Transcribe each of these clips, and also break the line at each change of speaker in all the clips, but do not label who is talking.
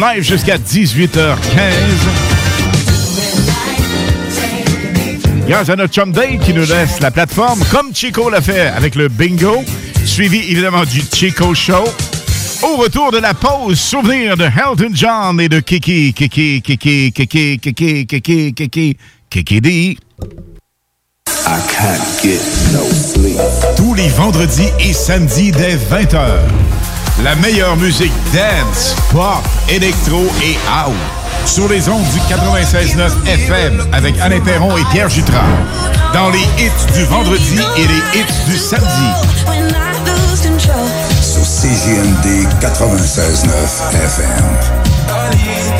sommes live jusqu'à 18h15. Grâce à notre chum Dave qui nous laisse la plateforme, comme Chico l'a fait avec le bingo, suivi évidemment du Chico Show. Au retour de la pause, souvenir de Elton John et de Kiki, Kiki, Kiki, Kiki, Kiki, Kiki, Kiki, Kiki D.
I can't get no sleep.
Tous les vendredis et samedis dès 20h. La meilleure musique dance, pop, électro et house. Sur les ondes du 96.9 FM avec Alain Perron et Pierre Jutras. Dans les hits du vendredi et les hits du samedi.
Sur CJMD 96.9 FM.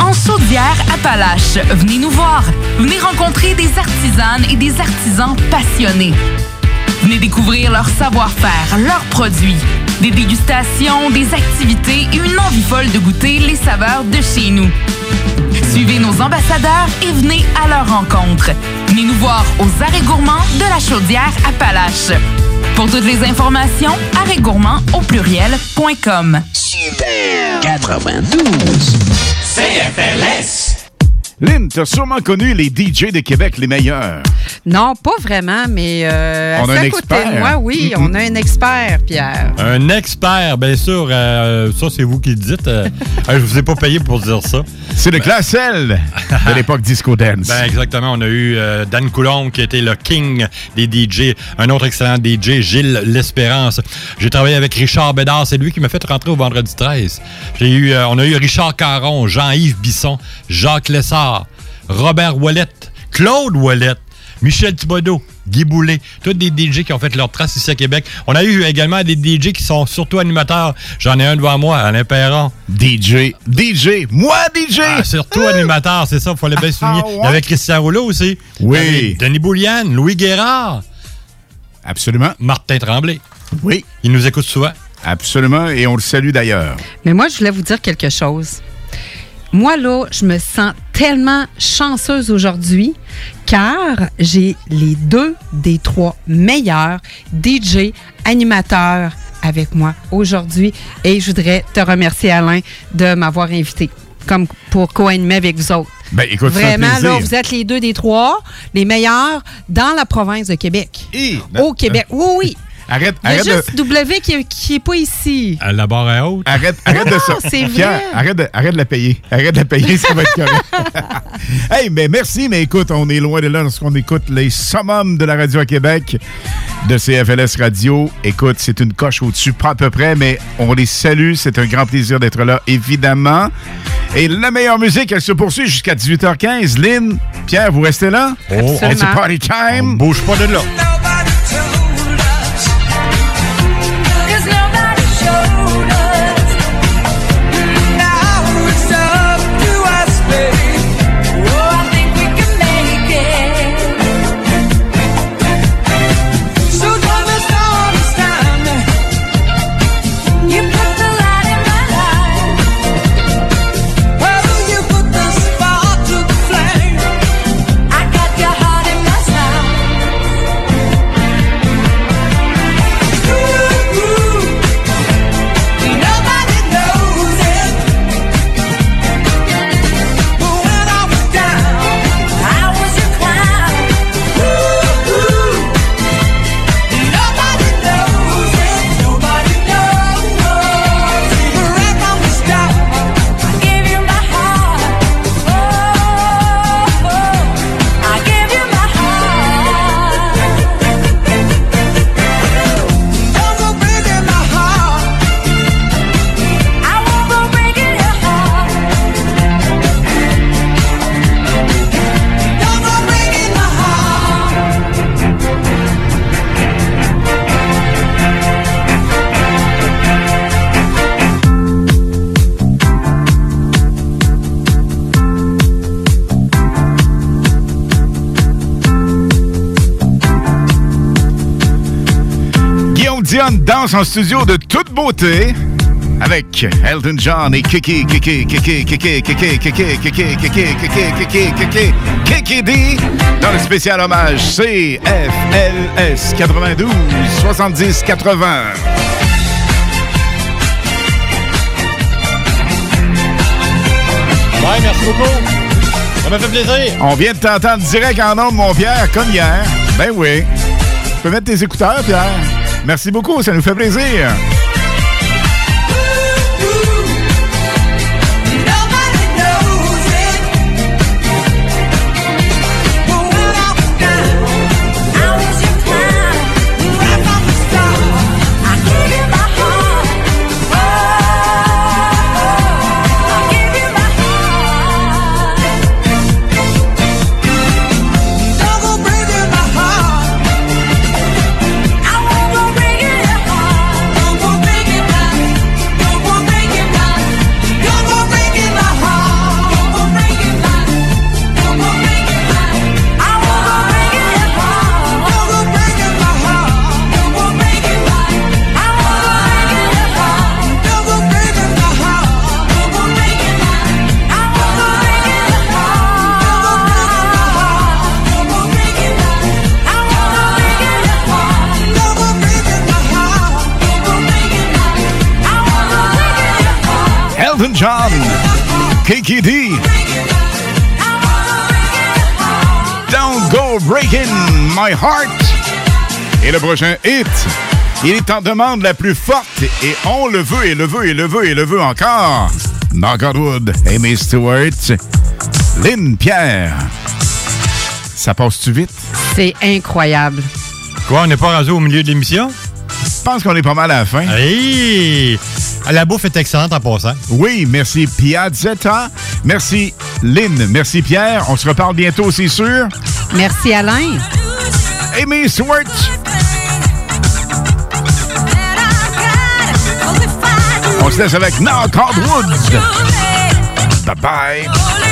en Chaudière-Appalaches. Venez nous voir. Venez rencontrer des artisanes et des artisans passionnés. Venez découvrir leur savoir-faire, leurs produits, des dégustations, des activités et une envie folle de goûter les saveurs de chez nous. Suivez nos ambassadeurs et venez à leur rencontre. Venez nous voir aux arrêts gourmands de la Chaudière-Appalaches. Pour toutes les informations, arrêtgourmand au pluriel.com.
92 CFLS. Lynn, t'as sûrement connu les DJ de Québec, les meilleurs.
Non, pas vraiment, mais euh,
On a un
à côté
expert.
de moi, oui, on a un expert, Pierre.
Un expert, bien sûr. euh, ça, c'est vous qui le dites. Euh, euh, je vous ai pas payé pour dire ça.
C'est le Classel de l'époque Disco Dance.
Ben, exactement. On a eu euh, Dan Coulombe qui était le king des DJ. Un autre excellent DJ, Gilles L'Espérance. J'ai travaillé avec Richard Bédard. C'est lui qui m'a fait rentrer au vendredi 13. J'ai eu, euh, on a eu Richard Caron, Jean-Yves Bisson, Jacques Lessard, Robert Ouellette, Claude Ouellette, Michel Thibodeau, Guy Boulet, tous des DJ qui ont fait leur trace ici à Québec. On a eu également des DJ qui sont surtout animateurs. J'en ai un devant moi, Alain Perron.
DJ, DJ, moi DJ!
Ah, surtout animateur, c'est ça, il fallait bien souligner.
Ah, ouais?
Il y avait Christian Rouleau aussi.
Oui.
Denis Boulian, Louis Guérard.
Absolument.
Martin Tremblay.
Oui.
Il nous écoute souvent.
Absolument, et on le salue d'ailleurs.
Mais moi, je voulais vous dire quelque chose. Moi, là, je me sens tellement chanceuse aujourd'hui car j'ai les deux des trois meilleurs DJ animateurs avec moi aujourd'hui et je voudrais te remercier, Alain, de m'avoir invité comme pour co-animer avec vous autres.
Ben, écoute,
Vraiment, là, vous êtes les deux des trois, les meilleurs dans la province de Québec.
Et-
Au Québec. Oui, oui.
Arrête,
Il y a
arrête de...
juste W qui, qui est pas ici.
À la barre est haute.
Arrête, arrête de ça.
c'est vrai.
Pierre, arrête de, arrête de la payer. Arrête de la payer, ça va être correct. hey, mais merci, mais écoute, on est loin de là lorsqu'on écoute les summums de la radio à Québec, de CFLS Radio. Écoute, c'est une coche au-dessus, pas à peu près, mais on les salue. C'est un grand plaisir d'être là, évidemment. Et la meilleure musique, elle se poursuit jusqu'à 18h15. Lynn, Pierre, vous restez là?
Oh,
It's a
Absolument.
party time.
On bouge pas de là.
Dion danse en studio de toute beauté avec Elton John et Kiki, Kiki, Kiki, Kiki, Kiki, Kiki, Kiki, Kiki, Kiki, Kiki, Kiki, Kiki D dans le spécial hommage CFLS 92 70 80.
Ouais, merci beaucoup. Ça m'a fait plaisir.
On vient de t'entendre direct en ondes, mon Pierre, comme hier. Ben oui. Tu peux mettre tes écouteurs, Pierre. Merci beaucoup, ça nous fait plaisir. D. Don't go breaking my heart. Et le prochain hit, il est en demande la plus forte et on le veut et le veut et le veut et le veut encore. Knock on wood, Amy Stewart, Lynn Pierre. Ça passe-tu vite?
C'est incroyable.
Quoi, on n'est pas rendu au milieu de l'émission?
Je pense qu'on est pas mal à la fin.
Hey! La bouffe est excellente en passant.
Oui, merci Piazzetta. Merci Lynn. Merci Pierre. On se reparle bientôt, c'est sûr.
Merci, Alain.
Amy Stewart. On se laisse avec Knock on Wood. Bye bye.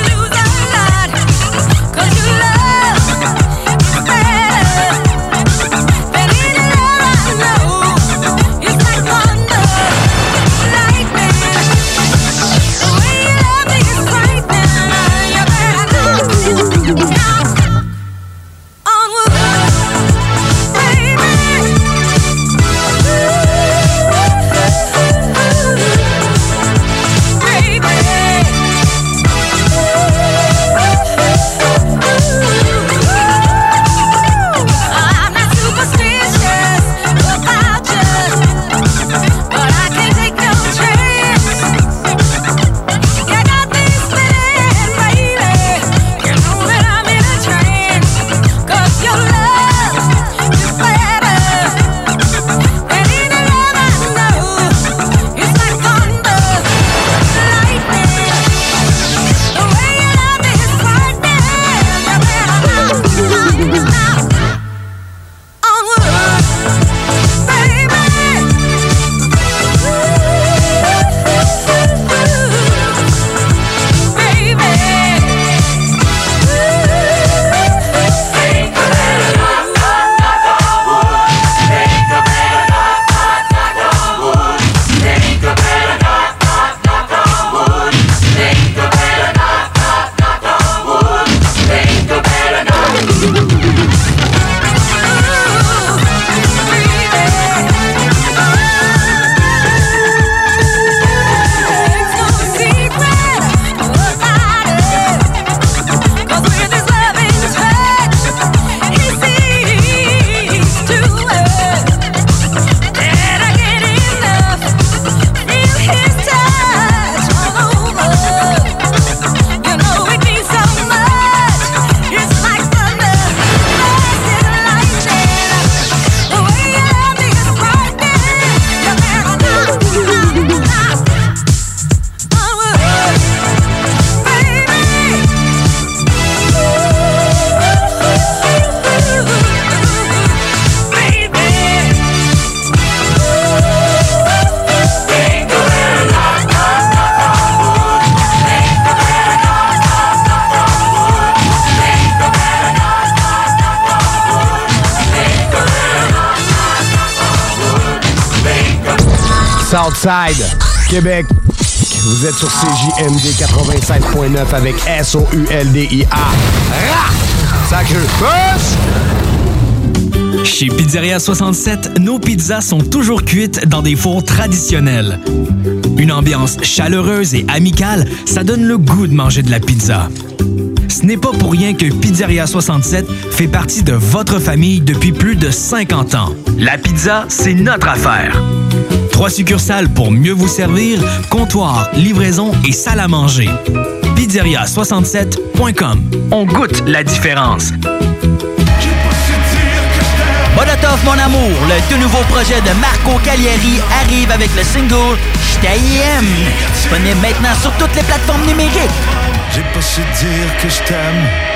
Québec. Vous êtes sur CJMD 87.9 avec S-O-U-L-D-I-A. Sacré
Chez Pizzeria 67, nos pizzas sont toujours cuites dans des fours traditionnels. Une ambiance chaleureuse et amicale, ça donne le goût de manger de la pizza. Ce n'est pas pour rien que Pizzeria 67 fait partie de votre famille depuis plus de 50 ans. La pizza, c'est notre affaire. Trois succursales pour mieux vous servir, comptoir, livraison et salle à manger. Pizzeria67.com. On goûte la différence.
Molotov mon amour, le tout nouveau projet de Marco Cagliari arrive avec le single J't'aime. Disponible maintenant sur toutes les plateformes numériques.
J'ai pas su dire que je t'aime.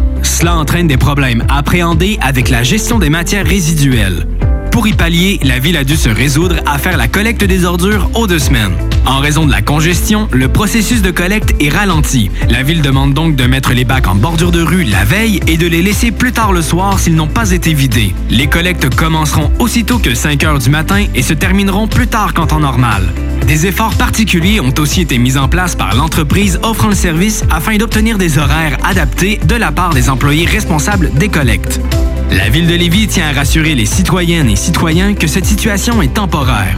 Cela entraîne des problèmes appréhendés avec la gestion des matières résiduelles. Pour y pallier, la ville a dû se résoudre à faire la collecte des ordures aux deux semaines. En raison de la congestion, le processus de collecte est ralenti. La ville demande donc de mettre les bacs en bordure de rue la veille et de les laisser plus tard le soir s'ils n'ont pas été vidés. Les collectes commenceront aussitôt que 5 heures du matin et se termineront plus tard qu'en temps normal. Des efforts particuliers ont aussi été mis en place par l'entreprise offrant le service afin d'obtenir des horaires adaptés de la part des employés responsables des collectes. La ville de Lévis tient à rassurer les citoyennes et citoyens que cette situation est temporaire.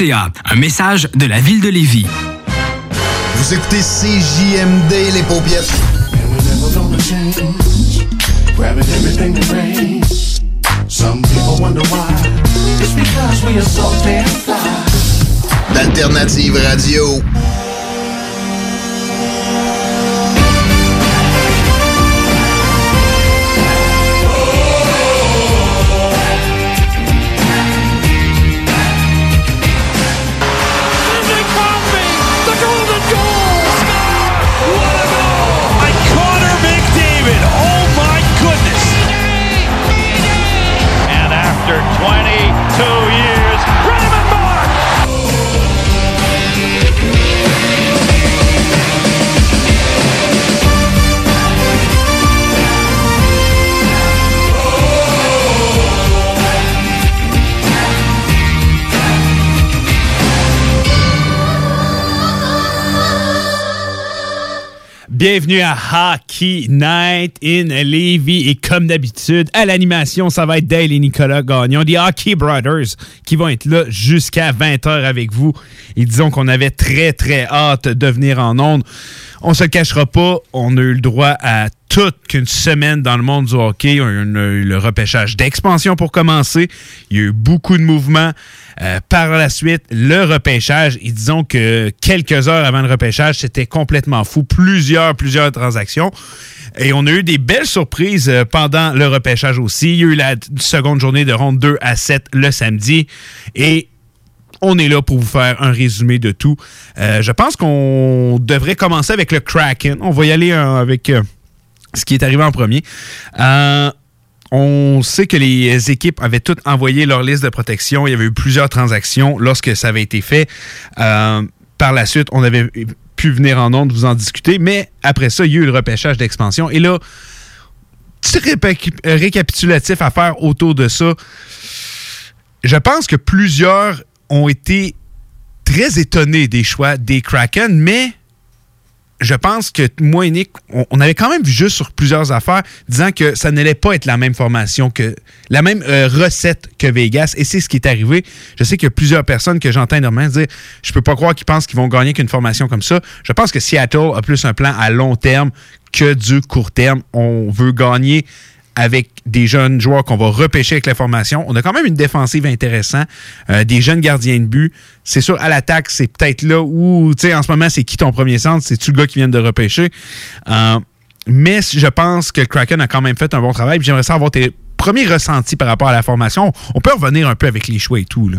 Un message de la ville de Lévis.
Vous écoutez CJMD, les paupiètes.
Grabbing everything
Bienvenue à Hockey Night in Levy et comme d'habitude, à l'animation, ça va être Dale et Nicolas Gagnon, des Hockey Brothers, qui vont être là jusqu'à 20h avec vous. Et disons qu'on avait très très hâte de venir en ondes. On se cachera pas, on a eu le droit à toute qu'une semaine dans le monde du hockey. On a eu le repêchage d'expansion pour commencer. Il y a eu beaucoup de mouvements. Euh, par la suite, le repêchage, et disons que quelques heures avant le repêchage, c'était complètement fou. Plusieurs, plusieurs transactions. Et on a eu des belles surprises euh, pendant le repêchage aussi. Il y a eu la seconde journée de ronde 2 à 7 le samedi. Et on est là pour vous faire un résumé de tout. Euh, je pense qu'on devrait commencer avec le Kraken. On va y aller avec ce qui est arrivé en premier. On sait que les équipes avaient toutes envoyé leur liste de protection. Il y avait eu plusieurs transactions lorsque ça avait été fait. Euh, par la suite, on avait pu venir en ondes vous en discuter. Mais après ça, il y a eu le repêchage d'expansion. Et là, petit récapitulatif à faire autour de ça. Je pense que plusieurs ont été très étonnés des choix des Kraken, mais je pense que moi et Nick, on, avait quand même vu juste sur plusieurs affaires disant que ça n'allait pas être la même formation que la même euh, recette que Vegas. Et c'est ce qui est arrivé. Je sais qu'il y a plusieurs personnes que j'entends énormément dire je peux pas croire qu'ils pensent qu'ils vont gagner qu'une formation comme ça. Je pense que Seattle a plus un plan à long terme que du court terme. On veut gagner avec des jeunes joueurs qu'on va repêcher avec la formation. On a quand même une défensive intéressante, euh, des jeunes gardiens de but. C'est sûr, à l'attaque, c'est peut-être là où, tu sais, en ce moment, c'est qui ton premier centre? C'est-tu le gars qui vient de repêcher? Euh, mais je pense que Kraken a quand même fait un bon travail. J'aimerais savoir tes premiers ressentis par rapport à la formation. On peut revenir un peu avec les choix et tout. Là.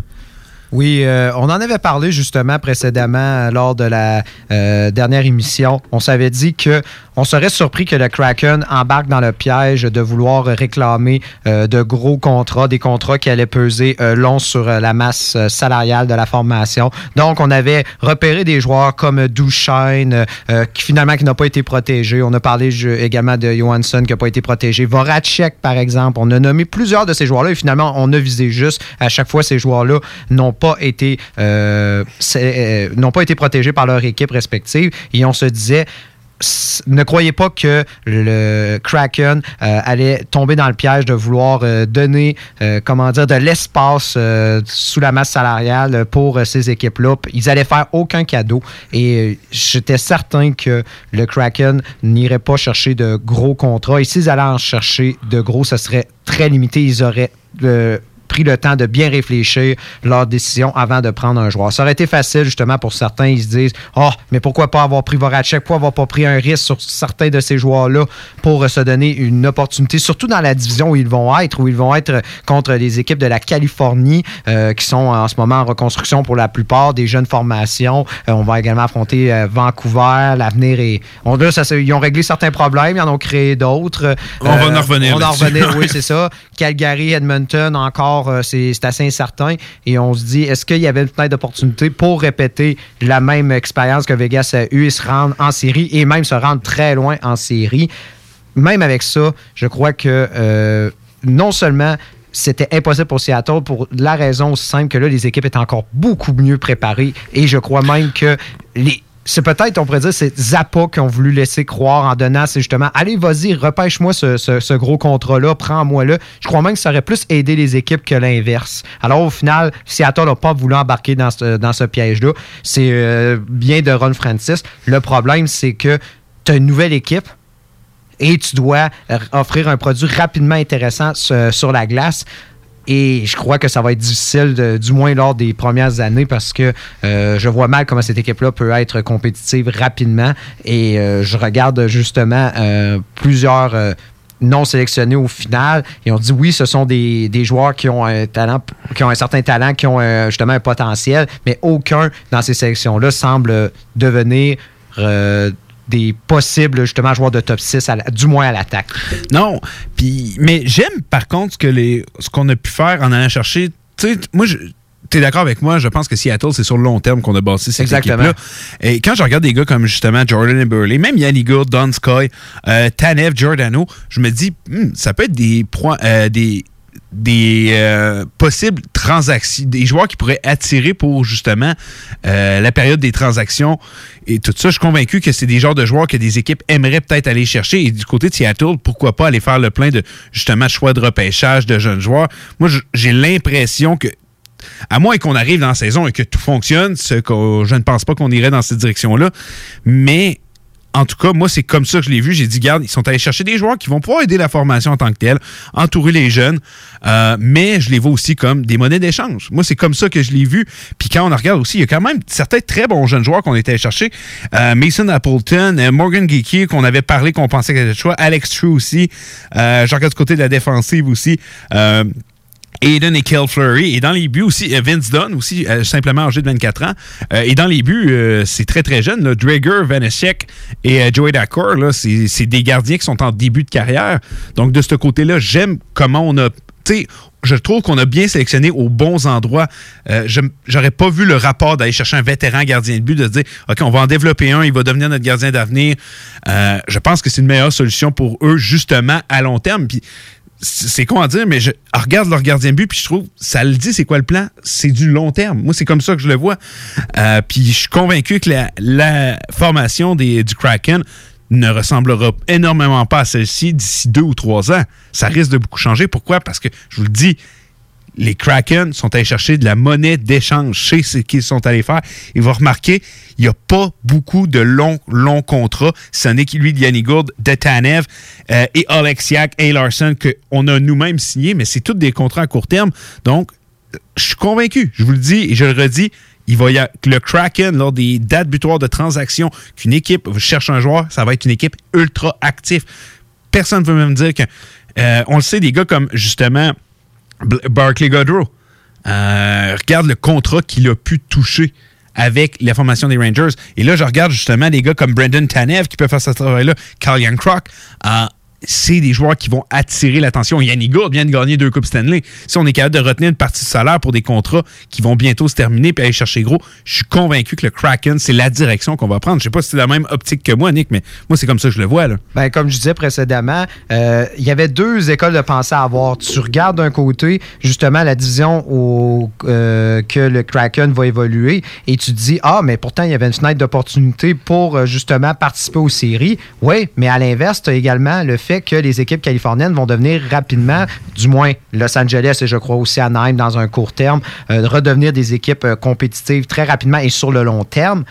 Oui, euh, on en avait parlé justement précédemment euh, lors de la euh, dernière émission. On s'avait dit que on serait surpris que le Kraken embarque dans le piège de vouloir réclamer de gros contrats, des contrats qui allaient peser long sur la masse salariale de la formation. Donc, on avait repéré des joueurs comme Duchesne, qui finalement qui n'a pas été protégé. On a parlé également de Johansson qui n'a pas été protégé. Voracek, par exemple. On a nommé plusieurs de ces joueurs-là et finalement, on a visé juste. À chaque fois, ces joueurs-là n'ont pas euh, euh, n'ont pas été protégés par leur équipe respective et on se disait ne croyez pas que le Kraken euh, allait tomber dans le piège de vouloir donner, comment dire, de l'espace sous la masse salariale pour ces équipes-là. Ils allaient faire aucun cadeau et j'étais certain que le Kraken n'irait pas chercher de gros contrats. Et s'ils allaient en chercher de gros, ce serait très limité. Ils auraient pris le temps de bien réfléchir leur décision avant de prendre un joueur. Ça aurait été facile, justement, pour certains. Ils se disent Oh, mais pourquoi pas avoir pris Voracek? Pourquoi avoir pas pris un risque sur certains de ces joueurs-là pour se donner une opportunité, surtout dans la division où ils vont être, où ils vont être contre les équipes de la Californie euh, qui sont en ce moment en reconstruction pour la plupart, des jeunes formations. Euh, on va également affronter euh, Vancouver. L'avenir est. On, là, ça, ils ont réglé certains problèmes, ils en ont créé d'autres.
On va en revenir.
On va en revenir, oui, c'est ça. Calgary, Edmonton, encore euh, c'est assez incertain. Et on se dit, est-ce qu'il y avait une fenêtre d'opportunité pour répéter la même expérience que Vegas a eue et se rendre en série et même se rendre très loin en série? Même avec ça, je crois que euh, non seulement c'était impossible pour Seattle pour la raison simple que là, les équipes étaient encore beaucoup mieux préparées. Et je crois même que les, c'est peut-être, on pourrait dire, c'est Zappa qui ont voulu laisser croire en donnant, c'est justement, allez, vas-y, repêche-moi ce, gros contrat-là, prends-moi-le. Je crois même que ça aurait plus aidé les équipes que l'inverse. Alors, au final, Seattle n'a pas voulu embarquer dans ce, dans piège-là. C'est euh, bien de Ron Francis. Le problème, c'est que tu as une nouvelle équipe et tu dois offrir un produit rapidement intéressant sur la glace. Et je crois que ça va être difficile, du moins lors des premières années, parce que euh, je vois mal comment cette équipe-là peut être compétitive rapidement. Et euh, je regarde justement euh, plusieurs non sélectionnés au final. Et on dit oui, ce sont des, joueurs qui ont un talent, qui ont un certain talent, qui ont justement un potentiel, mais aucun dans ces sélections-là semble devenir des possibles justement joueurs de top 6, du moins à l'attaque.
Non, puis mais j'aime par contre que les, ce qu'on a pu faire en allant chercher. Tu sais, moi, je, tu es d'accord avec moi, je pense que Seattle, c'est sur le long terme qu'on a bâti cette équipe-là. Et quand je regarde des gars comme justement Jordan et Burley, même Yannick Gould, Don Sky, euh, Tanev, Giordano, je me dis, hmm, ça peut être des, euh, des, des euh, possibles transactions, des joueurs qui pourraient attirer pour justement euh, la période des transactions et tout ça. Je suis convaincu que c'est des genres de joueurs que des équipes aimeraient peut-être aller chercher. Et du côté de Seattle, pourquoi pas aller faire le plein de justement choix de repêchage de jeunes joueurs. Moi, j'ai l'impression que à moins qu'on arrive dans la saison et que tout fonctionne, je ne pense pas qu'on irait dans cette direction-là. Mais en tout cas, moi, c'est comme ça que je l'ai vu. J'ai dit, garde, ils sont allés chercher des joueurs qui vont pouvoir aider la formation en tant que telle, entourer les jeunes, euh, mais je les vois aussi comme des monnaies d'échange. Moi, c'est comme ça que je l'ai vu. Puis quand on regarde aussi, il y a quand même certains très bons jeunes joueurs qu'on était allés chercher. Euh, Mason Appleton, euh, Morgan Geeky, qu'on avait parlé, qu'on pensait qu'il était choix, Alex True aussi. je regarde du côté de la défensive aussi. Aiden et Kel Fleury. Et dans les buts aussi, euh, Vince Dunn aussi, euh, simplement âgé de 24 ans. Euh, et dans les buts, c'est très très jeune. Là. Drager, Vanessek et Joey Dakor, c'est des gardiens qui sont en début de carrière. Donc de ce côté-là, j'aime comment on a... sais, je trouve qu'on a bien sélectionné aux bons endroits. je J'aurais pas vu le rapport d'aller chercher un vétéran gardien de but, de se dire OK, on va en développer un, il va devenir notre gardien d'avenir. je pense que c'est une meilleure solution pour eux, justement, à long terme. Puis c'est con à dire, mais je regarde leur gardien but, puis je trouve, ça le dit, c'est quoi le plan? C'est du long terme. Moi, c'est comme ça que je le vois. Euh, puis je suis convaincu que la, la formation des, du Kraken ne ressemblera énormément pas à celle-ci d'ici deux ou trois ans. Ça risque de beaucoup changer. Pourquoi? Parce que, je vous le dis, les Kraken sont allés chercher de la monnaie d'échange chez ce qu'ils sont allés faire. Et vous remarquer, il n'y a pas beaucoup de longs, longs contrats. Ce n'est que lui, Yanni Gourde, de Tanev euh, et Alexiak et Larson qu'on a nous-mêmes signé, mais c'est tous des contrats à court terme. Donc, je suis convaincu, je vous le dis et je le redis, il va y a, le Kraken, lors des dates butoirs de transaction, qu'une équipe cherche un joueur, ça va être une équipe ultra active. Personne ne veut même dire que. euh, on le sait, des gars comme justement Barclay Godrow. Euh, regarde le contrat qu'il a pu toucher avec la formation des Rangers. Et là, je regarde justement des gars comme Brendan Tanev qui peuvent faire ce travail-là, Carl Youngcrock. Euh, c'est des joueurs qui vont attirer l'attention. Yannick Gourde vient de gagner deux Coupes Stanley. Si on est capable de retenir une partie du salaire pour des contrats qui vont bientôt se terminer puis aller chercher gros, je suis convaincu que le Kraken, c'est la direction qu'on va prendre. Je sais pas si c'est la même optique que moi, Nick, mais moi, c'est comme ça que je le vois. Là.
Ben, comme je disais précédemment, euh, il y avait deux écoles de pensée à avoir. Tu regardes d'un côté, justement, la division au, euh, que le Kraken va évoluer et tu te dis, ah, mais pourtant, il y avait une fenêtre d'opportunité pour euh, justement participer aux séries. Oui, mais à l'inverse, tu as également le fait que les équipes californiennes vont devenir rapidement, du moins Los Angeles et je crois aussi Anaheim dans un court terme, euh, redevenir des équipes euh, compétitives très rapidement et sur le long terme.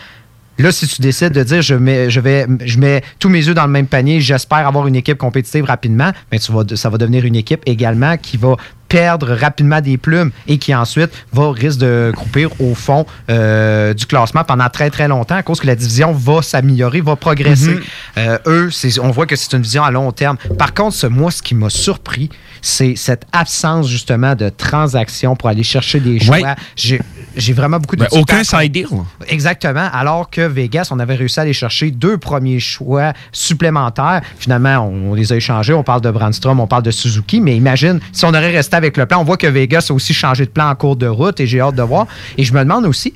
Là, si tu décides de dire je mets, vais, je mets tous mes œufs dans le même panier, j'espère avoir une équipe compétitive rapidement, mais ça va devenir une équipe également qui va perdre rapidement des plumes et qui ensuite va risque de croupir au fond euh, du classement pendant très très longtemps à cause que la division va s'améliorer, va progresser.
Mhm.
Euh, eux, on voit que c'est une vision à long terme. Par contre, ce, moi, ce qui m'a surpris, c'est cette absence justement de transactions pour aller chercher des choix.
Ouais.
J'ai vraiment beaucoup de
Ben, aucun side deal.
Exactement. Alors que Vegas, on avait réussi à aller chercher deux premiers choix supplémentaires. Finalement, on, on les a échangés. On parle de Brandstrom, on parle de Suzuki. Mais imagine, si on aurait resté avec le plan, on voit que Vegas a aussi changé de plan en cours de route et j'ai hâte de voir. Et je me demande aussi,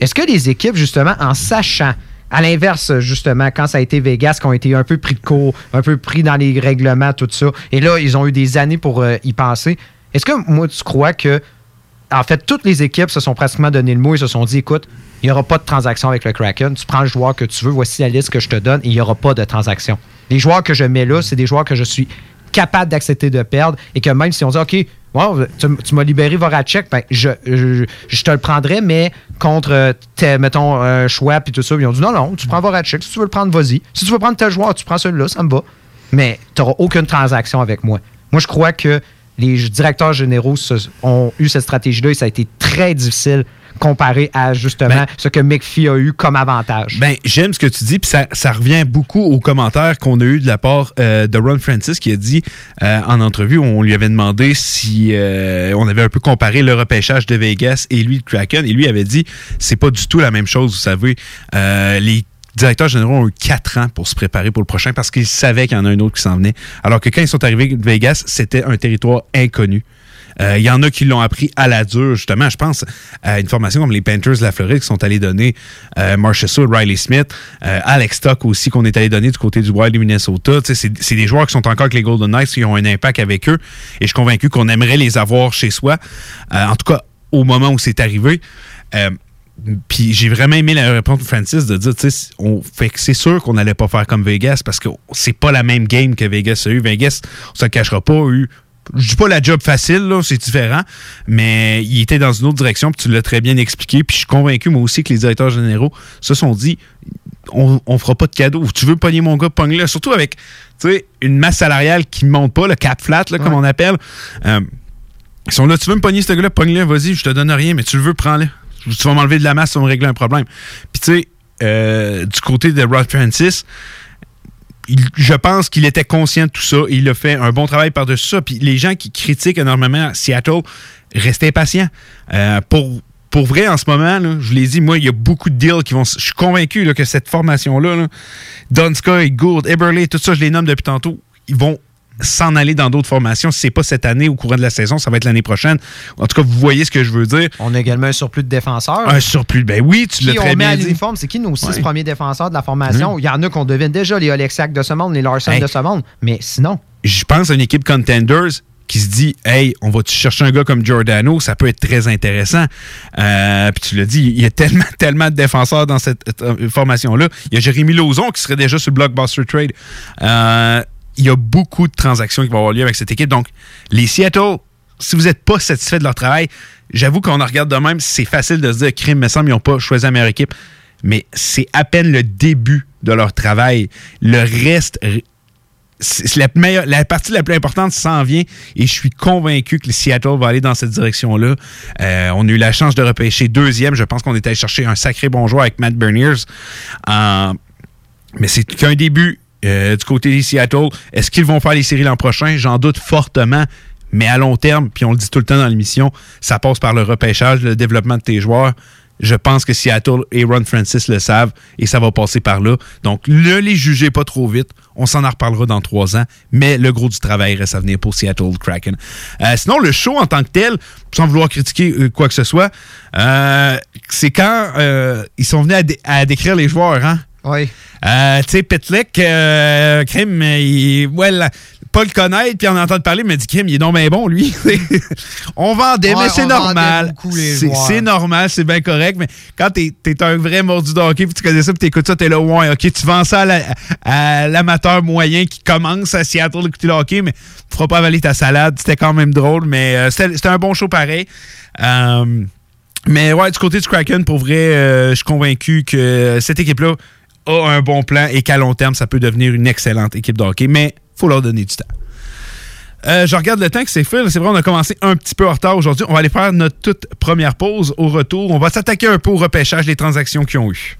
est-ce que les équipes, justement, en sachant à l'inverse, justement, quand ça a été Vegas, qui ont été un peu pris de court, un peu pris dans les règlements, tout ça, et là, ils ont eu des années pour euh, y penser. Est-ce que moi, tu crois que en fait, toutes les équipes se sont pratiquement donné le mot et se sont dit écoute, il n'y aura pas de transaction avec le Kraken. Tu prends le joueur que tu veux, voici la liste que je te donne et il n'y aura pas de transaction. Les joueurs que je mets là, c'est des joueurs que je suis capable d'accepter de perdre et que même si on dit OK, tu, tu m'as libéré Voracek, ben, je, je, je te le prendrais, mais contre, euh, mettons, un choix puis tout ça. Ils ont dit non, non, tu prends Voracek. Si tu veux le prendre, vas-y. Si tu veux prendre tel joueur, tu prends celui-là, ça me va. Mais tu n'auras aucune transaction avec moi. Moi, je crois que les directeurs généraux ont eu cette stratégie-là et ça a été très difficile comparé à justement
Ben-
ce que McPhee a eu comme avantage.
Ben, j'aime ce que tu dis, puis ça, ça revient beaucoup aux commentaires qu'on a eu de la part euh, de Ron Francis qui a dit euh, en entrevue, on lui avait demandé si euh, on avait un peu comparé le repêchage de Vegas et lui, le Kraken, et lui avait dit c'est pas du tout la même chose, vous savez. Les directeurs généraux ont eu quatre ans pour se préparer pour le prochain parce qu'ils savaient qu'il y en a un autre qui s'en venait. Alors que quand ils sont arrivés de Vegas, c'était un territoire inconnu. Euh, Il y en a qui l'ont appris à la dure, justement. Je pense à une formation comme les Panthers de la Floride qui sont allés donner euh, Marshall Soul, Riley Smith, euh, Alex Stock aussi qu'on est allé donner du côté du Wild du Minnesota. C'est des joueurs qui sont encore avec les Golden Knights qui ont un impact avec eux. Et je suis convaincu qu'on aimerait les avoir chez soi. Euh, en tout cas, au moment où c'est arrivé. Euh, puis j'ai vraiment aimé la réponse de Francis de dire, tu sais, c'est sûr qu'on n'allait pas faire comme Vegas parce que c'est pas la même game que Vegas a eu. Vegas, on se cachera pas, a eu je dis pas la job facile, là, c'est différent, mais il était dans une autre direction, puis tu l'as très bien expliqué, puis je suis convaincu, moi aussi, que les directeurs généraux se sont dit, on, on fera pas de cadeau. Tu veux pogner mon gars, pogne-le. Surtout avec, tu sais, une masse salariale qui ne monte pas, le cap flat, là, comme on appelle. Euh, ils sont là, tu veux me pogner ce gars-là, pogne-le, vas-y, je te donne rien, mais tu le veux, prends-le. Tu vas m'enlever de la masse, ça va me régler un problème. Puis tu sais, euh, du côté de Rod Francis, je pense qu'il était conscient de tout ça. et Il a fait un bon travail par-dessus ça. Puis les gens qui critiquent énormément Seattle, restez patients. Euh, pour, pour vrai, en ce moment, je vous l'ai dit, moi, il y a beaucoup de deals qui vont. Je suis convaincu que cette formation-là, là, Donska, Gould, Eberle, tout ça, je les nomme depuis tantôt, ils vont s'en aller dans d'autres formations. Si c'est pas cette année au courant de la saison, ça va être l'année prochaine. En tout cas, vous voyez ce que je veux dire.
On a également un surplus de défenseurs.
Un surplus, ben oui, tu l'as très
on met
bien
à l'uniforme, c'est qui nos six
Ouais.
premiers défenseurs de la formation?
Mhm.
Il y en a qu'on devine déjà, les Oleksiak de ce monde, les Larson
Hey.
de ce monde. Mais sinon,
je pense à une équipe Contenders qui se dit Hey, on va chercher un gars comme Giordano, ça peut être très intéressant. Euh, puis tu l'as dit, il y a tellement, tellement de défenseurs dans cette euh, formation-là. Il y a Jérémy Lauzon qui serait déjà sur le Blockbuster Trade. Euh, il y a beaucoup de transactions qui vont avoir lieu avec cette équipe. Donc, les Seattle, si vous n'êtes pas satisfait de leur travail, j'avoue qu'on en regarde de même, c'est facile de se dire, crime, me semble, ils n'ont pas choisi la meilleure équipe. Mais c'est à peine le début de leur travail. Le reste, la, partie la plus importante s'en vient et je suis convaincu que le Seattle va aller dans cette direction-là. Euh, on a eu la chance de repêcher deuxième. Je pense qu'on était allé chercher un sacré bon joueur avec Matt Berniers. Euh, mais c'est qu'un début euh, du côté des Seattle. Est-ce qu'ils vont faire les séries l'an prochain? J'en doute fortement. Mais à long terme, puis on le dit tout le temps dans l'émission, ça passe par le repêchage, le développement de tes joueurs. Je pense que Seattle et Ron Francis le savent et ça va passer par là. Donc, ne les jugez pas trop vite. On s'en en reparlera dans trois ans, mais le gros du travail reste à venir pour Seattle Kraken. Euh, sinon, le show en tant que tel, sans vouloir critiquer euh, quoi que ce soit, euh, c'est quand ils sont venus à, décrire les joueurs, hein?
Oui.
tu sais, Petlick, Crime, il, ouais, pas le connaître, puis en entendre parler, mais dit Kim, il est donc bien bon, lui. on vendait, mais c'est normal. C'est normal, c'est bien correct, mais quand t'es es un vrai mordu de hockey, puis tu connais ça, puis t'écoutes ça, t'es là, ouais, ok, tu vends ça à l'amateur moyen qui commence à Seattle d'écouter le hockey, mais tu feras pas avaler ta salade. C'était quand même drôle, mais euh, c'était un bon show pareil. Euh, mais ouais, du côté du Kraken, pour vrai, euh, je suis convaincu que cette équipe-là a un bon plan et qu'à long terme, ça peut devenir une excellente équipe de hockey. Mais faut leur donner du temps. Euh, je regarde le temps que c'est fait. C'est vrai, on a commencé un petit peu en retard aujourd'hui. On va aller faire notre toute première pause. Au retour, on va s'attaquer un peu au repêchage des transactions qu'ils ont eues.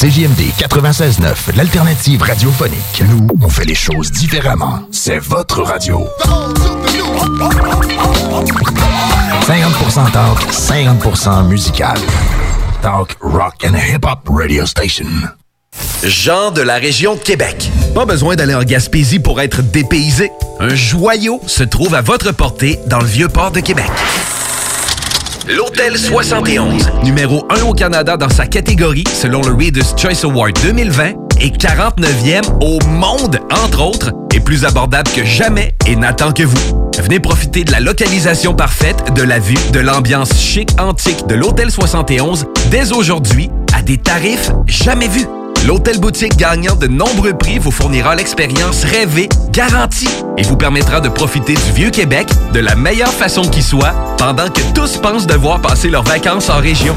CJMD 96.9, l'alternative radiophonique. Nous, on fait les choses différemment. C'est votre radio. 50% talk, 50% musical. Talk, rock and hip-hop radio station.
Jean de la région de Québec. Pas besoin d'aller en Gaspésie pour être dépaysé. Un joyau se trouve à votre portée dans le vieux port de Québec. L'Hôtel 71, numéro 1 au Canada dans sa catégorie selon le Reader's Choice Award 2020 et 49e au monde, entre autres, est plus abordable que jamais et n'attend que vous. Venez profiter de la localisation parfaite, de la vue, de l'ambiance chic antique de l'Hôtel 71 dès aujourd'hui à des tarifs jamais vus. L'hôtel boutique gagnant de nombreux prix vous fournira l'expérience rêvée, garantie, et vous permettra de profiter du vieux Québec de la meilleure façon qui soit, pendant que tous pensent devoir passer leurs vacances en région.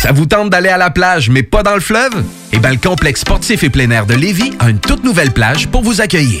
Ça vous tente d'aller à la plage, mais pas dans le fleuve? Eh bien, le complexe sportif et plein air de Lévis a une toute nouvelle plage pour vous accueillir.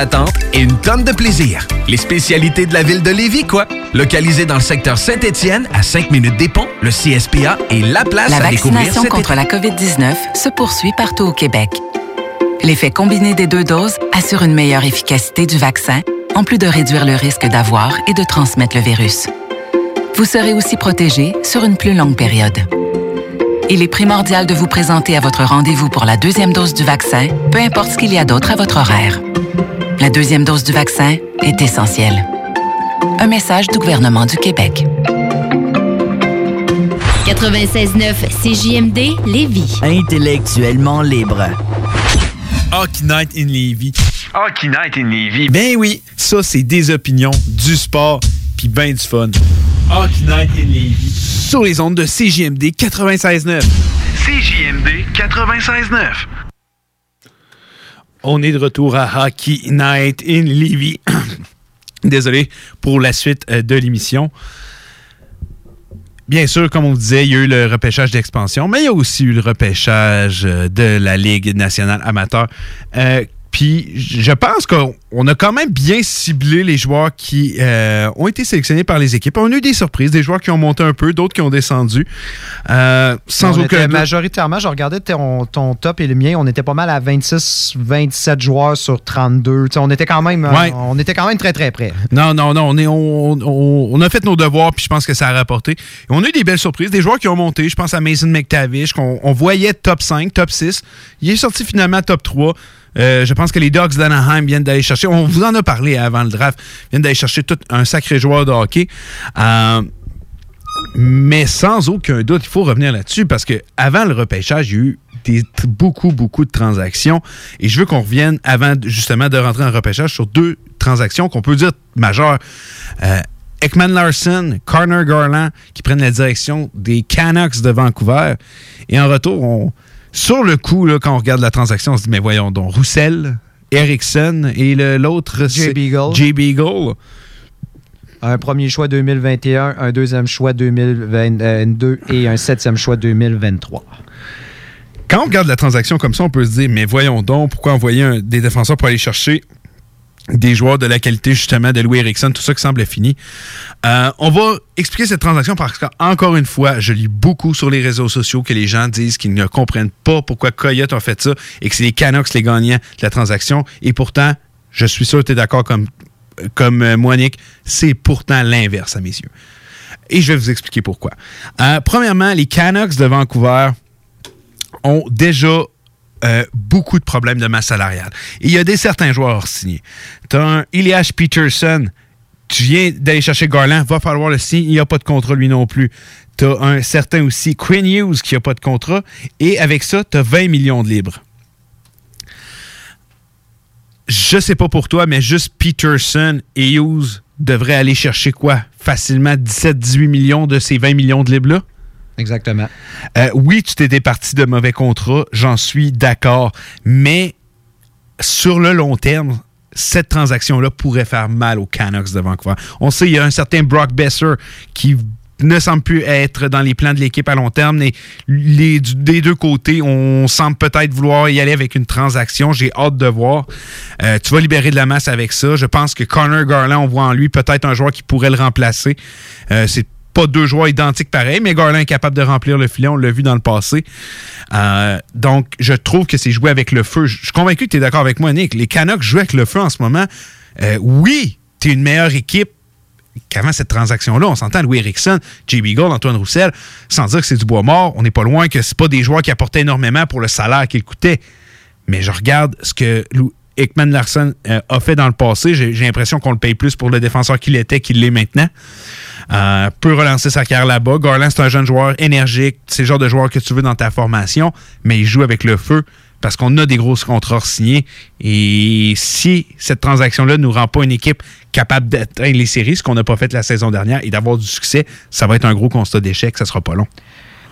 d'attente et une tonne de plaisir. Les spécialités de la ville de Lévis, quoi. Localisé dans le secteur Saint-Étienne, à 5 minutes des ponts, le CSPA est la place
La
à découvrir
vaccination
cet
contre la COVID-19 se poursuit partout au Québec. L'effet combiné des deux doses assure une meilleure efficacité du vaccin, en plus de réduire le risque d'avoir et de transmettre le virus. Vous serez aussi protégé sur une plus longue période. Il est primordial de vous présenter à votre rendez-vous pour la deuxième dose du vaccin, peu importe ce qu'il y a d'autre à votre horaire. La deuxième dose du vaccin est essentielle. Un message du gouvernement du Québec.
96.9 CJMD Lévis.
Intellectuellement libre.
Hockey Night in Levy. Hockey Night in Levy. Ben oui, ça, c'est des opinions, du sport, puis ben du fun. Hockey Night in Levy. Sur les ondes de CJMD 96.9. CJMD 96.9. On est de retour à Hockey Night in Levy. Désolé pour la suite euh, de l'émission. Bien sûr, comme on disait, il y a eu le repêchage d'expansion, mais il y a aussi eu le repêchage euh, de la Ligue nationale amateur. Euh, puis je pense qu'on on a quand même bien ciblé les joueurs qui euh, ont été sélectionnés par les équipes. On a eu des surprises, des joueurs qui ont monté un peu, d'autres qui ont descendu. Euh, sans
On
aucun
était majoritairement, je regardais ton, ton top et le mien, on était pas mal à 26, 27 joueurs sur 32. Tu sais, on était quand même,
Ouais.
on était quand même très très près.
Non, non, non. On, est, on, on- on a fait nos devoirs, puis je pense que ça a rapporté. Et on a eu des belles surprises, des joueurs qui ont monté. Je pense à Mason McTavish, qu'on on voyait top 5, top 6. Il est sorti finalement top 3. Euh, je pense que les Dogs d'Anaheim viennent d'aller chercher, on vous en a parlé avant le draft, viennent d'aller chercher tout un sacré joueur de hockey. Euh, mais sans aucun doute, il faut revenir là-dessus parce que avant le repêchage, il y a eu beaucoup, beaucoup de transactions. Et je veux qu'on revienne, avant justement de rentrer en repêchage, sur deux transactions qu'on peut dire majeures. Euh, Ekman Larson, Connor Garland, qui prennent la direction des Canucks de Vancouver. Et en retour, sur le coup, là, quand on regarde la transaction, on se dit, mais voyons donc, Roussel, Erickson et le- l'autre,
Jay
c'est
Beagle.
Jay Beagle.
Un premier choix 2021, un deuxième choix 2022 et un septième choix 2023.
quand on regarde la transaction comme ça, on peut se dire, mais voyons donc, pourquoi envoyer un- des défenseurs pour aller chercher des joueurs de la qualité, justement, de Louis Erickson, tout ça qui semble fini. Euh, on va expliquer cette transaction parce qu'encore une fois, je lis beaucoup sur les réseaux sociaux que les gens disent qu'ils ne comprennent pas pourquoi Coyote a fait ça et que c'est les Canucks les gagnants de la transaction. Et pourtant, je suis sûr que tu es d'accord comme, comme euh, moi, Nick, c'est pourtant l'inverse à mes yeux. Et je vais vous expliquer pourquoi. Euh, premièrement, les Canucks de Vancouver ont déjà euh, beaucoup de problèmes de masse salariale. Il y a des certains joueurs signés. Tu as un Elias Peterson, tu viens d'aller chercher Garland, va falloir le signer, il n'y a pas de contrat lui non plus. Tu as un certain aussi Quinn Hughes qui n'a pas de contrat. Et avec ça, tu as 20 millions de libres. Je sais pas pour toi, mais juste Peterson et Hughes devraient aller chercher quoi? Facilement 17-18 millions de ces 20 millions de libres-là?
Exactement.
Euh, oui, tu t'es départi de mauvais contrats, j'en suis d'accord. Mais sur le long terme, cette transaction-là pourrait faire mal aux Canucks de Vancouver. On sait, il y a un certain Brock Besser qui ne semble plus être dans les plans de l'équipe à long terme. Des deux côtés, on semble peut-être vouloir y aller avec une transaction. J'ai hâte de voir. Euh, tu vas libérer de la masse avec ça. Je pense que Connor Garland, on voit en lui peut-être un joueur qui pourrait le remplacer. Euh, c'est pas deux joueurs identiques pareils, mais Garland est capable de remplir le filet. On l'a vu dans le passé. Euh, donc, je trouve que c'est jouer avec le feu. Je suis convaincu que tu es d'accord avec moi, Nick. Les Canucks jouent avec le feu en ce moment. Euh, oui, tu es une meilleure équipe qu'avant cette transaction-là. On s'entend Louis Erickson, J. Beagle, Antoine Roussel, sans dire que c'est du bois mort. On n'est pas loin que c'est pas des joueurs qui apportaient énormément pour le salaire qu'ils coûtaient. Mais je regarde ce que Ekman Larson euh, a fait dans le passé. J'ai l'impression qu'on le paye plus pour le défenseur qu'il était qu'il l'est maintenant. Euh, peut relancer sa carrière là-bas. Garland, c'est un jeune joueur énergique. C'est le genre de joueur que tu veux dans ta formation, mais il joue avec le feu parce qu'on a des grosses contrats signés. Et si cette transaction-là ne nous rend pas une équipe capable d'atteindre les séries, ce qu'on n'a pas fait la saison dernière, et d'avoir du succès, ça va être un gros constat d'échec. Ça sera pas long.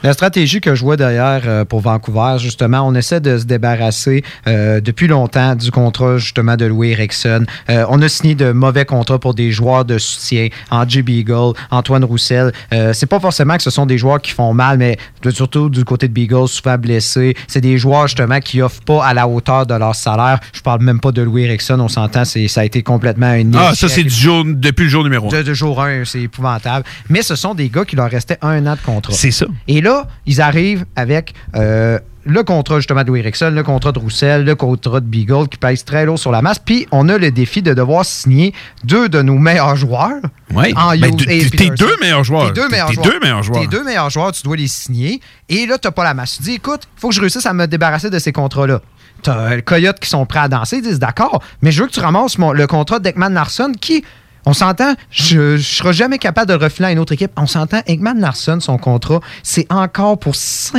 La stratégie que je vois derrière euh, pour Vancouver, justement, on essaie de se débarrasser euh, depuis longtemps du contrat justement de Louis Erickson. Euh, on a signé de mauvais contrats pour des joueurs de soutien, Angie Beagle, Antoine Roussel. C'est pas forcément que ce sont des joueurs qui font mal, mais surtout du côté de Beagle, souvent blessés. C'est des joueurs justement qui offrent pas à la hauteur de leur salaire. Je parle même pas de Louis Erickson, on s'entend, ça a été complètement un
Ah, ça, c'est du jour, depuis le jour numéro 1.
De, de jour 1, c'est épouvantable. Mais ce sont des gars qui leur restait un an de contrat.
C'est ça.
Et là, ils arrivent avec euh, le contrat justement de Louis Erickson, le contrat de Roussel, le contrat de Beagle qui pèse très lourd sur la masse. Puis on a le défi de devoir signer deux de nos meilleurs joueurs. En
Ben, tes deux meilleurs joueurs.
Tes deux meilleurs joueurs.
deux meilleurs joueurs.
Tes deux meilleurs joueurs, tu dois les signer. Et là, tu n'as pas la masse. Tu dis, écoute, il faut que je réussisse à me débarrasser de ces contrats-là. Tu as le Coyote qui sont prêts à danser, ils disent d'accord, mais je veux que tu ramasses mon- le contrat d'Ekman Larson qui, on s'entend, je ne serai jamais capable de le refiler à une autre équipe. On s'entend, Ekman Larson, son contrat, c'est encore pour 6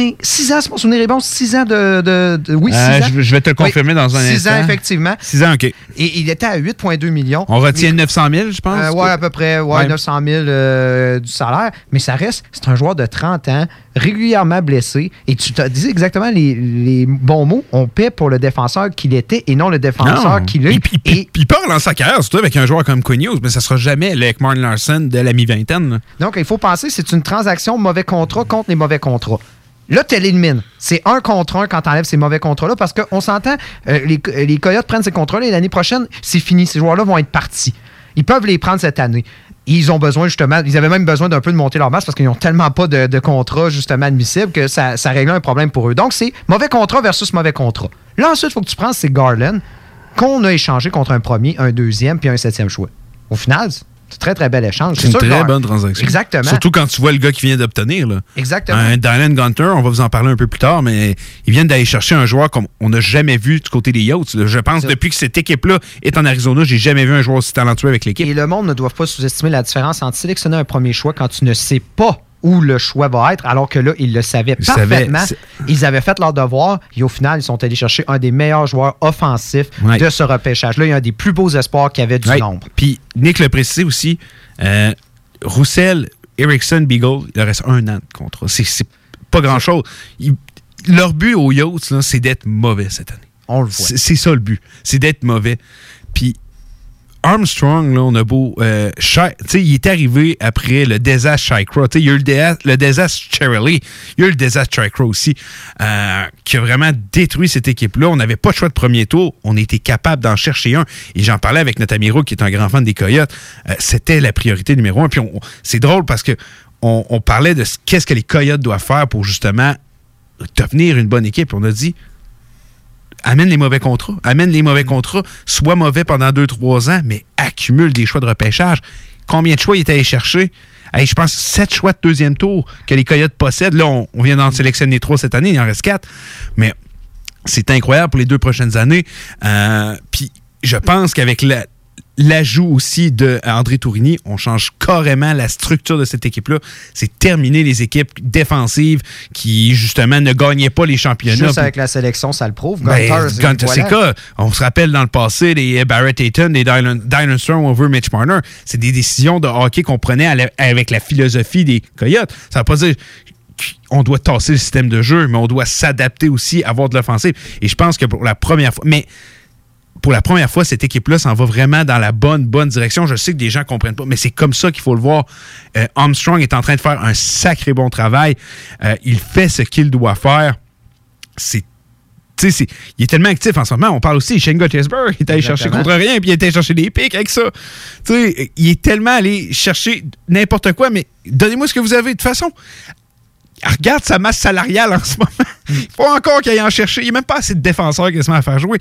ans, si mon souvenir est bon, 6 ans de, de- de- Oui, 6
Euh,
ans.
je vais- je vais te le confirmer dans un
6 ans,
instant.
effectivement.
6 ans, OK.
Et il était à 8,2 millions.
On retient 900 000, je pense?
Euh, ouais, à peu près, ouais,
Ouais.
900 000 euh, du salaire. Mais ça reste, c'est un joueur de 30 ans, régulièrement blessé. Et tu t'as dit exactement les, les bons mots. On paie pour le défenseur qu'il était et non le défenseur qu'il est.
Puis, puis il part dans sa carrière, surtout avec un joueur comme Hughes, mais ça sera jamais le Ekman Larson de la mi-vingtaine.
Donc, il faut penser c'est une transaction mauvais contrat contre les mauvais contrats. Là, tu l'élimines. C'est un contre un quand tu enlèves ces mauvais contrats-là parce qu'on s'entend, euh, les, les Coyotes prennent ces contrats-là et l'année prochaine, c'est fini. Ces joueurs-là vont être partis. Ils peuvent les prendre cette année. Ils ont besoin, justement, ils avaient même besoin d'un peu de monter leur masse parce qu'ils n'ont tellement pas de, de contrats, justement, admissibles que ça, réglait un problème pour eux. Donc, c'est mauvais contrat versus mauvais contrat. Là, ensuite, il faut que tu prennes ces Garland qu'on a échangé contre un premier, un deuxième puis un septième choix. Au final, c'est très, très bel échange.
C'est une
sûr
très bonne transaction.
Exactement.
Surtout quand tu vois le gars qui vient d'obtenir.
Exactement.
Un Dylan Gunter, on va vous en parler un peu plus tard, mais ils viennent d'aller chercher un joueur comme on n'a jamais vu du côté des Yachts. là. Je pense depuis que cette équipe-là est en Arizona, j'ai jamais vu un joueur aussi talentueux avec l'équipe.
Et le monde ne doit pas sous-estimer la différence entre sélectionner un premier choix quand tu ne sais pas où le choix va être, alors que là, ils le savaient
Ils
parfaitement. Ils avaient fait leur devoir et au final, ils sont allés chercher un des meilleurs joueurs offensifs
Ouais.
de ce repêchage-là. Il y a un des plus beaux espoirs qu'il y avait du
Ouais.
nombre.
Puis Nick le précisé aussi, euh, Roussel, Erickson, Beagle, il leur reste un an de contrat. C'est- pas grand-chose. Leur but aux Yachts, c'est d'être mauvais cette année.
On le voit.
C'est c'est ça le but. C'est d'être mauvais. Puis Armstrong, là, on a beau. Euh, il est arrivé après le désastre sais, Il y a eu le, désastre Cherry. Il y a eu le désastre Shikra aussi, euh, qui a vraiment détruit cette équipe-là. On n'avait pas de choix de premier tour. On était capable d'en chercher un. Et j'en parlais avec notre ami Roux, qui est un grand fan des Coyotes. Euh, C'était la priorité numéro un. Puis c'est drôle parce que on, on parlait de ce- qu'est-ce que les Coyotes doivent faire pour justement devenir une bonne équipe. On a dit amène les mauvais contrats. Amène les mauvais contrats. Sois mauvais pendant 2-3 ans, mais accumule des choix de repêchage. Combien de choix il est allé chercher? Hey, je pense 7 choix de deuxième tour que les Coyotes possèdent. Là, on, vient d'en sélectionner 3 cette année, il en reste 4. Mais c'est incroyable pour les deux prochaines années. Euh, Puis je pense qu'avec la- l'ajout aussi de André Tourigny, on change carrément la structure de cette équipe-là. C'est terminer les équipes défensives qui, justement, ne gagnaient pas les championnats.
Juste avec la sélection, ça le prouve.
ben,
Gunter,
Gunter,
voilà.
c'est quoi? On se rappelle dans le passé les Barrett Ayton, les Dylan, Strong over Mitch Marner. C'est des décisions de hockey qu'on prenait à avec la philosophie des Coyotes. Ça veut pas dire qu'on doit tasser le système de jeu, mais on doit s'adapter aussi, avoir de l'offensive. Et je pense que pour la première fois, mais pour la première fois, cette équipe-là s'en va vraiment dans la bonne, bonne direction. Je sais que des gens ne comprennent pas, mais c'est comme ça qu'il faut le voir. Euh, Armstrong est en train de faire un sacré bon travail. Euh, il fait ce qu'il doit faire. C'est tu sais, c'est- il est tellement actif en ce moment. On parle aussi de Shane Guttersburg. Il est allé chercher contre rien, puis il est allé chercher des pics avec ça. Tu sais, il est tellement allé chercher n'importe quoi, mais donnez-moi ce que vous avez. De toute façon, regarde sa masse salariale en ce moment. Il faut encore qu'il aille en chercher. Il n'y a même pas assez de défenseurs quasiment à faire jouer.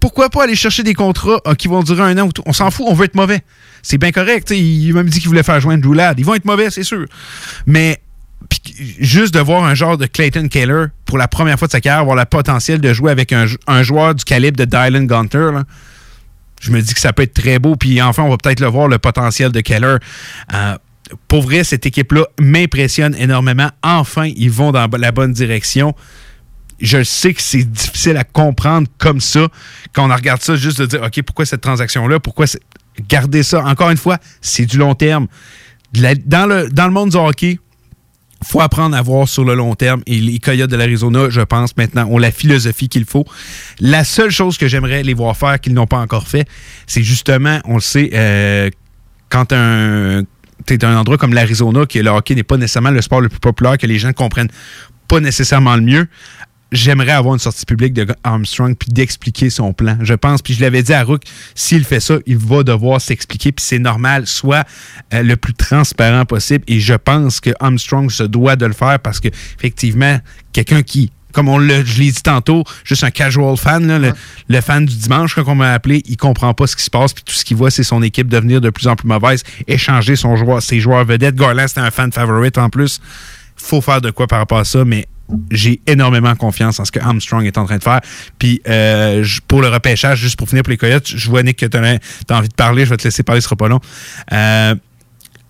Pourquoi pas aller chercher des contrats euh, qui vont durer un an ou tout? On s'en fout, on veut être mauvais. C'est bien correct. Il m'a même dit qu'il voulait faire jouer Andrew Ladd. Ils vont être mauvais, c'est sûr. Mais juste de voir un genre de Clayton Keller pour la première fois de sa carrière, avoir le potentiel de jouer avec un, jou- un joueur du calibre de Dylan Gunter, là, je me dis que ça peut être très beau. Puis enfin, on va peut-être le voir, le potentiel de Keller. Euh, pour vrai, cette équipe-là m'impressionne énormément. Enfin, ils vont dans la bonne direction. Je sais que c'est difficile à comprendre comme ça, quand on regarde ça, juste de dire, OK, pourquoi cette transaction-là? Pourquoi garder ça? Encore une fois, c'est du long terme. Dans le monde du hockey, faut apprendre à voir sur le long terme. Et les Coyotes de l'Arizona, je pense, maintenant, ont la philosophie qu'il faut. La seule chose que j'aimerais les voir faire qu'ils n'ont pas encore fait, c'est justement, on le sait, euh, quand un un endroit comme l'Arizona, que le hockey n'est pas nécessairement le sport le plus populaire, que les gens comprennent pas nécessairement le mieux, j'aimerais avoir une sortie publique de Armstrong puis d'expliquer son plan. Je pense, puis je l'avais dit à Rook, s'il fait ça, il va devoir s'expliquer, puis c'est normal, soit euh, le plus transparent possible. Et je pense que Armstrong se doit de le faire parce que effectivement, quelqu'un qui comme on le, je l'ai dit tantôt, juste un casual fan, là, le, le, fan du dimanche, comme on m'a appelé, il comprend pas ce qui se passe, puis tout ce qu'il voit, c'est son équipe devenir de plus en plus mauvaise, échanger son joueur, ses joueurs vedettes. Garland, c'était un fan favorite en plus. Faut faire de quoi par rapport à ça, mais j'ai énormément confiance en ce que Armstrong est en train de faire. Puis euh, pour le repêchage, juste pour finir pour les Coyotes, je vois Nick que tu as, envie de parler, je vais te laisser parler, ce sera pas long. Euh,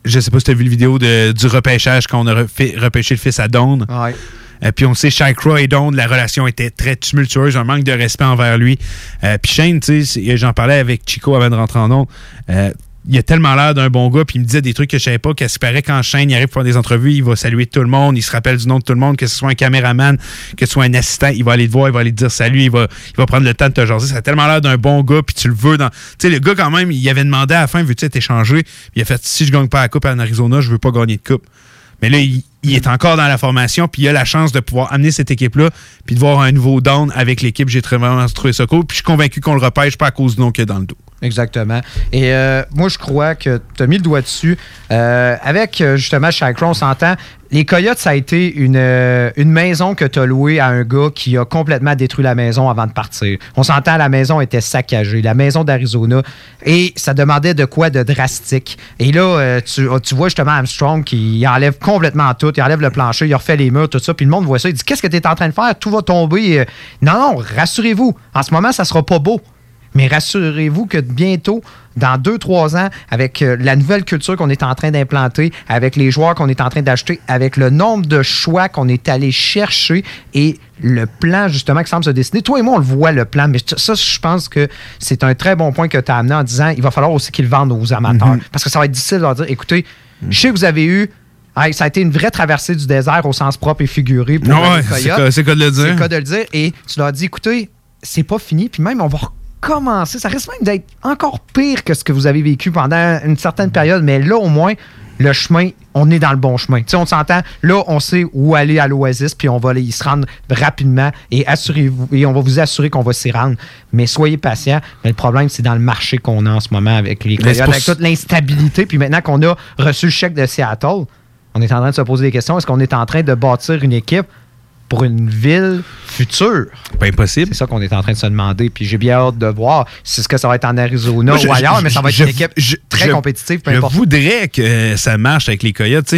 je sais pas si tu as vu le vidéo de, du repêchage quand on a fait repêché le fils à Dawn.
Ouais.
Euh, puis on sait, Crow et Dawn, la relation était très tumultueuse, un manque de respect envers lui. Euh, puis Shane, tu sais, j'en parlais avec Chico avant de rentrer en ondes. Euh, il a tellement l'air d'un bon gars, puis il me disait des trucs que je savais pas, qu'à se paraît quand Shane il arrive pour faire des entrevues, il va saluer tout le monde, il se rappelle du nom de tout le monde, que ce soit un caméraman, que ce soit un assistant, il va aller te voir, il va aller te dire salut, il va, prendre le temps de te jaser. Ça a tellement l'air d'un bon gars, puis tu le veux dans. Tu sais, le gars, quand même, il avait demandé à la fin, veux-tu être échangé? Il a fait si je gagne pas la coupe en Arizona, je veux pas gagner de coupe. Mais là, il, est encore dans la formation, puis il a la chance de pouvoir amener cette équipe-là, puis de voir un nouveau down avec l'équipe. J'ai vraiment trouvé ça cool. Puis je suis convaincu qu'on le repêche pas à cause du nom qu'il y a dans le dos.
Exactement. Et euh, moi, je crois que tu as mis le doigt dessus. Euh, avec euh, justement Chakron, on s'entend. Les Coyotes, ça a été une, une maison que tu as louée à un gars qui a complètement détruit la maison avant de partir. On s'entend, la maison était saccagée, la maison d'Arizona. Et ça demandait de quoi de drastique. Et là, tu, tu, vois justement Armstrong qui enlève complètement tout. Il enlève le plancher, il refait les murs, tout ça. Puis le monde voit ça. Il dit Qu'est-ce que tu es en train de faire? Tout va tomber. Non, non, rassurez-vous. En ce moment, ça sera pas beau. Mais rassurez-vous que bientôt, dans deux, trois ans, avec euh, la nouvelle culture qu'on est en train d'implanter, avec les joueurs qu'on est en train d'acheter, avec le nombre de choix qu'on est allé chercher et le plan, justement, qui semble se dessiner. Toi et moi, on le voit, le plan, mais ça, je pense que c'est un très bon point que tu as amené en disant il va falloir aussi qu'ils vendent aux amateurs.
Mhm.
Parce que ça va être difficile de leur dire écoutez, je sais que vous avez eu ça a été une vraie traversée du désert au sens propre et figuré pour
ouais, C'est cas de le dire?
C'est cas de le dire. Et tu leur dis, écoutez, c'est pas fini. Puis même, on va commencer. Ça risque même d'être encore pire que ce que vous avez vécu pendant une certaine période, mais là, au moins, le chemin, on est dans le bon chemin. on s'entend, là, on sait où aller à l'Oasis, puis on va y se rendre rapidement et assurez-vous, et on va vous assurer qu'on va s'y rendre. Mais soyez patient. Mais le problème, c'est dans le marché qu'on a en ce moment avec les avec toute l'instabilité. Puis maintenant qu'on a reçu le chèque de Seattle, on est en train de se poser des questions. Est-ce qu'on est en train de bâtir une équipe? Pour une ville future.
Pas impossible.
C'est ça qu'on est en train de se demander. Puis j'ai bien hâte de voir si ce que ça va être en Arizona ou ailleurs, mais ça va être une équipe très compétitive.
je voudrais que ça marche avec les Coyotes.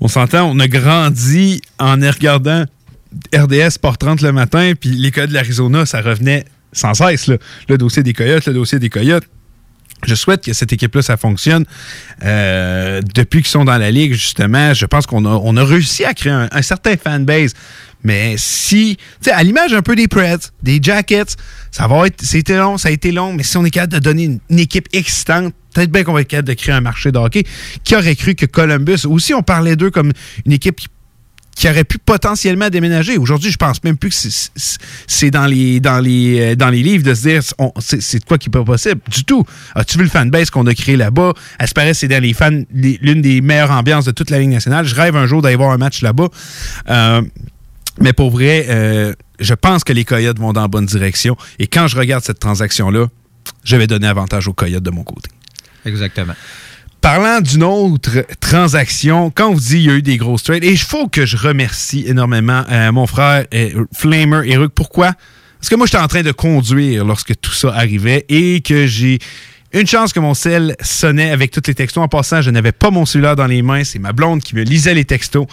on s'entend, on a grandi en regardant RDS Port 30 le matin, puis les Coyotes de l'Arizona, ça revenait sans cesse. Le dossier des Coyotes, le dossier des Coyotes. Je souhaite que cette équipe-là, ça fonctionne. Euh, depuis qu'ils sont dans la ligue, justement, je pense qu'on a, réussi à créer un, certain fanbase. Mais si, à l'image un peu des Preds, des Jackets, ça va être, c'était long, ça a été long, mais si on est capable de donner une, équipe excitante, peut-être bien qu'on va être capable de créer un marché de hockey. Qui aurait cru que Columbus, aussi on parlait d'eux comme une équipe qui aurait pu potentiellement déménager. Aujourd'hui, je pense même plus que c'est dans les, dans, les, euh, dans les livres de se dire c'est de quoi qui n'est pas possible. Du tout. As-tu vu le fanbase qu'on a créé là-bas? À ce paraît, c'est l'une des meilleures ambiances de toute la Ligue nationale. Je rêve un jour d'aller voir un match là-bas. Euh, mais pour vrai, euh, je pense que les Coyotes vont dans la bonne direction. Et quand je regarde cette transaction-là, je vais donner avantage aux Coyotes de mon côté.
Exactement.
Parlant d'une autre transaction, quand on vous dit qu'il y a eu des grosses trades, et il faut que je remercie énormément euh, mon frère euh, Flamer et Ruck. Pourquoi? Parce que moi, j'étais en train de conduire lorsque tout ça arrivait et que j'ai une chance que mon cell sonnait avec tous les textos. En passant, je n'avais pas mon cellulaire dans les mains. C'est ma blonde qui me lisait les textos.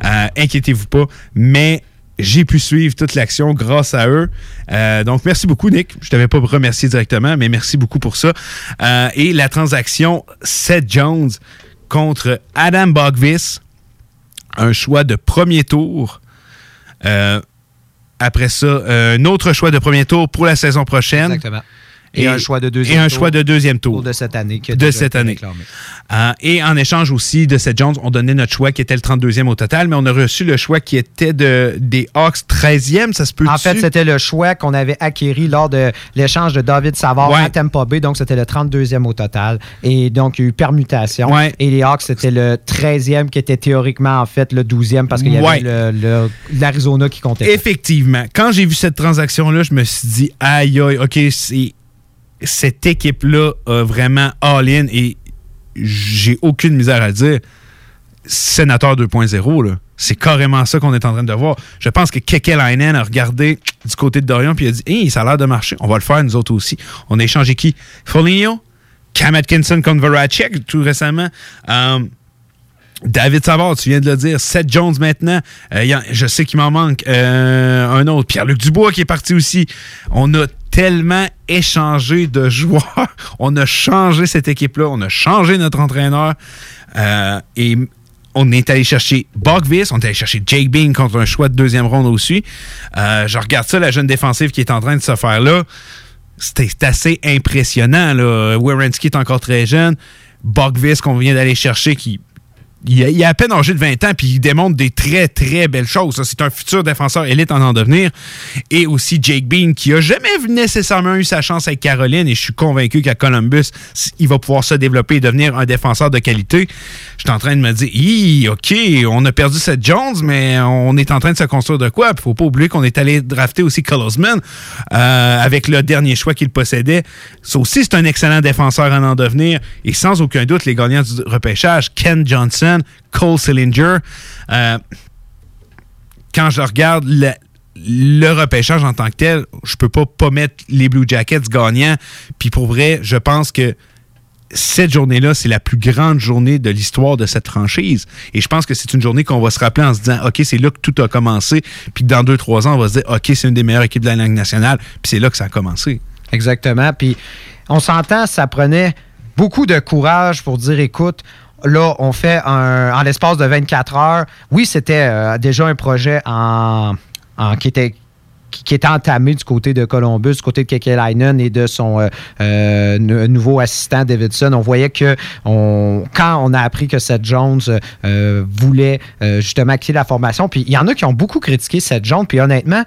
inquiétez-vous pas. Mais j'ai pu suivre toute l'action grâce à eux. Euh, donc, merci beaucoup, Nick. Je ne t'avais pas remercié directement, mais merci beaucoup pour ça. Euh, et la transaction Seth Jones contre Adam Bogvis, un choix de premier tour. Euh, après ça, un autre choix de premier tour pour la saison prochaine.
Exactement. Et, un choix de deuxième
et un choix de deuxième tour
de cette année.
de cette année. Euh, et en échange aussi de Seth Jones, on donnait notre choix qui était le 32e au total, mais on a reçu le choix qui était de, des Hawks 13e, ça se peut
En fait, c'était le choix qu'on avait acquéri lors de l'échange de David Savard à Tampa Bay, donc c'était le 32e au total. Et donc, il y a eu permutation. Et les Hawks, c'était le 13e qui était théoriquement, en fait, le 12e parce qu'il y avait l'Arizona qui comptait.
Effectivement. Quand j'ai vu cette transaction-là, je me suis dit, aïe, aïe, OK, c'est cette équipe-là a vraiment all-in et j'ai aucune misère à dire. Sénateur 2.0, là. C'est carrément ça qu'on est en train de voir. Je pense que Kekelainen a regardé du côté de Dorian puis a dit Hey, ça a l'air de marcher. On va le faire, nous autres aussi. On a échangé qui? Foligno, Cam Atkinson contre Voracek tout récemment. Euh, David Savard, tu viens de le dire. Seth Jones maintenant. Euh, je sais qu'il m'en manque euh, un autre. Pierre-Luc Dubois qui est parti aussi. On a tellement échangé de joueurs. On a changé cette équipe-là. On a changé notre entraîneur. Euh, et on est allé chercher Bogvis, on est allé chercher Jake Bean contre un choix de deuxième ronde aussi. Euh, je regarde ça, la jeune défensive qui est en train de se faire là. C'est assez impressionnant. Là. Est encore très jeune. Bogvis qu'on vient d'aller chercher qui il a, a à peine âgé de 20 ans, puis il démontre des très, très belles choses. C'est un futur défenseur élite en en devenir. Et aussi Jake Bean, qui a jamais nécessairement eu sa chance avec Caroline, et je suis convaincu qu'à Columbus, il va pouvoir se développer et devenir un défenseur de qualité. Je suis en train de me dire, Hi, OK, on a perdu cette Jones, mais on est en train de se construire de quoi? Puis faut pas oublier qu'on est allé drafter aussi Colosman euh, avec le dernier choix qu'il possédait. Ça aussi, c'est un excellent défenseur en en devenir. Et sans aucun doute, les gagnants du repêchage, Ken Johnson, Cole Sillinger. Euh, quand je regarde le, le repêchage en tant que tel, je peux pas pas mettre les Blue Jackets gagnants. Puis pour vrai, je pense que cette journée-là, c'est la plus grande journée de l'histoire de cette franchise. Et je pense que c'est une journée qu'on va se rappeler en se disant, OK, c'est là que tout a commencé. Puis dans deux, trois ans, on va se dire, OK, c'est une des meilleures équipes de la Ligue nationale. Puis c'est là que ça a commencé.
Exactement. Puis on s'entend, ça prenait beaucoup de courage pour dire écoute, là, on fait un, en l'espace de 24 heures. Oui, c'était euh, déjà un projet qui était qui, entamé du côté de Columbus, du côté de Kekelainen et de son euh, euh, nouveau assistant Davidson. On voyait que quand on a appris que Seth Jones voulait justement quitter la formation, puis il y en a qui ont beaucoup critiqué Seth Jones, puis honnêtement,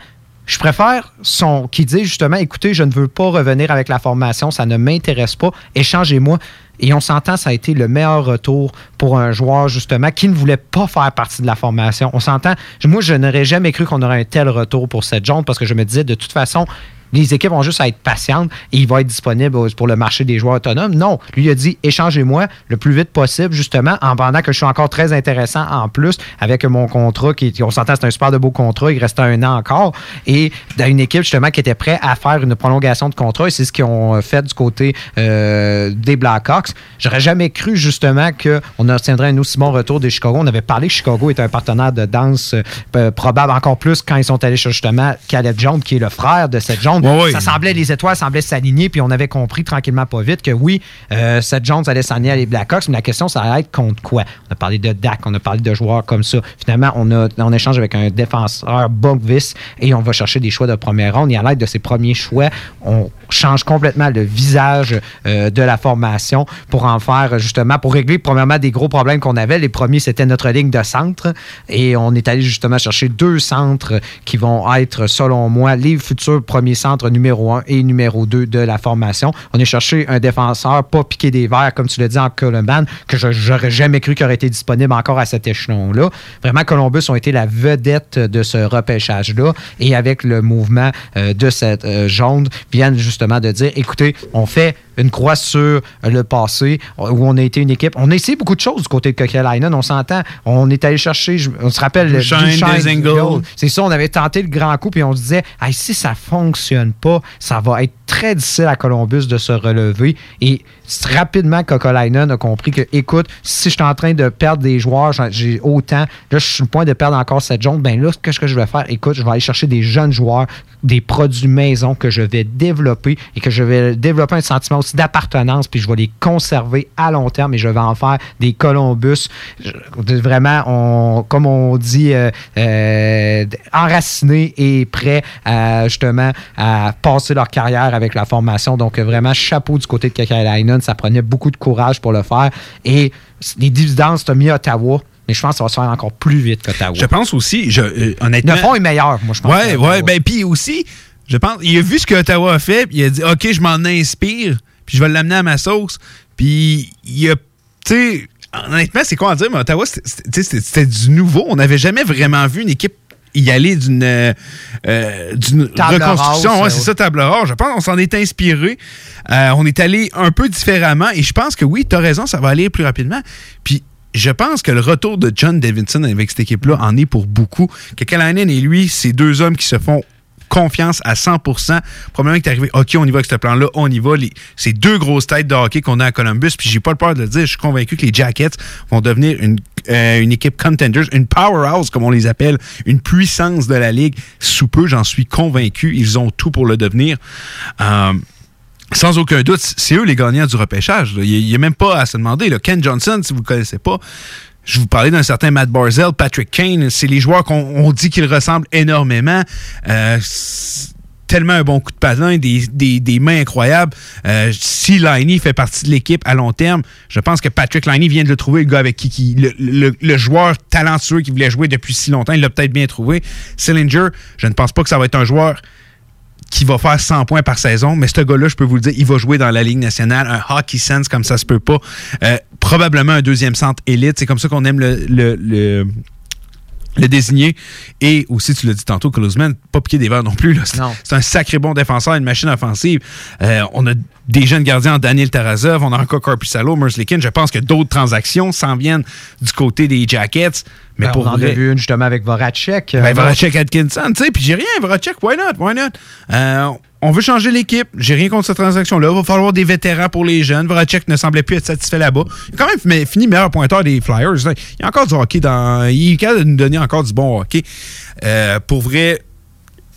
je préfère son qui dit justement écoutez, je ne veux pas revenir avec la formation, ça ne m'intéresse pas, échangez-moi. Et on s'entend, ça a été le meilleur retour pour un joueur justement qui ne voulait pas faire partie de la formation. On s'entend, moi je n'aurais jamais cru qu'on aurait un tel retour pour cette Jones parce que je me disais de toute façon, les équipes vont juste à être patientes et il va être disponible pour le marché des joueurs autonomes. Non, lui a dit échangez-moi le plus vite possible, justement, en pendant que je suis encore très intéressant en plus avec mon contrat qui, on s'entend, c'est un super de beau contrat, il reste un an encore. Et dans une équipe justement qui était prête à faire une prolongation de contrat, et c'est ce qu'ils ont fait du côté euh, des Blackhawks. J'aurais jamais cru justement qu'on obtiendrait un aussi bon retour des Chicago. On avait parlé que Chicago est un partenaire de danse euh, probable encore plus quand ils sont allés justement Caleb Jones, qui est le frère de cette Jones. Ça semblait, les étoiles semblaient s'aligner, puis on avait compris tranquillement pas vite que oui, euh, Seth Jones allait s'aligner à les Blackhawks, mais la question, ça allait être contre quoi? On a parlé de Dak, on a parlé de joueurs comme ça. Finalement, on a on échange avec un défenseur Bogvis et on va chercher des choix de première ronde. Et à l'aide de ces premiers choix, on change complètement le visage euh, de la formation pour en faire justement, pour régler premièrement des gros problèmes qu'on avait. Les premiers, c'était notre ligne de centre et on est allé justement chercher deux centres qui vont être, selon moi, les futurs premiers centres numéro un et numéro 2 de la formation. On est cherché un défenseur pas piqué des verres, comme tu l'as dit en Columban, que je j'aurais jamais cru qu'il aurait été disponible encore à cet échelon-là. Vraiment, Columbus ont été la vedette de ce repêchage-là et avec le mouvement euh, de cette euh, jaune, viennent justement de dire, écoutez, on fait une croix sur le passé, où on a été une équipe. On a essayé beaucoup de choses du côté de Coquelinen, on s'entend. On est allé chercher, on se rappelle, le. C'est ça, on avait tenté le grand coup, puis on se disait, Hey, si ça fonctionne pas, ça va être très difficile à Columbus de se relever. Et rapidement, Kokolainen a compris que, écoute, si je suis en train de perdre des joueurs, j'ai autant, là, je suis sur le point de perdre encore cette jaune, ben là, qu'est-ce que je vais faire? Écoute, je vais aller chercher des jeunes joueurs, des produits maison que je vais développer et que je vais développer un sentiment sens d'appartenance, puis je vais les conserver à long terme et je vais en faire des Columbus. Je- vraiment, on, comme on dit, euh, euh, enracinés et prêts à, justement à passer leur carrière avec la formation. Donc, vraiment, chapeau du côté de Kekalainen. Ça prenait beaucoup de courage pour le faire. Et les dividendes, c'est mis à Ottawa. Mais je pense que ça va se faire encore plus vite qu'Ottawa.
Je pense aussi, je, euh, honnêtement.
Le fond est meilleur, moi, je pense. Que
ouais. Ben, puis aussi, je pense, il a vu ce que Ottawa a fait, puis il a dit, OK, je m'en inspire, puis je vais l'amener à ma sauce. Puis, il a, tu sais, honnêtement, c'est quoi à dire, mais Ottawa, c'était- du nouveau. On n'avait jamais vraiment vu une équipe y aller d'une euh, reconstruction. Ouais, c'est ça, table rase. Je pense qu'on s'en est inspiré. Euh, on est allé un peu différemment et je pense que oui, tu as raison, ça va aller plus rapidement. Puis je pense que le retour de John Davidson avec cette équipe-là en est pour beaucoup. Que Kalainen et lui, c'est deux hommes qui se font confiance à 100%. Probablement que t'es arrivé, OK, on y va avec ce plan-là, on y va. Les- C'est deux grosses têtes de hockey qu'on a à Columbus, puis j'ai pas le peur de le dire, je suis convaincu que les Jackets vont devenir une, euh, équipe contenders, une powerhouse, comme on les appelle, une puissance de la Ligue. Sous peu, j'en suis convaincu, ils ont tout pour le devenir. Euh, sans aucun doute, c'est eux les gagnants du repêchage. Il n'y a, même pas à se demander. Ken Johnson, si vous ne connaissez pas, je vous parlais d'un certain Matt Barzell, Patrick Kane. C'est les joueurs qu'on on dit qu'ils ressemblent énormément. Euh, tellement un bon coup de patin, des, des- des mains incroyables. Euh, si Liney fait partie de l'équipe à long terme, je pense que Patrick Liney vient de le trouver, le gars avec qui, le- le joueur talentueux qui voulait jouer depuis si longtemps, il l'a peut-être bien trouvé. Sillinger, je ne pense pas que ça va être un joueur qui va faire 100 points par saison, mais ce gars-là, je peux vous le dire, il va jouer dans la Ligue nationale, un hockey sense comme ça se peut pas. Euh, probablement un deuxième centre élite, c'est comme ça qu'on aime le, le- le- le désigner. Et aussi, tu l'as dit tantôt, Closeman, pas piqué des verres non plus. C'est un sacré bon défenseur, une machine offensive. Euh, on a des jeunes gardiens, Daniel Tarazov, on a encore Corpusalo, Merslikin. Je pense que d'autres transactions s'en viennent du côté des Jackets. Mais
Ben,
pour
on en
vrai-
a vu une justement avec Voracek.
ben,
Euh,
Voracek Atkinson, tu sais, puis j'ai rien, Voracek, why not, why not? Euh, on veut changer l'équipe, j'ai rien contre cette transaction-là, il va falloir des vétérans pour les jeunes. Voracek ne semblait plus être satisfait là-bas. Il a quand même fini meilleur pointeur des Flyers. Il y a encore du hockey dans... Il est de nous donner encore du bon hockey. Euh, pour vrai,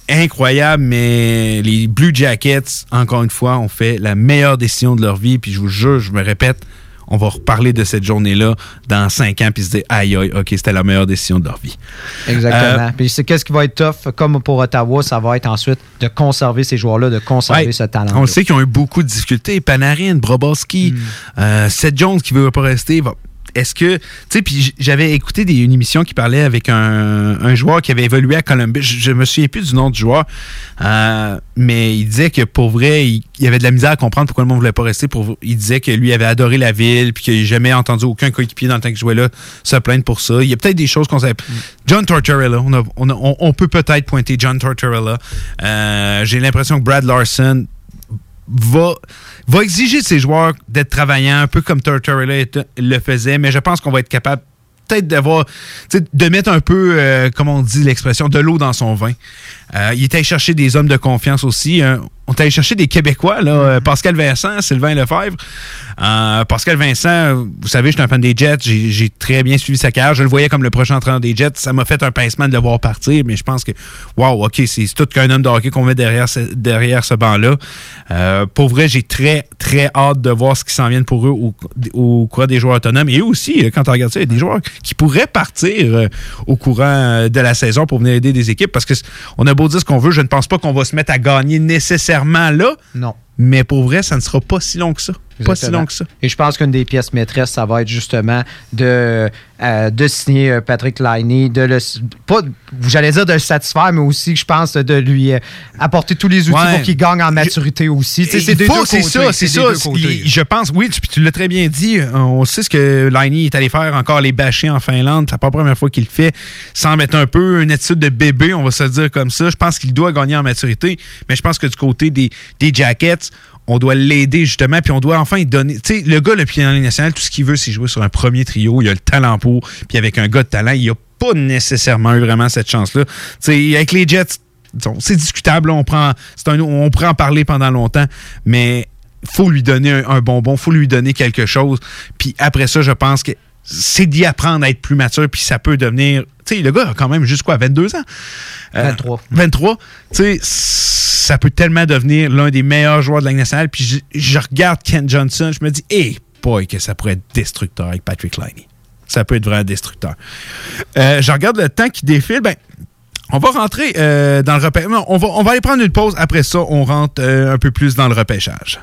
incroyable, mais les Blue Jackets, encore une fois, ont fait la meilleure décision de leur vie, puis je vous jure, je me répète, on va reparler de cette journée-là dans cinq ans, puis se dire, aïe, aïe, OK, c'était la meilleure décision de leur vie.
Exactement.
Euh,
Puis c'est qu'est-ce qui va être tough, comme pour Ottawa, ça va être ensuite de conserver ces joueurs-là, de conserver
Ouais.
ce talent.
On le sait qu'ils ont eu beaucoup de difficultés. Panarin, Brobowski,
Hmm.
euh, Seth Jones qui veut pas rester. va- Est-ce que. Tu sais, puis j'avais écouté des- une émission qui parlait avec un, un joueur qui avait évolué à Columbus. Je, je me souviens plus du nom du joueur. euh, mais il disait que pour vrai, il, il avait de la misère à comprendre pourquoi le monde voulait pas rester. Pour, il disait que lui avait adoré la ville, puis qu'il n'a jamais entendu aucun coéquipier dans le temps qu'il jouait là se plaindre pour ça. Il y a peut-être des choses qu'on savait. John Tortorella, on, a- on a- on- on peut peut-être pointer John Tortorella. Euh, J'ai l'impression que Brad Larson va, va exiger de ses joueurs d'être travaillants, un peu comme Tortorella le faisait, mais je pense qu'on va être capable peut-être d'avoir, de mettre un peu, euh, comme on dit l'expression, de l'eau dans son vin. Euh, il est allé chercher des hommes de confiance aussi. hein. On est allé chercher des Québécois, là, euh, Pascal Vincent, Sylvain Lefebvre. Euh, Pascal Vincent, vous savez, je suis un fan des Jets. J'ai très bien suivi sa carrière. Je le voyais comme le prochain entraîneur des Jets. Ça m'a fait un pincement de le voir partir, mais je pense que, wow, OK, c'est tout qu'un homme de hockey qu'on met derrière ce, derrière ce banc-là. Euh, pour vrai, j'ai très, très hâte de voir ce qui s'en vient pour eux au, au courant des joueurs autonomes. Et eux aussi, euh, quand on regarde ça, il y a des joueurs qui pourraient partir euh, au courant euh, de la saison pour venir aider des équipes parce que c- on a beau dire ce qu'on veut, je ne pense pas qu'on va se mettre à gagner nécessairement là.
Non.
Mais pour vrai, ça ne sera pas si long que ça. Pas si long que ça.
Et je pense qu'une des pièces maîtresses, ça va être justement de, euh, de signer euh, Patrick Liney, de le, pas, j'allais dire de le satisfaire, mais aussi, je pense, de lui euh, apporter tous les outils
Ouais.
pour qu'il gagne en maturité aussi. Tu sais,
Il
c'est des
faut-
deux
c'est
côtés,
ça, c'est ça.
côtés.
Il- je pense, oui, tu, tu l'as très bien dit. On sait ce que Liney est allé faire encore les bâchers en Finlande. C'est pas la première fois qu'il le fait. Sans mettre un peu une attitude de bébé, on va se dire comme ça. Je pense qu'il doit gagner en maturité. Mais je pense que du côté des, des Jackets, on doit l'aider justement, puis on doit enfin lui donner. Tu sais, le gars, le pied dans la Ligue nationale, tout ce qu'il veut, c'est jouer sur un premier trio. Il a le talent pour. Puis avec un gars de talent, il a pas nécessairement eu vraiment cette chance-là. Tu sais, avec les Jets, c'est discutable. là, on, prend, c'est un, on pourrait en parler pendant longtemps, mais faut lui donner un, un bonbon, faut lui donner quelque chose. Puis après ça, je pense que c'est d'y apprendre à être plus mature, puis ça peut devenir. Tu sais, le gars a quand même juste quoi, 22 ans? Euh,
23.
23. Tu sais, ça peut tellement devenir l'un des meilleurs joueurs de la nationale. Puis je, regarde Ken Johnson, je me dis, hey boy, que ça pourrait être destructeur avec Patrick Liney. Ça peut être vraiment destructeur. Euh, je regarde le temps qui défile. Ben, on va rentrer euh, dans le repêchage. On va, on aller prendre une pause. Après ça, on rentre euh, un peu plus dans le repêchage.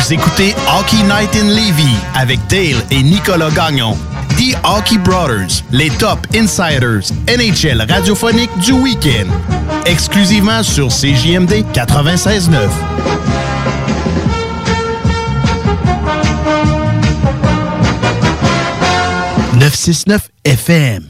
Vous écoutez Hockey Night in Levy avec Dale et Nicolas Gagnon. The Hockey Brothers, les top insiders NHL radiophonique du week-end. Exclusivement sur CJMD 96.9. 969 FM.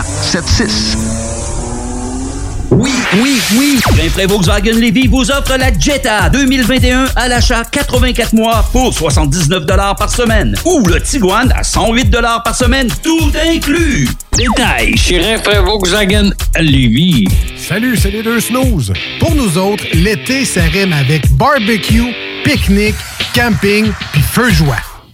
681 4476.
Oui, oui, oui! Rainfray Volkswagen Levy vous offre la Jetta 2021 à l'achat 84 mois pour 79 par semaine. Ou le Tiguan à 108 par semaine, tout inclus.
Détail chez Rainfray Volkswagen Levy.
Salut, c'est les deux snooze. Pour nous autres, l'été, ça rime avec barbecue, pique-nique, camping, puis feu de joie.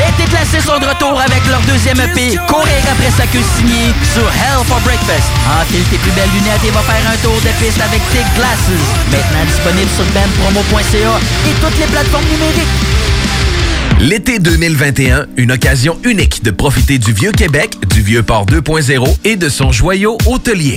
Les déplacés sont de retour avec leur deuxième EP, Courir après sa queue signée sur Hell for Breakfast. Enfile tes plus belles lunettes et va faire un tour de piste avec tes glasses. Maintenant disponible sur bandpromo.ca et toutes les plateformes numériques.
L'été 2021, une occasion unique de profiter du Vieux Québec, du Vieux Port 2.0 et de son joyau hôtelier.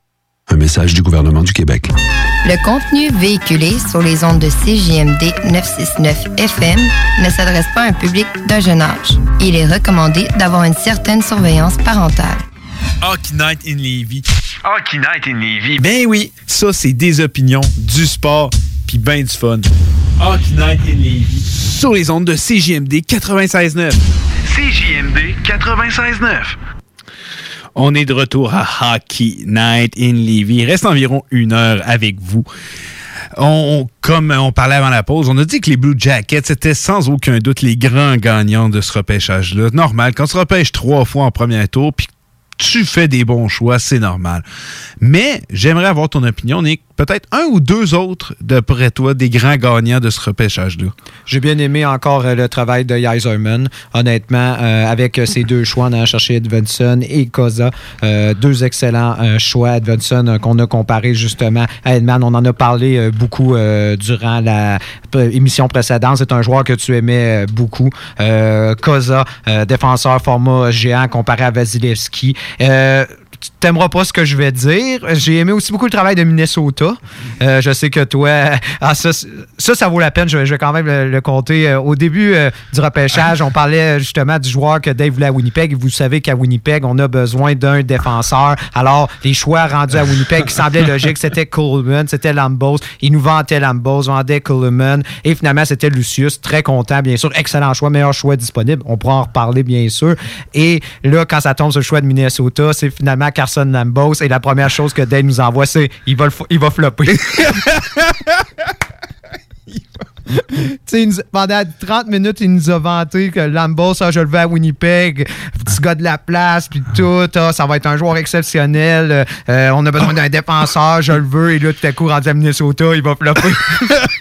Un message du gouvernement du Québec.
Le contenu véhiculé sur les ondes de CJMD 969 FM ne s'adresse pas à un public d'un jeune âge. Il est recommandé d'avoir une certaine surveillance parentale.
Hockey Night in Levy. Hockey Night in Levy. Ben oui, ça c'est des opinions, du sport, puis ben du fun. Hockey Night in Levy. Sur les ondes de CJMD 96.9. CJMD 96.9. On est de retour à Hockey Night in Levy. Il reste environ une heure avec vous. On, comme on parlait avant la pause, on a dit que les Blue Jackets étaient sans aucun doute les grands gagnants de ce repêchage-là. Normal, quand tu repêches trois fois en premier tour, puis tu fais des bons choix, c'est normal. Mais j'aimerais avoir ton opinion, Nick. Peut-être un ou deux autres, d'après toi, des grands gagnants de ce repêchage-là.
J'ai bien aimé encore euh, le travail de Yzerman. Honnêtement, euh, avec euh, ces deux choix, on a cherché Edvinson et Koza. deux excellents choix. Edvinson qu'on a comparé justement à Edman. On en a parlé beaucoup durant la émission précédente. C'est un joueur que tu aimais beaucoup. Koza, défenseur format géant comparé à Vasilevski Eh, tu t'aimeras pas ce que je vais dire. J'ai aimé aussi beaucoup le travail de Minnesota. Euh, je sais que toi, ah, ça, ça, vaut la peine. Je, vais quand même le, compter. Euh, au début euh, du repêchage, on parlait justement du joueur que Dave voulait à Winnipeg. Vous savez qu'à Winnipeg, on a besoin d'un défenseur. Alors, les choix rendus à Winnipeg qui semblaient logiques, c'était Coleman, c'était Lambos. Il nous vantait Lambos, vendait Coleman. Et finalement, c'était Lucius. Très content, bien sûr. Excellent choix, meilleur choix disponible. On pourra en reparler, bien sûr. Et là, quand ça tombe sur le choix de Minnesota, c'est finalement Carson Lambos et la première chose que Dave nous envoie, c'est il va, il va flopper. pendant 30 minutes, il nous a vanté que Lambos, ça, je le veux à Winnipeg, petit gars de la place, puis tout, ah, ça va être un joueur exceptionnel. Euh, on a besoin d'un défenseur, je le veux, et là, tout à coup, rendu à Minnesota, il va flopper.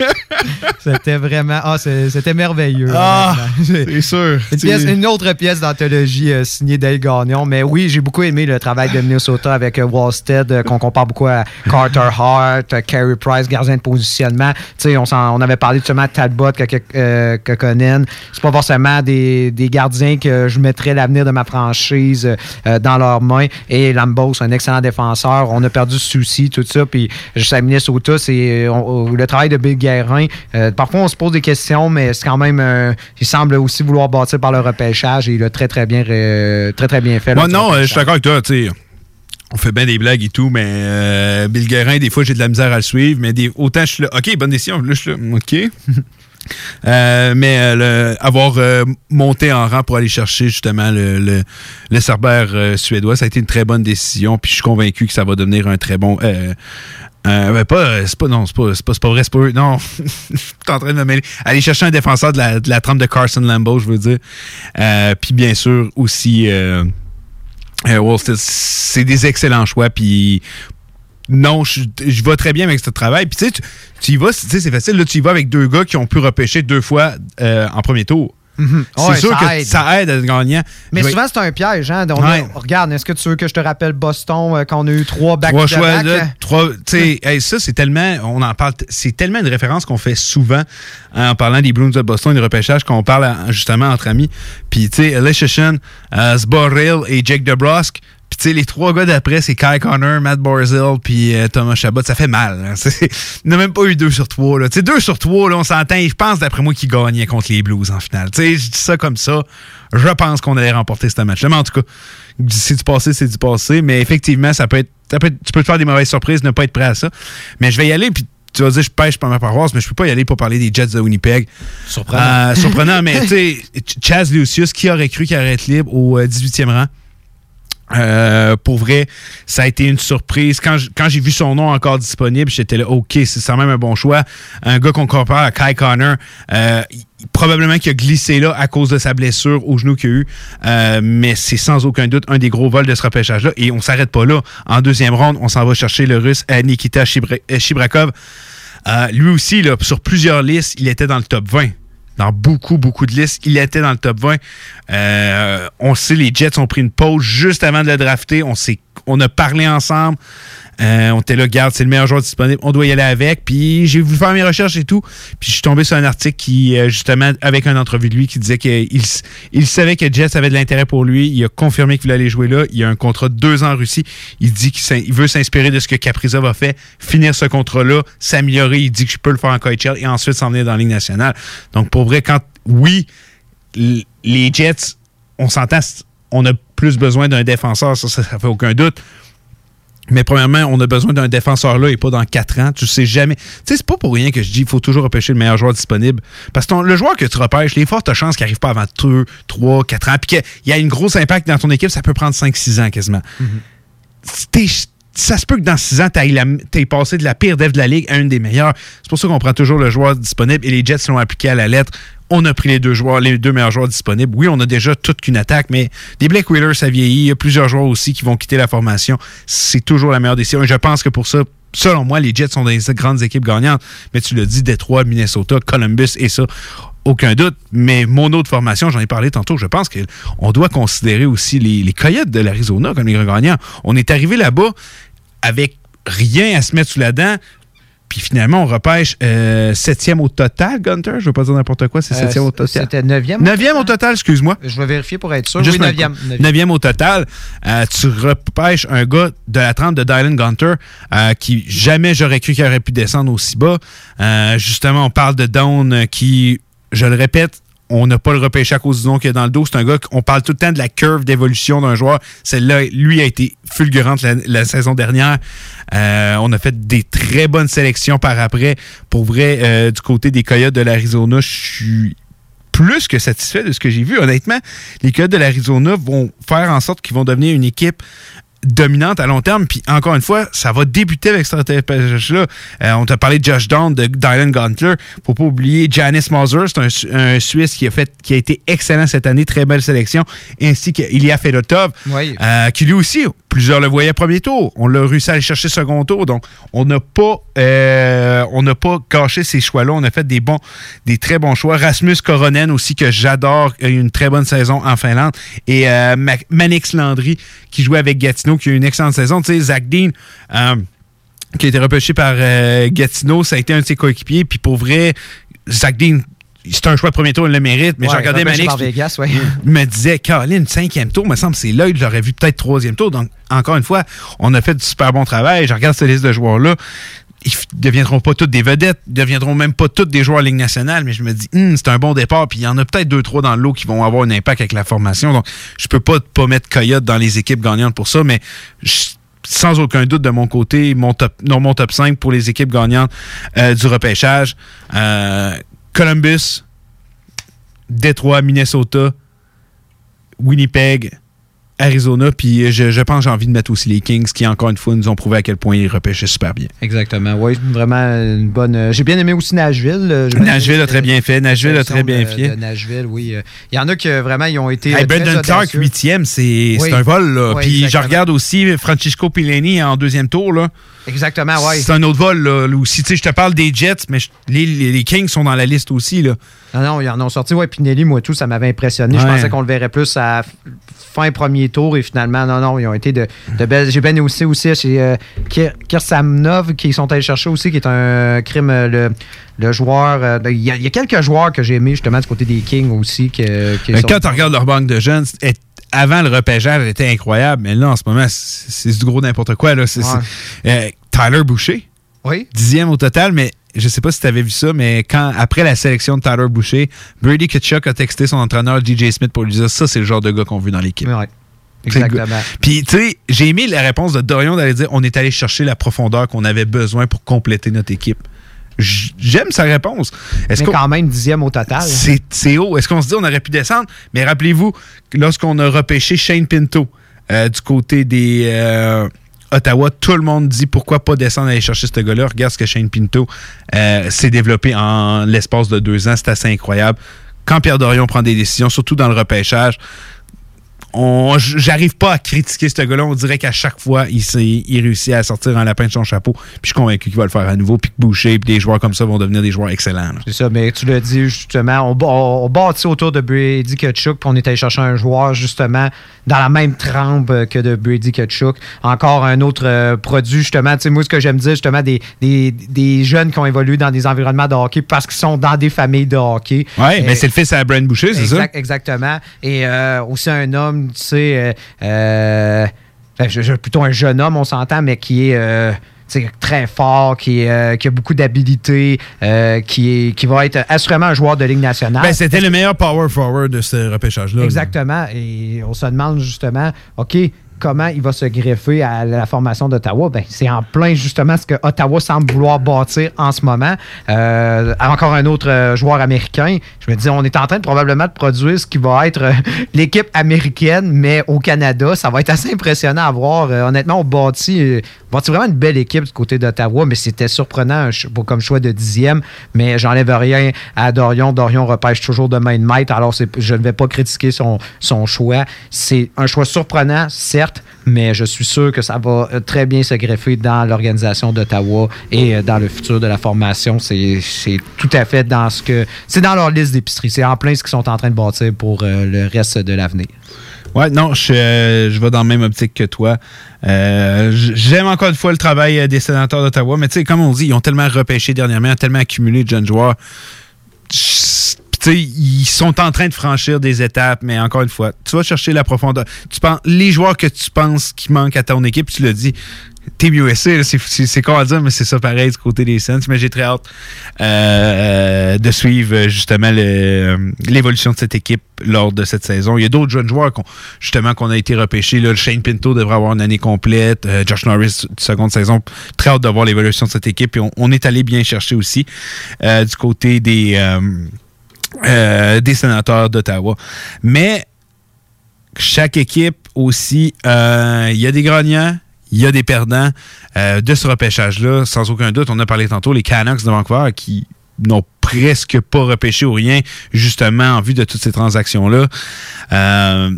c'était vraiment. Ah, c'était merveilleux.
Ah, c'est sûr.
Une, autre pièce d'anthologie euh, signée Dale Gagnon, mais oui, j'ai beaucoup aimé le travail de Minnesota avec euh, Wallstead, qu'on compare beaucoup à Carter Hart, Carey Price, gardien de positionnement. Tu sais, on, on avait parlé justement Talbot, que, euh, C'est pas forcément des, gardiens que je mettrais l'avenir de ma franchise euh, dans leurs mains. Et Lambos, un excellent défenseur. On a perdu ce souci, tout ça. Puis je sais, Minnesota, c'est le travail de Bill Guérin. Euh, parfois, on se pose des questions, mais c'est quand même. il semble aussi vouloir bâtir par le repêchage et il a très, très bien, très, très bien fait.
Moi, non, je suis d'accord avec toi. On fait bien des blagues et tout, mais Bill Guérin, des fois, j'ai de la misère à le suivre, mais autant je suis là, OK, bonne décision, là, je suis là, OK. Euh, mais euh, avoir euh, monté en rang pour aller chercher justement le, le, le Cerbère suédois, ça a été une très bonne décision. Puis je suis convaincu que ça va devenir un très bon. Ben pas, c'est pas, non, c'est pas, pas, pas, vrai, c'est pas eux. Non, je suis en train de me mêler. Aller chercher un défenseur de la, de la trempe de Carson Lambeau, je veux dire. puis bien sûr aussi. C'est des excellents choix. Puis non, je, je vais très bien avec ce travail. Puis tu sais, tu y vas, c'est facile. Là, tu y vas avec deux gars qui ont pu repêcher deux fois euh, en premier tour.
Mhm.
C'est sûr que ça aide à gagner.
Mais souvent, c'est un piège. Hein? regarde, est-ce que tu veux que je te rappelle Boston euh, quand on a eu trois back
Trois choix, trois, ça, c'est tellement, on en parle, c'est tellement une référence qu'on fait souvent hein, en parlant des Bruins de Boston, des repêchages, qu'on parle justement entre amis. Puis, tu sais, Elisha uh, Zboril et Jake DeBrusque, sais, les trois gars d'après, c'est Kai Connor, Matt Barzell, puis euh, Thomas Chabot. Ça fait mal. Hein. Il n'a même pas eu deux sur trois. Tu sais, deux sur trois, là, on s'entend. Je pense, d'après moi, qu'ils gagnaient contre les Blues en finale. Je dis ça comme ça. Je pense qu'on allait remporter ce match-là. Mais en tout cas, c'est du passé, c'est du passé. Mais effectivement, ça peut être, ça peut être, tu peux te faire des mauvaises surprises, ne pas être prêt à ça. Mais je vais y aller, puis tu vas dire, je pêche pas ma paroisse, mais je peux pas y aller pour parler des Jets de Winnipeg.
Surprenant.
Euh, surprenant, mais tu sais, Chaz Lucius, qui aurait cru qu'il allait être libre au 18e euh, rang? Euh, pour vrai, ça a été une surprise. Quand, j'ai vu son nom encore disponible, j'étais là, OK, c'est quand même un bon choix. Un gars qu'on compare à Kai Connor, euh, probablement qu'il a glissé là à cause de sa blessure au genou qu'il a eu. Euh, mais c'est sans aucun doute un des gros vols de ce repêchage-là. Et on s'arrête pas là. En deuxième ronde, on s'en va chercher le russe Nikita Shibrakov. lui aussi, là, sur plusieurs listes, il était dans le top 20 dans beaucoup, beaucoup de listes. Il était dans le top 20. Euh, on sait, les Jets ont pris une pause juste avant de le drafter. On, on a parlé ensemble. Euh, on était là, garde, c'est le meilleur joueur disponible, on doit y aller avec. Puis j'ai voulu faire mes recherches et tout. Puis je suis tombé sur un article qui, euh, justement, avec une entrevue de lui, qui disait qu'il il savait que Jets avait de l'intérêt pour lui. Il a confirmé qu'il aller jouer là. Il a un contrat de deux ans en Russie. Il dit qu'il veut s'inspirer de ce que Kaprizov a fait, finir ce contrat-là, s'améliorer. Il dit que je peux le faire en KHL et ensuite s'en venir dans la Ligue nationale. Donc pour vrai, quand, oui, les Jets, on s'entend, on a plus besoin d'un défenseur, ça, ça, ça fait aucun doute. Mais premièrement, on a besoin d'un défenseur là et pas dans quatre ans. Tu sais jamais. Tu sais, c'est pas pour rien que je dis qu'il faut toujours repêcher le meilleur joueur disponible. Parce que ton- le joueur que tu repêches, les fortes chances qu'il n'arrive pas avant 2, 3, 4 ans. Puis qu'il y a une grosse impact dans ton équipe, ça peut prendre 5-6 ans quasiment. T'es- ça se peut que dans 6 ans, tu passé de la pire dev de la ligue à une des meilleures. C'est pour ça qu'on prend toujours le joueur disponible et les Jets l'ont appliqué à la lettre. On a pris les deux joueurs, les deux meilleurs joueurs disponibles. Oui, on a déjà toute qu'une attaque, mais les Blake Wheelers, ça vieillit. Il y a plusieurs joueurs aussi qui vont quitter la formation. C'est toujours la meilleure décision. Et je pense que pour ça, selon moi, les Jets sont des grandes équipes gagnantes. Mais tu l'as dit, Détroit, Minnesota, Columbus et ça, aucun doute. Mais mon autre formation, j'en ai parlé tantôt, je pense qu'on doit considérer aussi les, les Coyotes de l'Arizona comme les grands gagnants. On est arrivé là-bas avec rien à se mettre sous la dent. Puis finalement, on repêche euh, septième au total, Gunter? Je veux pas dire n'importe quoi, c'est
Euh,
septième au total.
C'était neuvième.
Neuvième au total, excuse-moi.
Je vais vérifier pour être sûr.
Juste
oui, neuvième.
Neuvième au total. Euh, tu repêches un gars de la trempe de Dylan Gunter qui jamais j'aurais cru qu'il aurait pu descendre aussi bas. Justement, on parle de Down qui, je le répète, on n'a pas le repêché à cause du nom qu'il y a dans le dos. C'est un gars qu'on parle tout le temps de la curve d'évolution d'un joueur. Celle-là, lui, a été fulgurante la, saison dernière. Euh, on a fait des très bonnes sélections par après. Pour vrai, euh, du côté des Coyotes de l'Arizona, je suis plus que satisfait de ce que j'ai vu. Honnêtement, les Coyotes de l'Arizona vont faire en sorte qu'ils vont devenir une équipe dominante à long terme. Puis encore une fois, ça va débuter avec cette repêchage-là. Euh, on t'a parlé de Josh Down, de Dylan Guntler. Faut pas oublier Janice Moser, c'est un, Su- un Suisse qui a fait, qui a été excellent cette année, très belle sélection, ainsi qu'Ilya Fedotov,
Oui.
euh, qui lui aussi, plusieurs le voyaient premier tour. On l'a réussi à aller chercher second tour. Donc, on n'a pas, euh, on n'a pas gâché ces choix-là. On a fait des bons, des très bons choix. Rasmus Koronen aussi, que j'adore, a eu une très bonne saison en Finlande. Et euh, Ma- Manix Landry, qui jouait avec Gatineau, qui a eu une excellente saison. Tu sais, Zach Dean, euh, qui a été repêché par euh, Gatineau, ça a été un de ses coéquipiers. Puis pour vrai, Zach Dean, c'est un choix de premier tour, il le mérite. Mais j'ai regardé Manix.
Vegas, ouais.
il me disait, Caroline, cinquième tour, me semble, c'est là, je l'aurais vu peut-être troisième tour. Donc, encore une fois, on a fait du super bon travail. Je regarde cette liste de joueurs-là. Ils f- deviendront pas tous des vedettes, ils deviendront même pas tous des joueurs en Ligue nationale, mais je me dis, Hum, c'est un bon départ, puis il y en a peut-être deux, trois dans le lot qui vont avoir un impact avec la formation. Donc, je peux pas pas mettre Coyote dans les équipes gagnantes pour ça, mais je- sans aucun doute de mon côté, mon top, non, mon top 5 pour les équipes gagnantes euh, du repêchage. Euh, Columbus, Détroit, Minnesota, Winnipeg, Arizona, puis je, je pense que j'ai envie de mettre aussi les Kings qui, encore une fois, nous ont prouvé à quel point ils repêchaient super bien.
Exactement. Oui, vraiment une bonne. euh, J'ai bien aimé aussi Nashville. euh,
Nashville a très bien fait. Nashville a très bien fait.
Nashville, oui. euh, Il y en a que vraiment, ils ont été.
Hey, Clark, huitième, c'est
Oui.
un vol. Là.
Oui,
Puis je
exactement.
regarde aussi Francisco Pileni en deuxième tour. Là.
Exactement, oui.
C'est un autre vol. Là, là aussi. Tu sais, je te parle des Jets, mais je- les, Kings sont dans la liste aussi. Là.
Non, non, ils en ont sorti. Ouais, Pinelli, moi, tout, ça m'avait impressionné. Je pensais qu'on le verrait plus à fin premier tour et finalement, non, non, ils ont été de, de belles. J'ai bien aussi, aussi chez euh, Kir- Kirsamnov qui sont allés chercher aussi, qui est un crime, euh, le, le joueur. euh, Il y, a, il y a quelques joueurs que j'ai aimés justement du côté des Kings aussi. Que, qui
Mais
sont-
quand tu regardes leur banque de jeunes, est- avant le repêchage, elle était incroyable. Mais là, en ce moment, c'est du gros n'importe quoi. Là.
Ouais.
euh, Tyler Boucher.
Oui.
Dixième au total, mais je sais pas si tu avais vu ça, mais quand après la sélection de Tyler Boucher, Brady Kutchuk a texté son entraîneur DJ Smith pour lui dire ça, c'est le genre de gars qu'on veut dans l'équipe.
Ouais. Exactement.
Puis, tu sais, j'ai aimé la réponse de Dorion d'aller dire on est allé chercher la profondeur qu'on avait besoin pour compléter notre équipe. J'aime sa réponse. Est-ce
Mais quand même dixième au total.
c'est c'est haut. Est-ce qu'on se dit on aurait pu descendre? Mais rappelez-vous, lorsqu'on a repêché Shane Pinto euh, du côté des euh, Ottawa, tout le monde dit pourquoi pas descendre aller chercher ce gars-là. Regarde ce que Shane Pinto euh, s'est développé en l'espace de deux ans. C'est assez incroyable. Quand Pierre Dorion prend des décisions, surtout dans le repêchage, on, j'arrive pas à critiquer ce gars-là. On dirait qu'à chaque fois, il, il réussit à sortir un lapin de son chapeau. Puis je suis convaincu qu'il va le faire à nouveau. Puis que Boucher, puis des joueurs comme ça vont devenir des joueurs excellents.
C'est ça, mais tu l'as dit justement, on, ba- on, bâtit autour de Brady Kachuk, puis on est allé chercher un joueur justement dans la même trempe que de Brady Kachuk. Encore un autre euh, produit, justement, tu sais, moi, ce que j'aime dire, justement, des, des, des jeunes qui ont évolué dans des environnements de hockey parce qu'ils sont dans des familles de hockey. Et-
mais c'est le fils à Brent Boucher, c'est ça?
Exact- Exactement. Et euh, aussi un homme, tu sais, euh, euh, ben, plutôt un jeune homme, on s'entend, mais qui est euh, très fort, qui, euh, qui a beaucoup d'habilité, euh, qui, est, qui va être assurément un joueur de Ligue nationale.
Ben, c'était le meilleur power forward de ce repêchage-là. là.
Exactement. Et on se demande justement, OK, comment il va se greffer à la formation d'Ottawa? Ben, c'est en plein justement ce que Ottawa semble vouloir bâtir en ce moment. Euh, encore un autre joueur américain. Je me dis, on est en train de probablement de produire ce qui va être euh, l'équipe américaine, mais au Canada. Ça va être assez impressionnant à voir. Euh, honnêtement, on bâtit, bâtit vraiment une belle équipe du côté d'Ottawa, mais c'était surprenant comme choix de dixième. Mais j'enlève rien à Dorion. Dorion repêche toujours de main de maître. Alors, c'est- je ne vais pas critiquer son, son choix. C'est un choix surprenant, certes, mais je suis sûr que ça va euh, très bien se greffer dans l'organisation d'Ottawa et euh, dans le futur de la formation. C'est c'est tout à fait dans ce que. C'est dans leur liste d'épicerie. C'est en plein ce qu'ils sont en train de bâtir pour euh, le reste de l'avenir.
Ouais, non, je, euh, je vais dans la même optique que toi. Euh, J'aime encore une fois le travail euh, des sénateurs d'Ottawa, mais tu sais, comme on dit, ils ont tellement repêché dernièrement, tellement accumulé de jeunes joueurs. Ch- Tu sais, ils sont en train de franchir des étapes, mais encore une fois, tu vas chercher la profondeur. Tu penses, les joueurs que tu penses qui manquent à ton équipe, tu l'as dit, Team USA, c'est- con à dire, mais c'est ça pareil du côté des Saints. Mais j'ai très hâte euh, de suivre euh, justement euh, l'évolution de cette équipe lors de cette saison. Il y a d'autres jeunes joueurs justement qu'on a été repêchés. Là, le Shane Pinto devrait avoir une année complète. Euh, Josh Norris, seconde saison. Très hâte de voir l'évolution de cette équipe. On, est allé bien chercher aussi euh, du côté des, euh, euh, des sénateurs d'Ottawa. Mais chaque équipe aussi, euh, il y a des gagnants, il y a des perdants euh, de ce repêchage-là, sans aucun doute. On a parlé tantôt, les Canucks de Vancouver qui n'ont presque pas repêché ou rien, justement en vue de toutes ces transactions-là. Euh,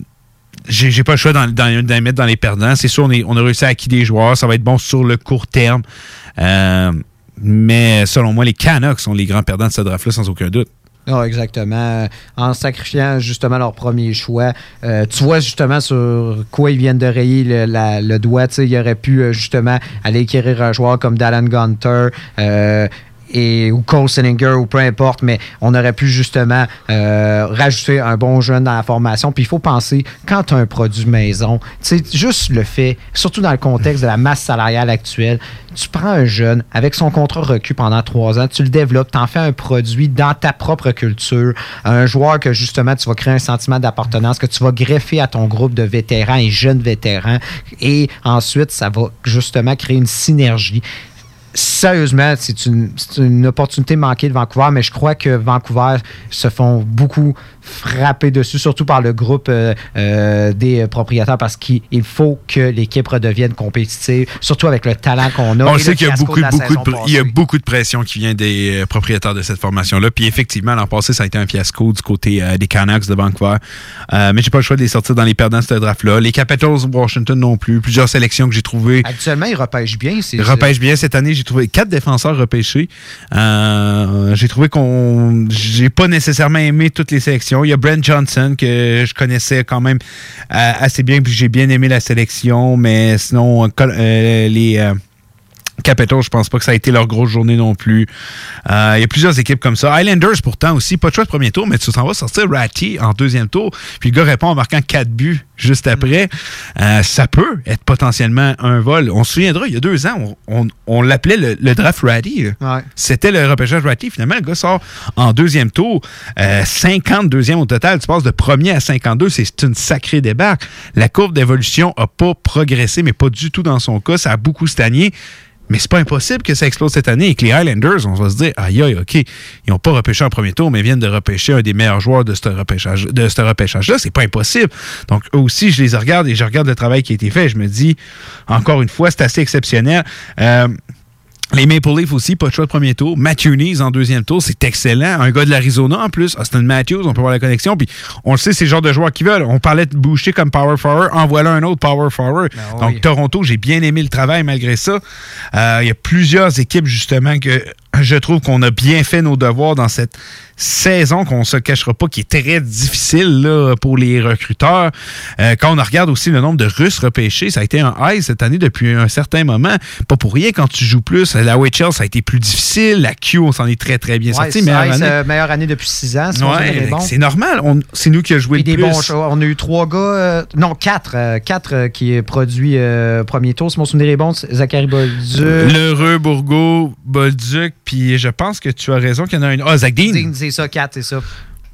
j'ai pas le choix d'en mettre dans les perdants. C'est sûr, on a réussi à acquis des joueurs. Ça va être bon sur le court terme. Euh, mais selon moi, les Canucks sont les grands perdants de ce draft-là, sans aucun doute.
Ah, exactement. En sacrifiant justement leur premier choix. Euh, tu vois justement sur quoi ils viennent de rayer le, la- le doigt. Ils auraient pu euh, justement aller acquérir un joueur comme Dallan Gunter. euh, et, ou Cole ou peu importe, mais on aurait pu justement euh, rajouter un bon jeune dans la formation. Puis il faut penser, quand tu as un produit maison, sais, juste le fait, surtout dans le contexte de la masse salariale actuelle, tu prends un jeune avec son contrat recu pendant trois ans, tu le développes, tu en fais un produit dans ta propre culture, un joueur que justement tu vas créer un sentiment d'appartenance, que tu vas greffer à ton groupe de vétérans et jeunes vétérans, et ensuite ça va justement créer une synergie sérieusement, c'est une, une opportunité manquée de Vancouver, mais je crois que Vancouver se font beaucoup frapper dessus, surtout par le groupe euh, euh, des propriétaires, parce qu'il il faut que l'équipe redevienne compétitive, surtout avec le talent qu'on a.
On sait qu'il y a beaucoup,
de
beaucoup de,
saison
pr- il y a
passée.
beaucoup de pression qui vient des euh, propriétaires de cette formation-là. Puis effectivement, l'an passé, ça a été un fiasco du côté euh, des Canucks de Vancouver. Mais j'ai pas le choix de les sortir dans les perdants de ce draft-là. Les Capitals de Washington non plus. Plusieurs sélections que j'ai trouvées.
Actuellement, ils repêchent bien.
Ils repêchent bien cette année. J'ai trouvé quatre défenseurs repêchés. J'ai trouvé qu'on. J'ai pas nécessairement aimé toutes les sélections. Il y a Brent Johnson que je connaissais quand même euh, assez bien, puis j'ai bien aimé la sélection, mais sinon, euh, euh, les. Euh, Capitals, je pense pas que ça a été leur grosse journée non plus. Euh, Il y a plusieurs équipes comme ça. Islanders, pourtant, aussi, pas de choix de premier tour, mais tu t'en vas sortir Ratty en deuxième tour. Puis le gars répond en marquant quatre buts juste après. Euh, ça peut être potentiellement un vol. On se souviendra, il y a deux ans, on, on- on l'appelait le, le draft Ratty.
Ouais.
C'était le repêchage Ratty. Finalement, le gars sort en deuxième tour. Euh, 52e au total. Tu passes de premier à 52. C'est une sacrée débarque. La courbe d'évolution a pas progressé, mais pas du tout dans son cas. Ça a beaucoup stagné. Mais c'est pas impossible que ça explose cette année et que les Highlanders, on va se dire, aïe, aïe, OK, ils n'ont pas repêché en premier tour, mais viennent de repêcher un des meilleurs joueurs de ce repêchage, de ce repêchage-là. C'est pas impossible. Donc, eux aussi, je les regarde et je regarde le travail qui a été fait. Je me dis, encore une fois, c'est assez exceptionnel. Euh, Les Maple Leafs aussi, pas de choix de premier tour. Matthew Nees en deuxième tour, c'est excellent. Un gars de l'Arizona en plus, Austin Matthews, on peut voir la connexion. Puis on le sait, c'est le genre de joueurs qui veulent. On parlait de boucher comme power forward, en voilà un autre power forward. Donc Toronto, j'ai bien aimé le travail malgré ça. Euh, Il y a plusieurs équipes justement que je trouve qu'on a bien fait nos devoirs dans cette saison qu'on se cachera pas qui est très difficile là, pour les recruteurs. Euh, quand on regarde aussi le nombre de Russes repêchés, ça a été un high cette année depuis un certain moment. Pas pour rien quand tu joues plus. La OHL, ça a été plus difficile. La Q, on s'en est très très bien
Ouais,
sorti.
c'est
année.
c'est meilleure année depuis six ans. si
Ouais, c'est normal. On- C'est nous qui a joué
Puis
le
des
plus.
bons. On a eu trois gars, euh, non, quatre, euh, quatre euh, qui est produit euh, premier tour. Si mon souvenir est bon, c'est Zachary Bolduc.
L'heureux Bourgo, Bolduc, puis je pense que tu as raison qu'il y en a une. Ah, Zach Dean.
C'est ça, quatre, c'est ça.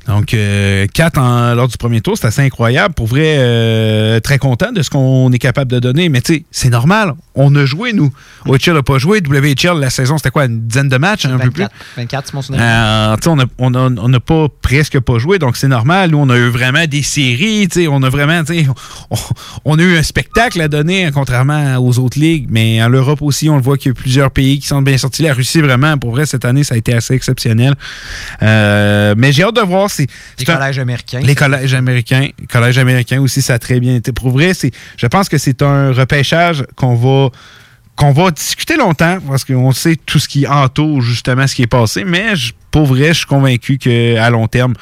Donc, 4 lors du premier tour, c'est assez incroyable. Pour vrai, euh, très content de ce qu'on est capable de donner. Mais tu sais, c'est normal. On a joué, nous. OHL n'a pas joué. WHL, la saison, c'était quoi? Une dizaine de matchs, un peu plus?
24, 24, si mon souvenir.
Euh, on n'a on a, pas presque pas joué, donc c'est normal. Nous, on a eu vraiment des séries. On a vraiment, on, on a eu un spectacle à donner, contrairement aux autres ligues. Mais en Europe aussi, on le voit qu'il y a plusieurs pays qui sont bien sortis. La Russie, vraiment, pour vrai, cette année, ça a été assez exceptionnel. Euh, mais j'ai hâte de voir. C'est,
Les
c'est un-
collèges américains.
Les collèges américains. Les collèges américains aussi, ça a très bien été. Pour vrai, c'est, je pense que c'est un repêchage qu'on va qu'on va discuter longtemps parce qu'on sait tout ce qui entoure justement ce qui est passé, mais je- pour vrai, je suis convaincu qu'à long terme,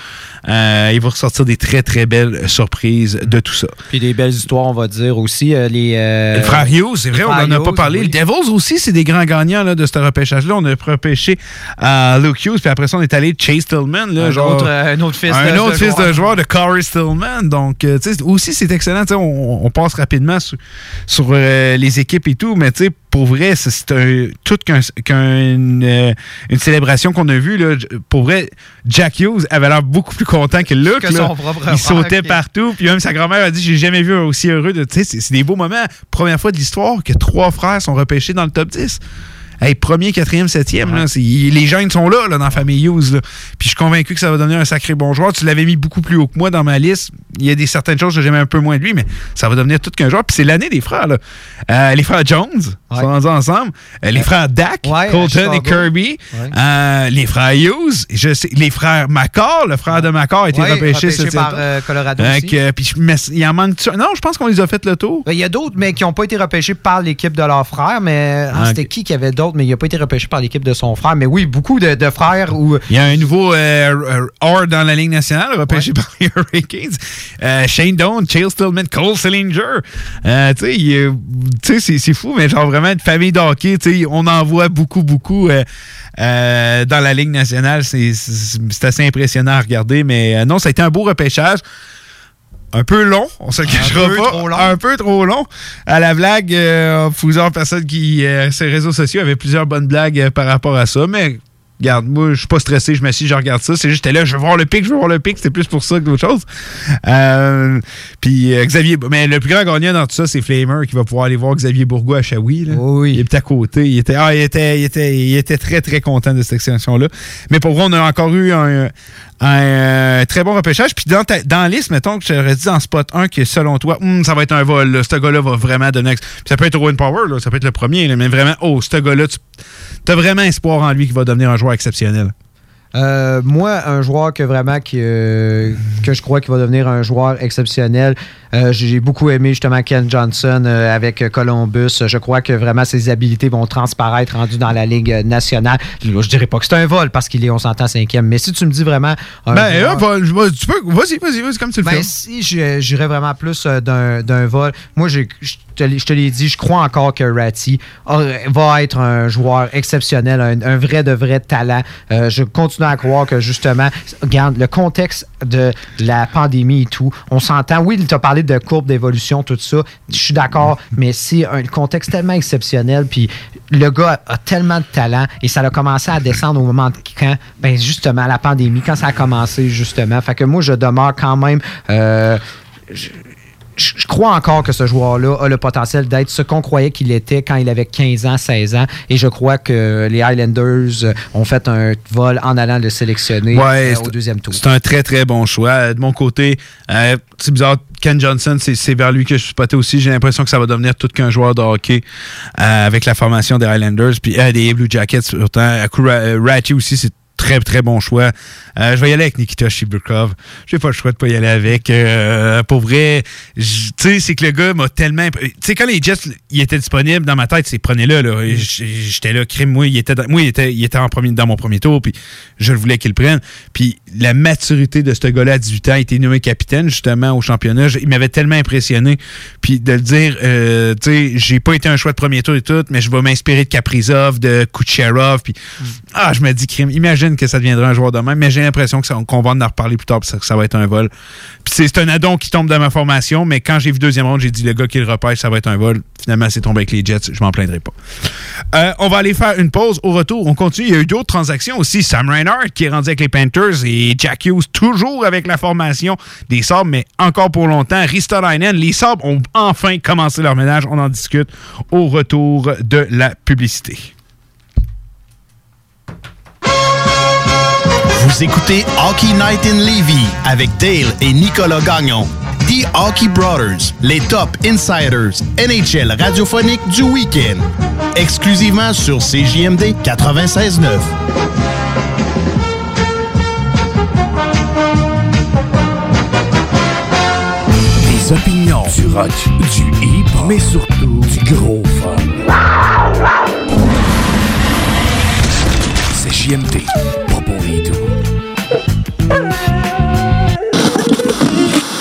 euh, il va ressortir des très très belles surprises de tout ça.
Puis des belles histoires, on va dire aussi. euh, les, euh,
Le c'est vrai, on n'en a pas parlé.
oui.
Les Devils aussi, c'est des grands gagnants là, de ce repêchage-là. On a repêché euh, Luke Hughes, puis après ça, on est allé Chase Tillman. Là,
Un
genre,
autre, un autre fils
un
de-
autre fils
joueur.
de joueur de Corey Stillman. Donc, tu sais, aussi, c'est excellent. On, on passe rapidement sur, sur, les équipes et tout, mais tu sais, pour vrai, c'est- un, tout qu'un- qu'une euh, une célébration qu'on a vue. Là. Pour vrai, Jack Hughes avait l'air beaucoup plus content que Luke.
Que
là. Il sautait partout. Puis même sa grand-mère a dit J'ai jamais vu un aussi heureux. de- c'est des beaux moments. Première fois de l'histoire que trois frères sont repêchés dans le top 10. Hey, premier, quatrième, septième, là, les jeunes sont là, là dans la famille Hughes. là. Puis je suis convaincu que ça va devenir un sacré bon joueur. Tu l'avais mis beaucoup plus haut que moi dans ma liste. Il y a des certaines choses que j'aimais un peu moins de lui, mais ça va devenir tout qu'un joueur. Puis c'est l'année des frères. là. Euh, les frères Jones sont rendus ensemble. Euh, les frères Dak,
Ouais,
Colton et. Kirby.
Ouais.
Euh, les frères Hughes. Je sais, les frères McCall, le frère de McCall a été
Ouais,
repêché,
repêché par, Colorado aussi.
que- puis mais il en manque Non, je pense qu'on les a fait le tour.
Ben, Il y a d'autres, mais qui n'ont pas été repêchés par l'équipe de leur frère. Mais ah,
Ok.
c'était qui qui avait d'autres, mais il n'a pas été repêché par l'équipe de son frère. Mais oui, beaucoup de, de frères ou.
Il y a un nouveau euh, euh, or dans la Ligue nationale, repêché par les Hurricanes. Euh, Shane Doan, Chase Stillman, Cole Sillinger. Euh, tu sais, c'est- c'est fou, mais genre vraiment une famille de hockey, tu sais, on en voit beaucoup, beaucoup dans la Ligue nationale. C'est assez impressionnant à regarder, mais non, ça a été un beau repêchage. Un peu long, on se le cachera pas.
trop long.
Un peu trop long. À la blague, euh, plusieurs personnes qui, euh, les réseaux sociaux, avaient plusieurs bonnes blagues euh, par rapport à ça, mais Regarde, moi, je suis pas stressé, je m'assieds, je regarde ça. C'est juste, j'étais là, je veux voir le pic, je veux voir le pic. C'était plus pour ça que d'autres choses. Euh, puis euh, Xavier, mais le plus grand gagnant dans tout ça, c'est Flamer qui va pouvoir aller voir Xavier Bourgois à Shawi. Là. Il est à côté. Il était, ah, il était, il était, il était très, très content de cette extension-là. Mais pour vrai, on a encore eu un, un, euh, très bon repêchage. Puis dans, ta- dans liste, mettons que je t'aurais dit en spot 1 que selon toi, Hum, ça va être un vol. là. Ce gars-là va vraiment donner. Puis ça peut être Owen Power, là, ça peut être le premier, là, mais vraiment, oh, ce gars-là, tu as vraiment espoir en lui qu'il va devenir un joueur exceptionnel.
Euh, moi, un joueur que vraiment que, euh, que je crois qu'il va devenir un joueur exceptionnel, euh, j'ai beaucoup aimé justement Ken Johnson avec Columbus. Je crois que vraiment ses habilités vont transparaître rendu dans la Ligue nationale. Là, je dirais pas que c'est un vol parce qu'il est, on s'entend, cinquième. Mais si tu me dis vraiment. un
Ben,
joueur-
un vol, je tu peux, vas-y, vas-y, vas-y, comme tu le
ben,
fais.
si je- j'irais vraiment plus d'un vol, moi, je te l'ai- je dit, je crois encore que Ratty va être un joueur exceptionnel, un, un vrai de vrai talent. Je continue à croire que justement, regarde, le contexte de la pandémie et tout, on s'entend. Oui, il t'a parlé de courbe d'évolution, tout ça. Je suis d'accord, mais c'est un contexte tellement exceptionnel. Puis le gars a tellement de talent et ça a commencé à descendre au moment de quand, ben justement, la pandémie, quand ça a commencé, justement. Fait que moi, je demeure quand même. euh, je crois encore que ce joueur-là a le potentiel d'être ce qu'on croyait qu'il était quand il avait 15 ans, 16 ans. Et je crois que les Highlanders ont fait un vol en allant le sélectionner
Ouais,
euh, au deuxième tour.
C'est un très, très bon choix. Euh, De mon côté, euh, c'est bizarre, Ken Johnson, c'est vers lui que je suis spoté aussi. J'ai l'impression que ça va devenir tout qu'un joueur de hockey euh, avec la formation des Highlanders, puis euh, des Blue Jackets. Euh, Ratty aussi, c'est très, très bon choix. Euh, je vais y aller avec Nikita Shibukov. J'ai pas le choix de pas y aller avec. Euh, pour vrai, tu sais, c'est que le gars m'a tellement... Tu sais, quand les Jets, il était disponible dans ma tête, c'est prenez-le. là. J- J'étais là, crime, moi, il était, dans, moi, il était, il était en premier, dans mon premier tour, puis je le voulais qu'il le prenne. Puis la maturité de ce gars-là à 18 ans, il était nommé capitaine, justement, au championnat. Je- Il m'avait tellement impressionné. Puis de le dire, euh, tu sais, j'ai pas été un choix de premier tour et tout, mais je vais m'inspirer de Kaprizov, de Kucherov, puis ah, je me dis, crime, imagine que ça deviendra un joueur de même, mais j'ai l'impression qu'on va en reparler plus tard, ça, que ça va être un vol. Puis c'est c'est un addon qui tombe dans ma formation, mais quand j'ai vu deuxième ronde, j'ai dit, le gars qui le repêche, ça va être un vol. Finalement, c'est tombé avec les Jets, je m'en plaindrai pas. Euh, on va aller faire une pause. Au retour, on continue. Il y a eu d'autres transactions aussi. Sam Reinhardt qui est rendu avec les Panthers et Jack Hughes toujours avec la formation des Sabres, mais encore pour longtemps. Ristolainen, les Sabres ont enfin commencé leur ménage. On en discute au retour de la publicité.
Vous écoutez Hockey Night in Levy avec Dale et Nicolas Gagnon. The Hockey Brothers, les top insiders NHL radiophonique du week-end. Exclusivement sur CJMD 96.9.
Des opinions, du rock, du hip, mais surtout du gros fun. C'est JMD,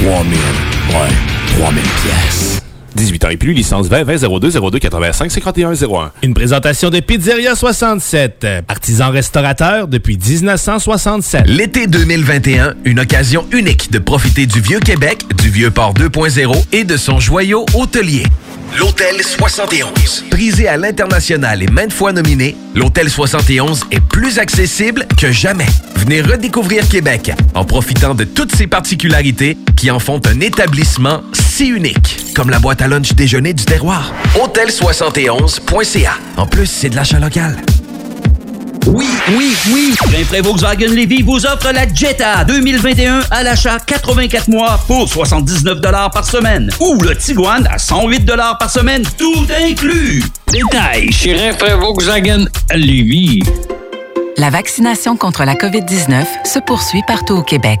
3000, ouais, 3000 pièces.
18 ans et plus, licence 20 20 02 02 85 51 01. Une présentation de Pizzeria 67, artisan restaurateur depuis 1967.
L'été 2021, une occasion unique de profiter du vieux Québec, du vieux port 2.0 et de son joyau hôtelier. L'Hôtel 71. Prisé à l'international et maintes fois nominé, l'Hôtel 71 est plus accessible que jamais. Venez redécouvrir Québec en profitant de toutes ses particularités qui en font un établissement si unique, comme la boîte à lunch déjeuner du terroir. Hôtel71.ca. En plus, c'est de l'achat local.
Oui, oui, oui. Rainfray Volkswagen Levy vous offre la Jetta 2021 à l'achat 84 mois pour 79 par semaine. Ou le Tiguan à 108 par semaine, tout inclus.
Détail chez Rainfray Volkswagen Lévis.
La vaccination contre la COVID-19 se poursuit partout au Québec.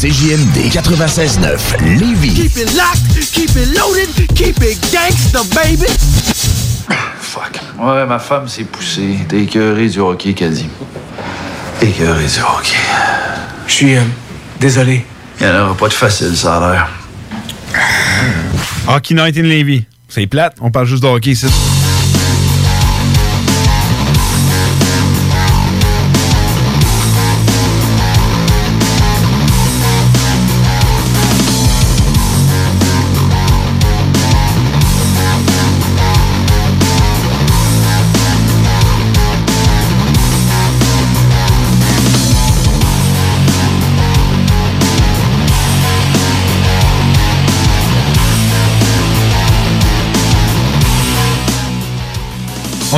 CJMD 96.9 Lévis.
Keep it locked, keep it loaded, keep it gangsta, baby.
Fuck. Ouais, ma femme s'est poussée. T'es écœuré du hockey, Caddy. Écœuré du hockey. Je suis euh, désolé. Il n'y en aura pas de facile, ça a l'air.
Hockey Night in Levy. C'est plate, on parle juste de hockey ici.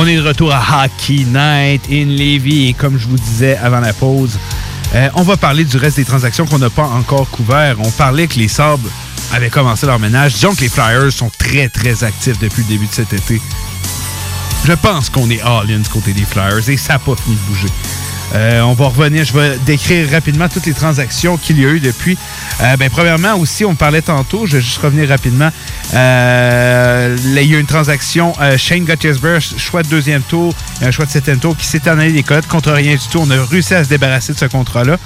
On est de retour à Hockey Night in Levy et comme je vous disais avant la pause, euh, on va parler du reste des transactions qu'on n'a pas encore couvert. On parlait que les Sabres avaient commencé leur ménage. Disons que les Flyers sont très très actifs depuis le début de cet été. je pense qu'on est all-in du côté des Flyers et ça n'a pas fini de bouger. Euh, on va revenir, je vais décrire rapidement toutes les transactions qu'il y a eu depuis. Euh, ben, premièrement, aussi, on parlait tantôt, je vais juste revenir rapidement. Euh, il y a eu une transaction, euh, Shane Guttersberg, choix de deuxième tour, un choix de septième tour, qui s'est en allé des codes contre rien du tout. On a réussi à se débarrasser de ce contrat-là.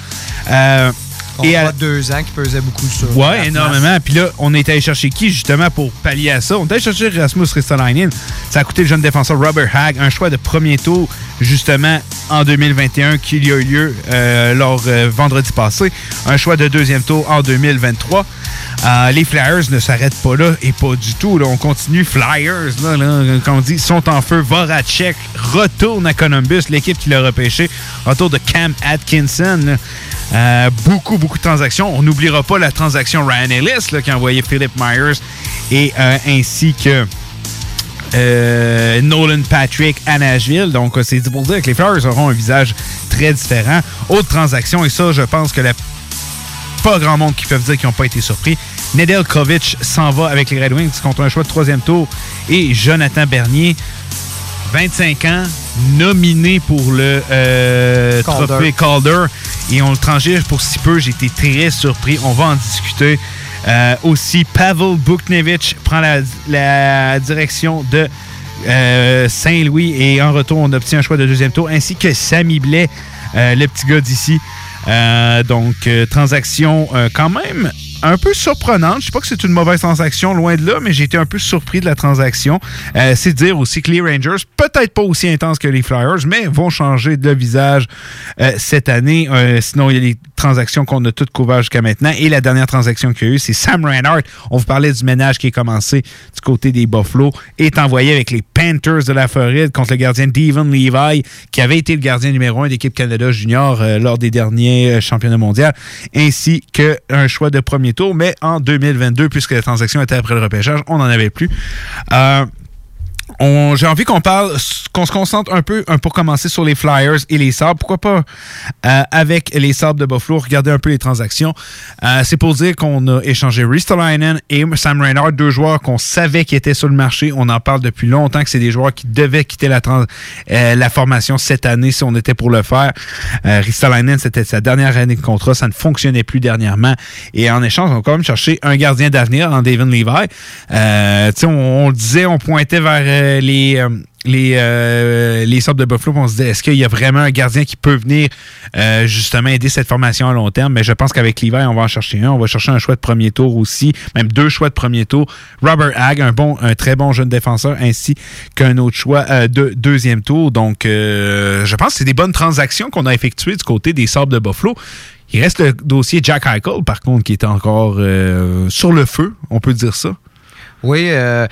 Euh,
Et à deux ans qui pesait beaucoup sur.
Ouais, énormément. Puis là, on est allé chercher qui justement pour pallier à ça? On est allé chercher Rasmus Ristolainen. Ça a coûté le jeune défenseur Robert Hag un choix de premier tour justement en 2021 qui a eu lieu euh, lors euh, vendredi passé. Un choix de deuxième tour en 2023. Euh, les Flyers ne s'arrêtent pas là et pas du tout. là. On continue. Flyers, là, là, comme on dit, sont en feu. Voracek retourne à Columbus, l'équipe qui l'a repêché. Retour de Cam Atkinson. Euh, beaucoup, beaucoup de transactions. On n'oubliera pas la transaction Ryan Ellis qui a envoyé Philip Myers et euh, ainsi que euh, Nolan Patrick à Nashville. Donc, c'est pour dire que les Flyers auront un visage très différent. Autre transaction, et ça, je pense que la pas grand monde qui peuvent dire qu'ils n'ont pas été surpris. Nedeljkovic s'en va avec les Red Wings contre un choix de troisième tour et Jonathan Bernier, 25 ans, nominé pour le euh,
Calder.
trophée Calder et on le transige pour si peu. J'ai été très surpris. On va en discuter. Euh, aussi, Pavel Buknevich prend la, la direction de euh, Saint-Louis et en retour, on obtient un choix de deuxième tour ainsi que Samy Blais, euh, le petit gars d'ici. Euh, donc, euh, transaction euh, quand même un peu surprenante. Je sais pas que c'est une mauvaise transaction, loin de là, mais j'ai été un peu surpris de la transaction. Euh, c'est dire aussi que les Rangers, peut-être pas aussi intenses que les Flyers, mais vont changer de visage euh, cette année. Euh, sinon, il y a les transactions qu'on a toutes couvertes jusqu'à maintenant. Et la dernière transaction qu'il y a eu, c'est Sam Reinhardt. On vous parlait du ménage qui est commencé du côté des Buffalo, est envoyé avec les Panthers de la Floride contre le gardien Devon Levi, qui avait été le gardien numéro un d'équipe Canada Junior euh, lors des derniers championnats mondiaux, ainsi qu'un choix de premier Mais en 2022, puisque la transaction était après le repêchage, on n'en avait plus. Euh, J'ai envie qu'on parle, qu'on se concentre un peu un, pour commencer sur les Flyers et les Sabres. Pourquoi pas euh, avec les Sabres de Buffalo, regarder un peu les transactions. Euh, C'est pour dire qu'on a échangé Ristolainen et Sam Reinhardt, deux joueurs qu'on savait qui étaient sur le marché. On en parle depuis longtemps que c'est des joueurs qui devaient quitter la, trans- euh, la formation cette année si on était pour le faire. Euh, Ristolainen, c'était sa dernière année de contrat. Ça ne fonctionnait plus dernièrement. Et en échange, on a quand même cherché un gardien d'avenir en David Levi. Euh, on, on le disait, on pointait vers euh, les... euh, euh, de Buffalo, on se disait, est-ce qu'il y a vraiment un gardien qui peut venir euh, justement aider cette formation à long terme? Mais je pense qu'avec l'hiver, on va en chercher un. On va chercher un choix de premier tour aussi, même deux choix de premier tour. Robert Hag, un très bon jeune défenseur, ainsi qu'un autre choix de deuxième tour. Donc, je pense que c'est des bonnes transactions qu'on a effectuées du côté des Sabres de Buffalo. Il reste le dossier Jack Eichel, par contre, qui est encore sur le feu, on peut dire ça.
Oui, euh,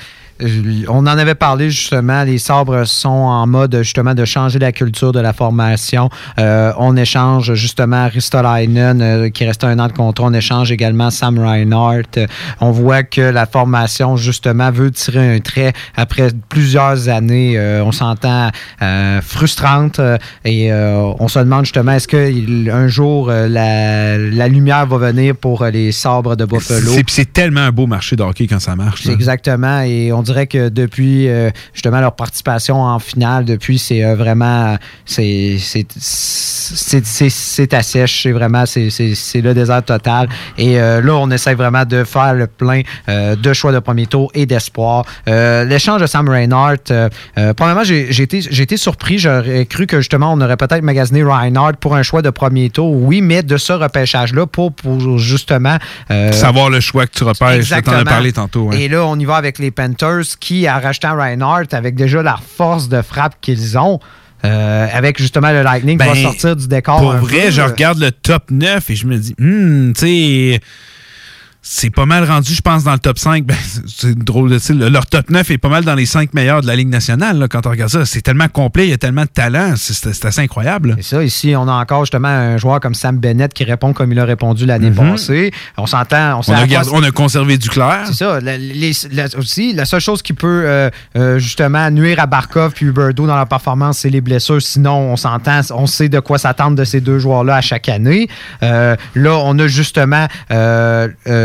on en avait parlé justement. Les sabres sont en mode justement de changer la culture de la formation. Euh, on échange justement Ristolainen euh, qui reste un an de contrat. On échange également Sam Reinhardt. Euh, on voit que la formation justement veut tirer un trait après plusieurs années. euh, on s'entend frustrante et on se demande justement est-ce qu'un jour la, la lumière va venir pour les sabres de Buffalo?
C'est c'est tellement un beau marché de hockey quand ça marche.
Exactement. Et on dirait que depuis euh, justement leur participation en finale, depuis, c'est euh, vraiment. C'est c'est- c'est- c'est- c'est à sèche. C'est vraiment. c'est- C'est c'est le désert total. Et euh, là, on essaie vraiment de faire le plein de choix de premier tour et d'espoir. L'échange de Sam Reinhardt, premièrement, j'ai été, j'ai été surpris. J'aurais cru que justement, on aurait peut-être magasiné Reinhardt pour un choix de premier tour. Oui, mais de ce repêchage-là, pour, pour justement. euh,
Savoir le choix que tu repères, je t'en ai parlé tantôt.
Et là, on y va avec les Panthers qui, en rachetant Reinhardt, avec déjà la force de frappe qu'ils ont, euh, avec justement le Lightning qui
Ben,
va sortir du décor.
Pour vrai,
peu,
je regarde le top 9 et je me dis, hmm, tu sais, c'est pas mal rendu, je pense, dans le top 5. Ben, c'est drôle de style. Leur top 9 est pas mal dans les 5 meilleurs de la Ligue nationale là, quand on regarde ça. C'est tellement complet, il y a tellement de talent. C'est assez incroyable.
C'est ça. Ici, on a encore justement un joueur comme Sam Bennett qui répond comme il a répondu l'année
Mhm.
passée. On s'entend. On,
a, on conservé du clair.
C'est ça. La, les- la- aussi, la seule chose qui peut euh, euh, justement nuire à Barkov puis Huberdeau dans leur performance, c'est les blessures. Sinon, on s'entend, on sait de quoi s'attendre de ces deux joueurs-là à chaque année. Euh, là, on a justement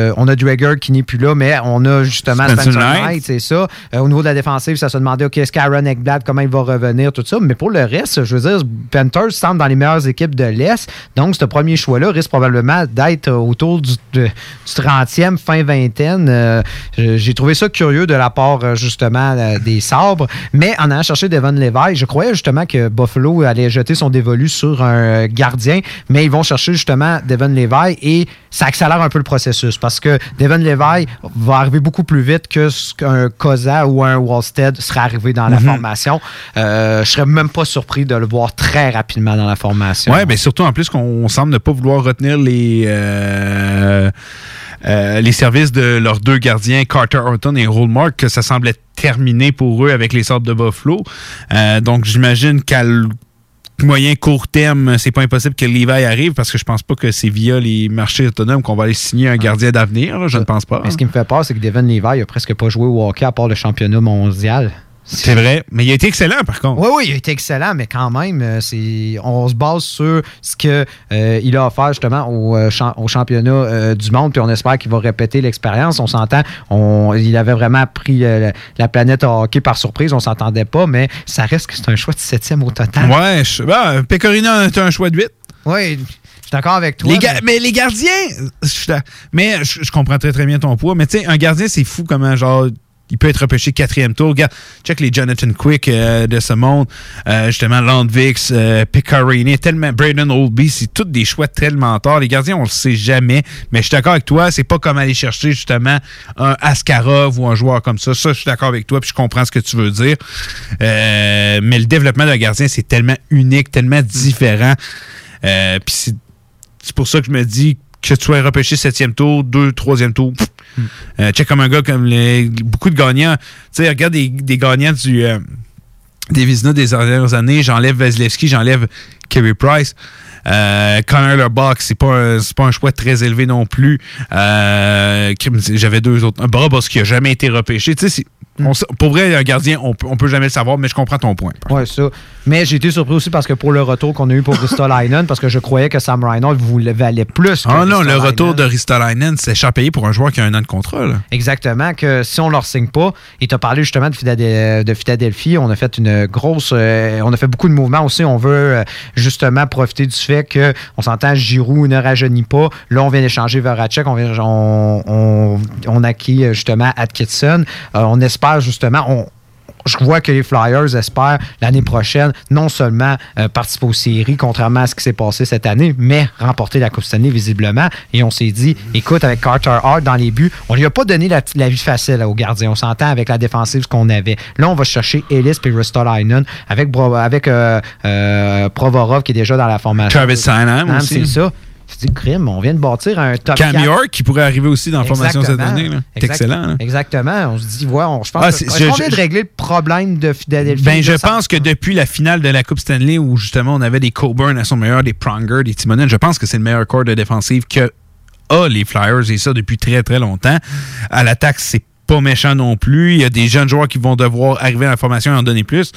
euh, on a Drager qui n'est plus là, mais on a justement
Spencer
Spencer,
Knight.
C'est ça. Euh, au niveau de la défensive, ça se demandait, OK, est-ce qu'Aaron Ekblad, comment il va revenir, tout ça. Mais pour le reste, je veux dire, Panthers semble dans les meilleures équipes de l'Est. Donc, ce premier choix-là risque probablement d'être autour du, de- du 30e, fin vingtaine. Euh, J'ai trouvé ça curieux de la part, justement, des sabres. Mais en allant chercher Devon Levi, je croyais justement que Buffalo allait jeter son dévolu sur un gardien, mais ils vont chercher justement Devon Levi et ça accélère un peu le processus parce que Devon Levi va arriver beaucoup plus vite que ce qu'un Koza ou un Wallstead serait arrivé dans la
Mhm.
formation. Euh, je serais même pas surpris de le voir très rapidement dans la formation.
Ouais, mais surtout en plus qu'on semble ne pas vouloir retenir les euh, euh, les services de leurs deux gardiens, Carter Horton et Hallmark, que ça semblait terminé pour eux avec les sortes de Buffalo. Euh, donc j'imagine qu'à moyen court terme, c'est pas impossible que Levi arrive parce que je pense pas que c'est via les marchés autonomes qu'on va aller signer un gardien d'avenir. Je ne pense pas.
Mais ce qui me fait peur, c'est que Devon Levi a presque pas joué au hockey à part le championnat mondial.
C'est vrai, mais il a été excellent par contre.
Oui, oui, il a été excellent, mais quand même, euh, c'est, on se base sur ce qu'il il a offert justement au, euh, au championnat euh, du monde, puis on espère qu'il va répéter l'expérience. On s'entend, on, il avait vraiment pris euh, la, la planète hockey par surprise, on s'entendait pas, mais ça reste que c'est un choix de septième au total.
Ouais, je, bah, Pecorino a un choix de 8.
Oui, je suis d'accord avec toi.
Les mais... les gardiens, je mais je, je comprends très très bien ton poids, mais tu sais, un gardien, c'est fou comment genre. Il peut être repêché quatrième tour. Regarde, check les Jonathan Quick euh, de ce monde. Euh, justement, Landvix, euh, Picarini, tellement Braden Oldby, c'est tous des choix tellement tard. Les gardiens, on le sait jamais. Mais je suis d'accord avec toi, c'est pas comme aller chercher justement un Askarov ou un joueur comme ça. Ça, je suis d'accord avec toi, puis je comprends ce que tu veux dire. Euh, mais le développement d'un gardien, c'est tellement unique, tellement différent. Puis c'est pour ça que je me dis que tu sois repêché septième tour, deux, troisième tour. pff. Euh, check comme un gars comme les, beaucoup de gagnants. Tu sais, regarde des, des gagnants du euh, des Vizina des dernières années. J'enlève Vasilevski, j'enlève Kerry Price. Euh, Connor Lerbach, c'est pas un- pas un choix très élevé non plus. Euh, J'avais deux autres. Brabos qui a jamais été repêché. Tu sais, on pour vrai, un gardien, on, peut- on peut jamais le savoir, mais je comprends ton point.
Ouais, ça. Mais j'ai été surpris aussi parce que pour le retour qu'on a eu pour Ristolainen, parce que je croyais que Sam Reinhold voulait, valait plus que
Ah non, le retour de Ristolainen, c'est cher payé pour un joueur qui a un an de contrat. Là.
Exactement, que si on leur signe pas, et tu as parlé justement de, Philadel- de Philadelphie, on a fait une grosse, euh, on a fait beaucoup de mouvements aussi. On veut euh, justement profiter du fait que on s'entend, Giroud ne rajeunit pas. Là, on vient d'échanger Voracek, on, vient, on, on, on acquis justement Atkinson. Euh, on espère justement, on, je vois que les Flyers espèrent l'année prochaine non seulement euh, participer aux séries, contrairement à ce qui s'est passé cette année, mais remporter la Coupe Stanley visiblement. Et on s'est dit, écoute, avec Carter Hart dans les buts, on lui a pas donné la, la vie facile au gardien. On s'entend avec la défensive qu'on avait. Là, on va chercher Ellis et Ristolainen avec, Bro- avec euh, euh, Provorov qui est déjà dans la formation.
Travis
Ah,
aussi.
C'est ça. Tu dis, crime, on vient de bâtir un top
Cam
4.
York qui pourrait arriver aussi dans la formation cette année. C'est
Exact-
excellent. là.
Exactement. On se dit, ouais, on- je pense
Ah,
que-
je-
de régler le problème de Philadelphie.
Ben, je pense que depuis la finale de la Coupe Stanley, où justement on avait des Coburn à son meilleur, des Pronger, des Timonen, je pense que c'est le meilleur corps de défensive que a les Flyers, et ça depuis très très longtemps. À l'attaque, c'est pas méchant non plus. Il y a des jeunes joueurs qui vont devoir arriver à la formation et en donner plus.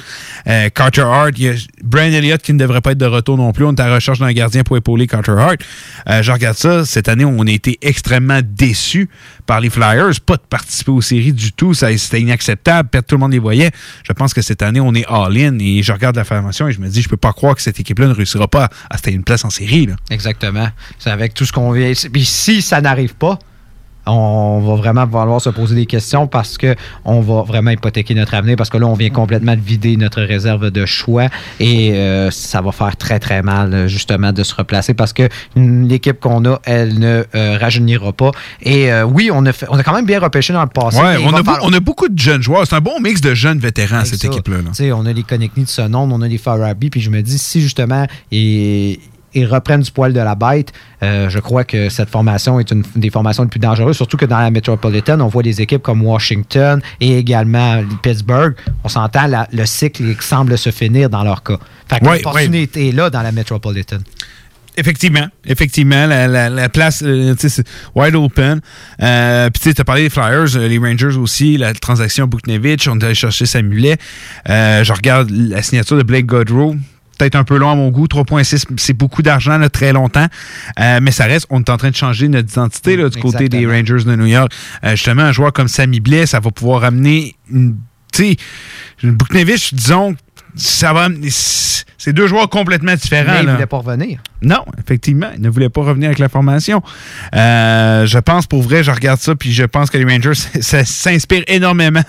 Euh, Carter Hart, il y a Brian Elliott qui ne devrait pas être de retour non plus. On est à la recherche d'un gardien pour épauler Carter Hart. Euh, je regarde ça. Cette année, on a été extrêmement déçus par les Flyers. Pas de participer aux séries du tout. C'était inacceptable. Perdre, Tout le monde les voyait. Je pense que cette année, on est all-in et je regarde la formation et je me dis, je peux pas croire que cette équipe-là ne réussira pas à, se tailler une place en série. là.
Exactement. C'est avec tout ce qu'on vient. Puis si ça n'arrive pas, on va vraiment falloir se poser des questions parce que on va vraiment hypothéquer notre avenir parce que là, on vient complètement de vider notre réserve de choix et euh, ça va faire très, très mal, justement, de se replacer parce que l'équipe qu'on a, elle ne euh, rajeunira pas. Et euh, oui, on a, fait- on a quand même bien repêché dans le passé.
Ouais, on a, beau-
falloir-
on a beaucoup de jeunes joueurs. C'est un bon mix de jeunes vétérans,
avec
cette équipe-là. là.
On a les Connectney de ce nom, on a les Farabi, puis je me dis, si justement, ils reprennent du poil de la bête, euh, je crois que cette formation est une des formations les plus dangereuses, surtout que dans la Metropolitan, on voit des équipes comme Washington et également Pittsburgh. On s'entend, le cycle semble se finir dans leur cas. Fait que l'opportunité est là dans la Metropolitan.
Effectivement, effectivement, la, la- la place, euh, c'est wide open. Euh, Puis tu t'as parlé des Flyers, euh, les Rangers aussi, la transaction Buknevich, on est allé chercher Samulet. Je regarde la signature de Blake Godrow. Peut-être un peu long à mon goût. 3,6, c'est beaucoup d'argent, là, très longtemps. Euh, mais ça reste, on est en train de changer notre identité là, du côté des Rangers de New York. Euh, justement, un joueur comme Sammy Blais, ça va pouvoir amener une. Tu sais, Buknevich, disons, ça va. C'est deux joueurs complètement différents.
Mais il
là.
voulait pas revenir.
Non, effectivement, il ne voulait pas revenir avec la formation. Euh, je pense, pour vrai, je regarde ça, puis je pense que les Rangers s'inspirent énormément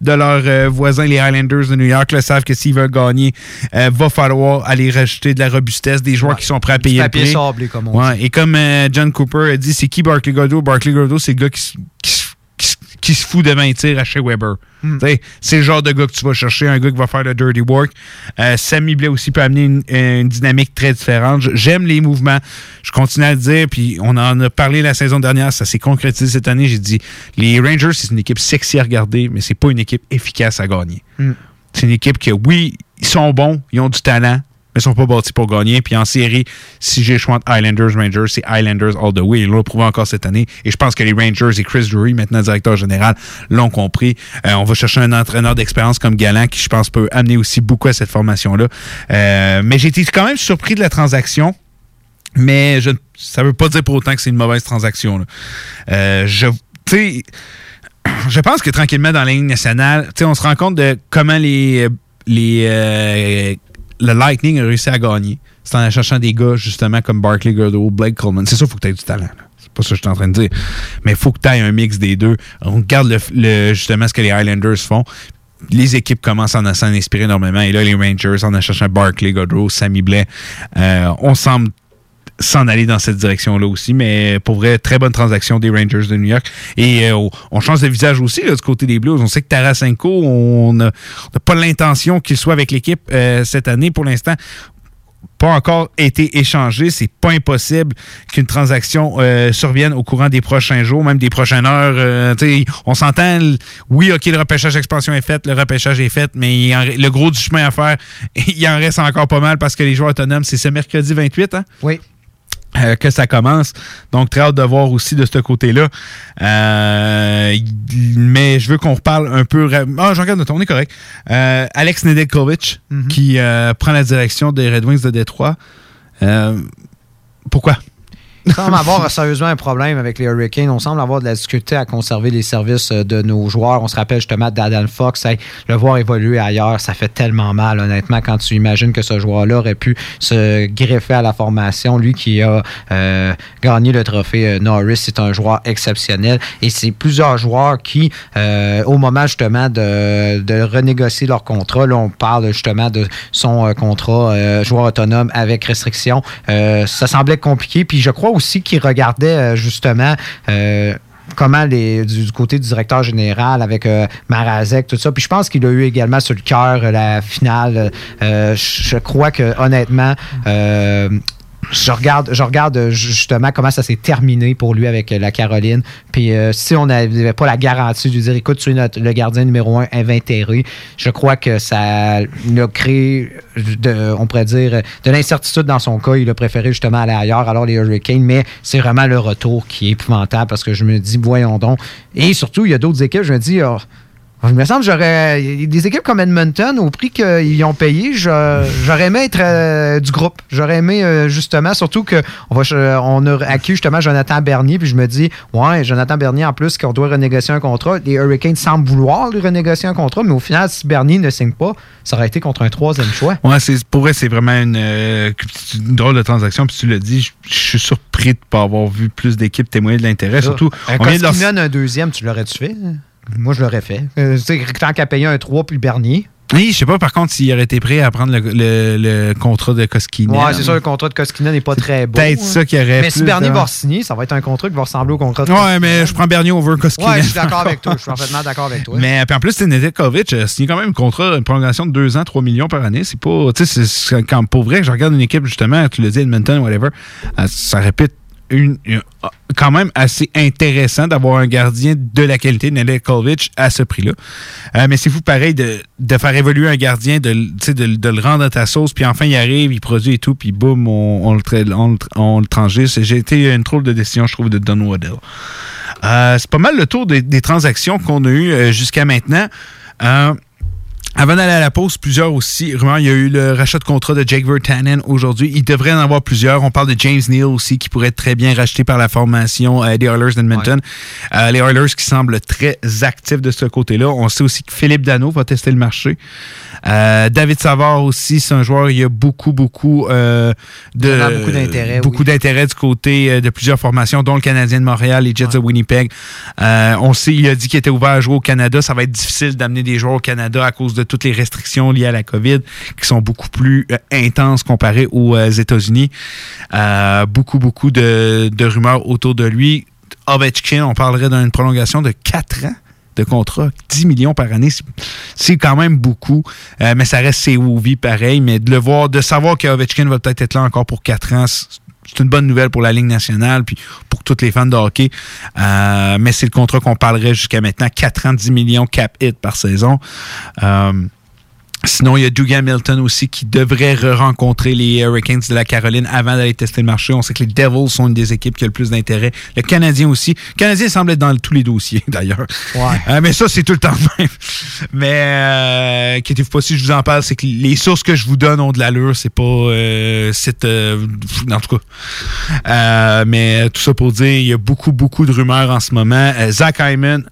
de leurs euh, voisins, les Highlanders de New York. Là, savent que s'ils veulent gagner, euh, va falloir aller rajouter de la robustesse, des joueurs qui sont prêts à payer le
papier
prix.
sablé, comme on
Ouais, Et comme euh, John Cooper a dit, c'est qui Barkley Godot? Barkley Godot, c'est le gars qui, qui qui se fout de 20 tirs à chez Weber.
Hmm.
C'est le genre de gars que tu vas chercher, un gars qui va faire le dirty work. Euh, Sammy Blais aussi peut amener une, une dynamique très différente. J'aime les mouvements. Je continue à le dire, puis on en a parlé la saison dernière, ça s'est concrétisé cette année. J'ai dit, les Rangers, c'est une équipe sexy à regarder, mais c'est pas une équipe efficace à gagner.
Hmm.
C'est une équipe que, oui, ils sont bons, ils ont du talent, mais sont pas bâtis pour gagner. Puis en série, si j'ai choix entre Islanders, Rangers, c'est Islanders all the way. Ils l'ont prouvé encore cette année. Et je pense que les Rangers et Chris Drury, maintenant directeur général, l'ont compris. Euh, on va chercher un entraîneur d'expérience comme Galant qui, je pense, peut amener aussi beaucoup à cette formation-là. Euh, mais j'ai été quand même surpris de la transaction. Mais je, ça veut pas dire pour autant que c'est une mauvaise transaction. là. Euh, je, je pense que tranquillement dans la ligne nationale, on se rend compte de comment les, les euh, le Lightning a réussi à gagner. C'est en cherchant des gars justement comme Barkley Godot, Blake Coleman. C'est sûr, il faut que tu aies du talent. C'est pas ça que je suis en train de dire. Mais il faut que tu aies un mix des deux. On regarde justement ce que les Highlanders font. Les équipes commencent à en- s'en inspirer énormément. Et là, les Rangers, en cherchant Barkley, Godreau, Sammy Blais, euh, on semble s'en aller dans cette direction-là aussi. Mais pour vrai, très bonne transaction des Rangers de New York. Et euh, on change de visage aussi là, du côté des Blues. On sait que Tarasenko, on n'a pas l'intention qu'il soit avec l'équipe euh, cette année pour l'instant pas encore été échangé. C'est pas impossible qu'une transaction euh, survienne au courant des prochains jours, même des prochaines heures. Euh, on s'entend, oui, OK, le repêchage expansion est fait, le repêchage est fait, mais le gros du chemin à faire, il en reste encore pas mal parce que les joueurs autonomes, c'est ce mercredi 28, hein?
Oui.
Euh, que ça commence. Donc, très hâte de voir aussi de ce côté-là. Euh, mais je veux qu'on reparle un peu. Ah, je regarde notre on est correct. Euh, Alex Nedeljkovic,
Mhm.
qui euh, prend la direction des Red Wings de Détroit. Pourquoi?
On semble avoir sérieusement un problème avec les Hurricanes. On semble avoir de la difficulté à conserver les services euh, de nos joueurs. On se rappelle justement d'Adam Fox. Le voir évoluer ailleurs, ça fait tellement mal, honnêtement, quand tu imagines que ce joueur-là aurait pu se greffer à la formation. Lui qui a euh, gagné le trophée euh, Norris, c'est un joueur exceptionnel. Et c'est plusieurs joueurs qui, euh, au moment justement de, de renégocier leur contrat, là, on parle justement de son euh, contrat euh, joueur autonome avec restriction. Ça semblait compliqué. Puis je crois aussi qu'il regardait euh, justement. euh, comment les, du, côté du directeur général avec euh, Marazek, tout ça. Puis je pense qu'il a eu également sur le cœur euh, la finale. Je crois que honnêtement, euh, je regarde, je regarde justement comment ça s'est terminé pour lui avec euh, la Caroline. Puis euh, si on n'avait pas la garantie de dire écoute, tu es notre- le gardien numéro un invétéré, je crois que ça l'a créé, de, on pourrait dire, de l'incertitude dans son cas. Il a préféré justement aller ailleurs, alors les Hurricanes. Mais c'est vraiment le retour qui est épouvantable parce que je me dis, voyons donc. Et surtout, il y a d'autres équipes, je me dis, oh, il me semble que j'aurais. Des équipes comme Edmonton, au prix qu'ils ont payé, j'aurais aimé être euh, du groupe. J'aurais aimé euh, justement, surtout qu'on va on a acquis justement Jonathan Bernier, puis je me dis, ouais, Jonathan Bernier, en plus, qu'on doit renégocier un contrat. Les Hurricanes semblent vouloir lui renégocier un contrat, mais au final, si Bernier ne signe pas, ça aurait été contre un troisième choix.
Ouais, c'est, pour vrai, c'est vraiment une, euh, une drôle de transaction. Puis tu l'as dit, je suis surpris de ne pas avoir vu plus d'équipes témoigner de l'intérêt. Surtout,
un
on vient de leur-
Koskinen, un deuxième, tu l'aurais-tu fait? Moi, je l'aurais fait. Euh, tu sais, tant qu'à payer un 3 puis Bernier.
Oui, je sais pas par contre s'il aurait été prêt à prendre le, le- le contrat de Koskinen.
Ouais, c'est sûr, le contrat de Koskinen n'est pas très beau.
Peut-être
hein.
ça qui aurait
Mais si Bernier
de-
va signer, ça va être un contrat qui va ressembler au contrat de
Ouais, mais je prends Bernier over Koskinen.
Ouais, je suis d'accord avec toi. Je suis parfaitement d'accord avec toi.
Mais puis en plus, c'est Nedeljkovic a signé quand même un contrat, une prolongation de 2 ans, 3 millions par année. C'est pas. Tu sais, c'est- quand pour vrai, je regarde une équipe, justement, tu l'as dit, Edmonton, whatever, euh, ça répète une, une- quand même assez intéressant d'avoir un gardien de la qualité de Nedeljkovic à ce prix-là. Euh, mais c'est fou pareil de, de faire évoluer un gardien, de, de, de le rendre à ta sauce, puis enfin il arrive, il produit et tout, puis boum, on, on le, tra- on, on le. J'ai été une drôle de décision, je trouve, de Don Waddell. Euh, c'est pas mal le tour des, des transactions qu'on a eues euh, jusqu'à maintenant. Euh, Avant d'aller à la pause, plusieurs aussi rumeurs. Il y a eu le rachat de contrat de Jake Vertanen aujourd'hui. Il devrait en avoir plusieurs. On parle de James Neal aussi, qui pourrait être très bien racheté par la formation euh, des Oilers d'Edmonton. Euh, les Oilers qui semblent très actifs de ce côté-là. On sait aussi que Philippe Dano va tester le marché. Euh, David Savard aussi, c'est un joueur, il y a beaucoup, beaucoup euh, de
beaucoup d'intérêt,
beaucoup d'intérêt du côté euh, de plusieurs formations, dont le Canadien de Montréal, les Jets de Winnipeg. Euh, on sait, il a dit qu'il était ouvert à jouer au Canada. Ça va être difficile d'amener des joueurs au Canada à cause de toutes les restrictions liées à la COVID, qui sont beaucoup plus euh, intenses comparées aux États-Unis. Euh, beaucoup, beaucoup de, de rumeurs autour de lui. Ovechkin, on parlerait d'une prolongation de 4 ans de contrat, 10 millions par année, c'est- quand même beaucoup, Euh, mais ça reste ses Wovi pareil, mais de le voir, de savoir que Ovechkin va peut-être être là encore pour 4 ans, c'est c'est une bonne nouvelle pour la Ligue nationale, puis pour tous les fans de hockey. Euh, mais c'est le contrat qu'on parlerait jusqu'à maintenant, 4 ans, 10 millions cap hit par saison. Euh, Sinon, il y a Dugan Milton aussi qui devrait re-rencontrer les Hurricanes de la Caroline avant d'aller tester le marché. On sait que les Devils sont une des équipes qui a le plus d'intérêt. Le Canadien aussi. Le Canadien semble être dans tous les dossiers, d'ailleurs. Euh, mais ça, c'est tout le temps le même. Mais euh, inquiétez-vous pas si je vous en parle, c'est que les sources que je vous donne ont de l'allure. C'est pas... Euh, c'est, euh, en tout cas. Euh, mais tout ça pour dire, il y a beaucoup, beaucoup de rumeurs en ce moment. Zach Hyman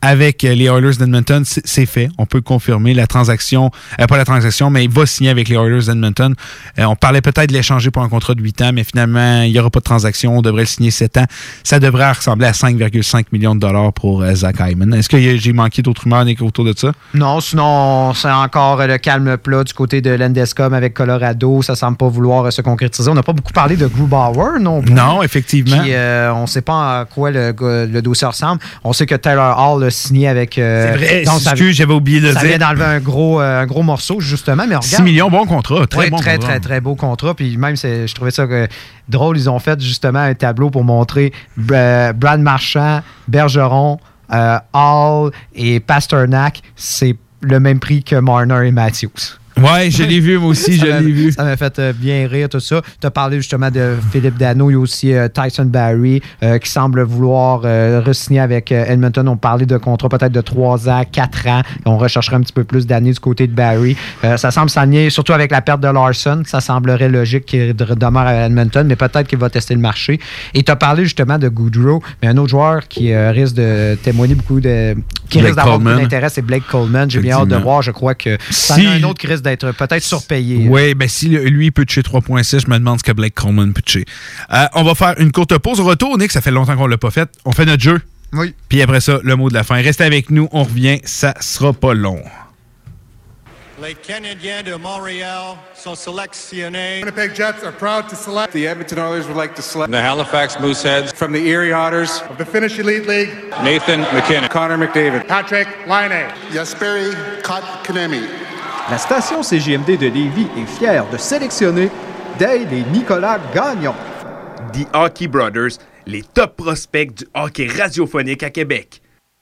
avec euh, les Oilers d'Edmonton, c'est fait. On peut confirmer. La transaction, euh, pas la transaction, mais il va signer avec les Oilers d'Edmonton. Euh, on parlait peut-être de l'échanger pour un contrat de 8 ans, mais finalement, il n'y aura pas de transaction. On devrait le signer 7 ans. Ça devrait ressembler à 5,5 millions de dollars pour euh, Zach Hyman. Est-ce que j'ai manqué d'autres rumeurs Nick, autour de ça?
Non, sinon, c'est encore le calme plat du côté de l'Endescom avec Colorado. Ça semble pas vouloir se concrétiser. On n'a pas beaucoup parlé de Grubauer non plus.
Non, effectivement.
Qui, on ne sait pas à quoi le, le dossier ressemble. On sait que Taylor Hall a signé avec. euh,
C'est vrai,
ça-
excuse, j'avais oublié de le
Ça
dire.
vient d'enlever un gros, euh, un gros morceau, justement. Mais
6
regarde.
millions, bon contrat. Très
Ouais,
bon
très,
contrat.
très, très beau contrat. Puis même, je trouvais ça euh, drôle. Ils ont fait justement un tableau pour montrer euh, Brad Marchand, Bergeron, euh, Hall et Pasternak. C'est le même prix que Marner et Matthews.
Ouais, je l'ai vu, moi aussi,
Ça
je l'ai vu.
Ça m'a fait euh, bien rire, tout ça. Tu as parlé justement de Philippe Dano. Il y a aussi euh, Tyson Barry euh, qui semble vouloir re-signer avec Edmonton. On parlait de contrat peut-être de 3 ans, 4 ans. On rechercherait un petit peu plus d'années du côté de Barry. Ça semble s'aligner, surtout avec la perte de Larson. Ça semblerait logique qu'il de- demeure à Edmonton, mais peut-être qu'il va tester le marché. Et tu as parlé justement de Goodrow, mais un autre joueur qui risque de témoigner beaucoup de. qui
Blake
risque d'avoir beaucoup d'intérêt, c'est Blake Coleman. J'ai bien hâte de voir. Je crois que ça
Si-
a un autre qui risque d'être peut-être surpayé.
Oui, ben si lui peut toucher 3.6, je me demande ce que Blake Coleman peut toucher. Euh, on va faire une courte pause. Au retour, Nick, ça fait longtemps qu'on l'a pas fait. On fait notre jeu.
Oui.
Puis après ça, le mot de la fin. Restez avec nous, on revient, ça sera pas long.
Les Canadiens de Montréal sont sélectionnés. Winnipeg Jets are proud to select. The Edmonton Oilers would like to select.
The Halifax Mooseheads.
From the Erie Otters. Of the Finnish Elite League.
Nathan McKinnon.
Connor McDavid. Patrick Laine. Jesperi Kotkaniemi.
La station CJMD de Lévis est fière de sélectionner Dale et Nicolas Gagnon.
The Hockey Brothers, les top prospects du hockey radiophonique à Québec.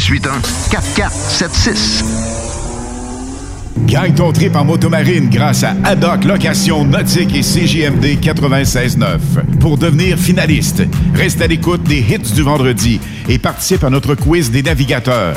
681 4476.
Gagne ton trip en motomarine grâce à Haddock Location Nautique et CJMD 96.9. Pour devenir finaliste, reste à l'écoute des hits du vendredi et participe à notre quiz des navigateurs.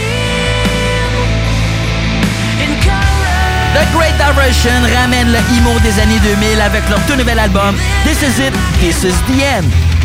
The Great Diversion ramène le emo des années 2000 avec leur tout nouvel album This Is It, This Is The End.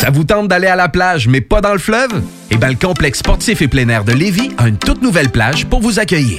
Ça vous tente d'aller à la plage, mais pas dans le fleuve? Eh bien, le complexe sportif et plein air de Lévis a une toute nouvelle plage pour vous accueillir.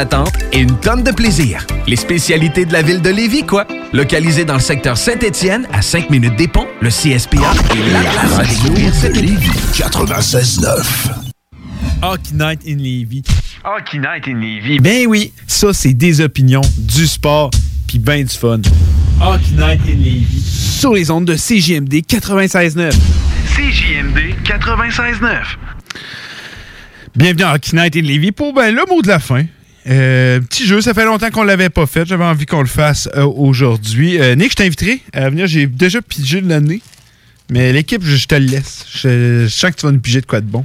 d'attente et une tonne de plaisir. Les spécialités de la ville de Lévis, quoi? Localisé dans le secteur Saint-Étienne, à 5 minutes des ponts, le CSPA est la cet été.
96.9.
Hockey Night in Levy.
Hockey Night in Levy.
Ben oui, ça c'est des opinions, du sport, puis ben du fun. Hockey Night in Levy. Sur les ondes de CJMD 96.9.
CJMD 96.9.
Bienvenue à Hockey Night in Levy pour ben, le mot de la fin. Euh, petit jeu, ça fait longtemps qu'on l'avait pas fait. J'avais envie qu'on le fasse euh, aujourd'hui. Euh, Nick, je t'inviterai à venir. J'ai déjà pigé de l'année. Mais l'équipe, je, te le laisse. Je, je sens que tu vas nous piger de quoi de bon.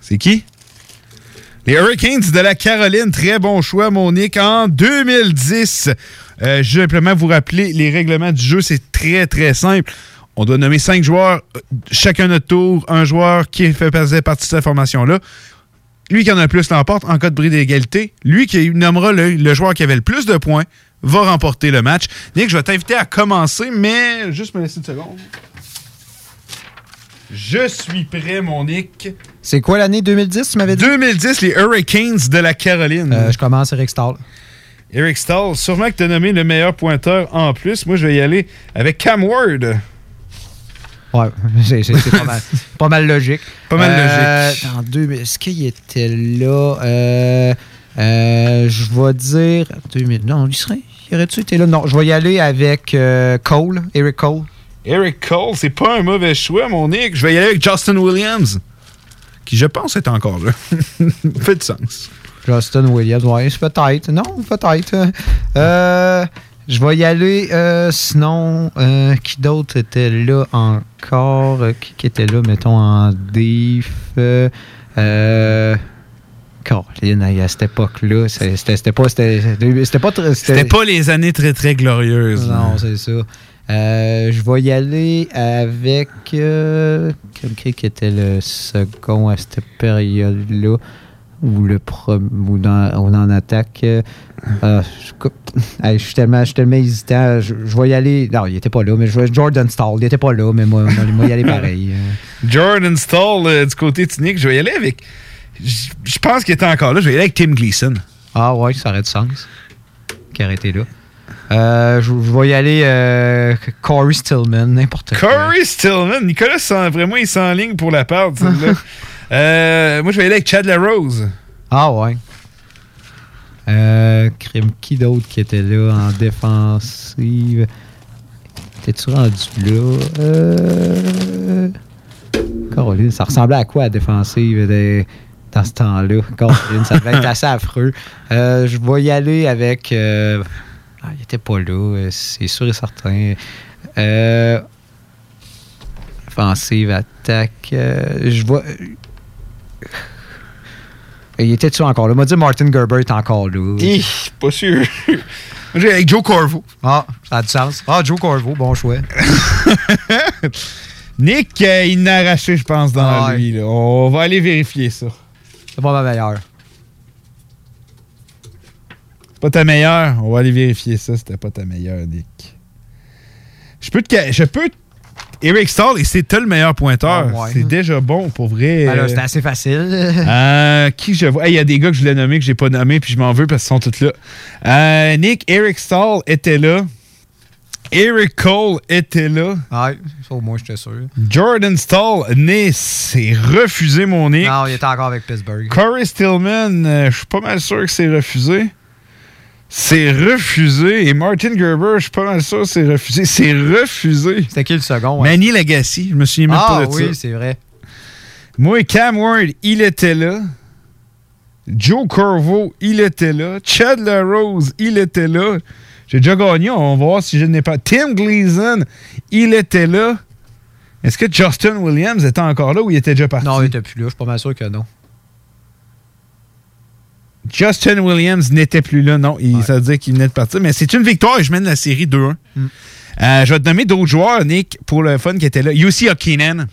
C'est qui? Les Hurricanes de la Caroline, très bon choix, Monique, en 2010. Euh, je vais simplement vous rappeler les règlements du jeu, c'est très très simple. On doit nommer cinq joueurs, euh, chacun notre tour, un joueur qui fait faisait partie de cette formation-là. Lui qui en a le plus l'emporte en cas de bris d'égalité. Lui qui nommera le, le joueur qui avait le plus de points va remporter le match. Nick, je vais t'inviter à commencer, mais juste me laisser une seconde. Je suis prêt, mon Nick.
C'est quoi l'année 2010, tu m'avais dit?
2010, les Hurricanes de la Caroline.
Euh, je commence Eric Stahl.
Eric Stahl, sûrement que tu as nommé le meilleur pointeur en plus. Moi, je vais y aller avec Cam Ward.
Ouais, c'est c'est- c'est pas, mal, pas mal logique.
Pas mal
Euh,
logique.
Deux, est-ce qu'il était là? Euh, euh, je vais dire. 2000, non, il serait. Il aurait-tu été là? Non, je vais y aller avec Cole, Eric Cole.
Eric Cole, c'est pas un mauvais choix, mon Nick. Je vais y aller avec Justin Williams, qui, je pense, est encore là. Fait de sens.
Justin Williams, ouais, peut-être. Non, peut-être. Euh, je vais y aller. euh, sinon, euh, qui d'autre était là encore? Euh, Qui, qui était là, mettons, en diff? Euh, euh, Caroline, à cette époque-là, c'était pas... C'était pas... très-
pas les années très, très glorieuses.
Non, c'est ça. Euh, je vais y aller avec euh, quelqu'un qui était le second à cette période-là, ou le ou dans, ou en attaque. euh, euh, je, Hey, je suis tellement, je suis tellement hésitant. Je, je vais y aller. Non, il était pas là, mais je Jordan Stall. Il était pas là, mais moi, moi, y aller pareil. Euh,
Jordan Stall, euh, du côté Nick, je vais y aller avec. Je pense qu'il était encore là. Je vais y aller avec Tim Gleason.
Ah ouais, ça aurait du sens. Qui aurait été là. Euh, je, je vais y aller euh, Corey Stillman, n'importe quoi.
Corey Stillman. Nicolas, vraiment, il s'enligne pour la part. Euh, moi, je vais aller avec Chad LaRose.
Ah ouais. Euh, crime, qui d'autre qui était là en défensive? T'es-tu rendu là? Euh... Caroline, ça ressemblait à quoi la défensive dans ce temps-là? Caroline, ça devait être assez affreux. Euh, je vais y aller avec... euh, Ah, il était pas là, euh, c'est sûr et certain. Euh... Offensive, attaque... Je vois... Il était-tu encore là? m'a dit Martin Gerber est encore là.
Hi, pas sûr. J'ai avec Joe Corvo.
Ah, ça a du sens. Ah, Joe Corvo, bon choix.
Nick, euh, il n'a arraché, je pense, dans
ouais.
lui. là. On va aller vérifier ça.
C'est pas ma meilleure.
C'est pas ta meilleure. On va aller vérifier ça. C'était pas ta meilleure, Nick. Je peux te. ca- Je peux. Eric Stahl, et c'était le meilleur pointeur.
Ah, ouais.
C'est déjà bon, pour vrai.
Ben c'était assez facile.
euh, qui je vois? Hey, Il y a des gars que je voulais nommer que j'ai pas nommé, puis je m'en veux parce qu'ils sont tous là. Euh, Nick, Eric Stahl était là. Eric Cole était là.
Ouais, au moins, j'étais sûr.
Jordan Stahl, né, c'est refusé, mon Nick.
Non, il était encore avec Pittsburgh.
Corey Stillman, euh, je suis pas mal sûr que c'est refusé. C'est refusé. Et Martin Gerber, je suis pas mal sûr que c'est refusé. C'est refusé.
C'était qui le second? ouais?
Manny Legacy, je me souviens même
ah
pas de
oui,
ça.
c'est vrai.
Moi, Cam Ward, il était là. Joe Corvo, il était là. Chad LaRose, il était là. J'ai déjà gagné, on va voir si je n'ai pas. Tim Gleason, il était là. Est-ce que Justin Williams était encore là ou il était déjà parti?
Non, il était plus là. Je suis pas mal sûr que non.
Justin Williams n'était plus là, non. Il, Ça veut dire qu'il venait de partir. Mais c'est une victoire et je mène la série 2-1.
Hmm.
Euh, je vais te nommer d'autres joueurs, Nick, pour le fun qui étaient là. Yussi Okinen.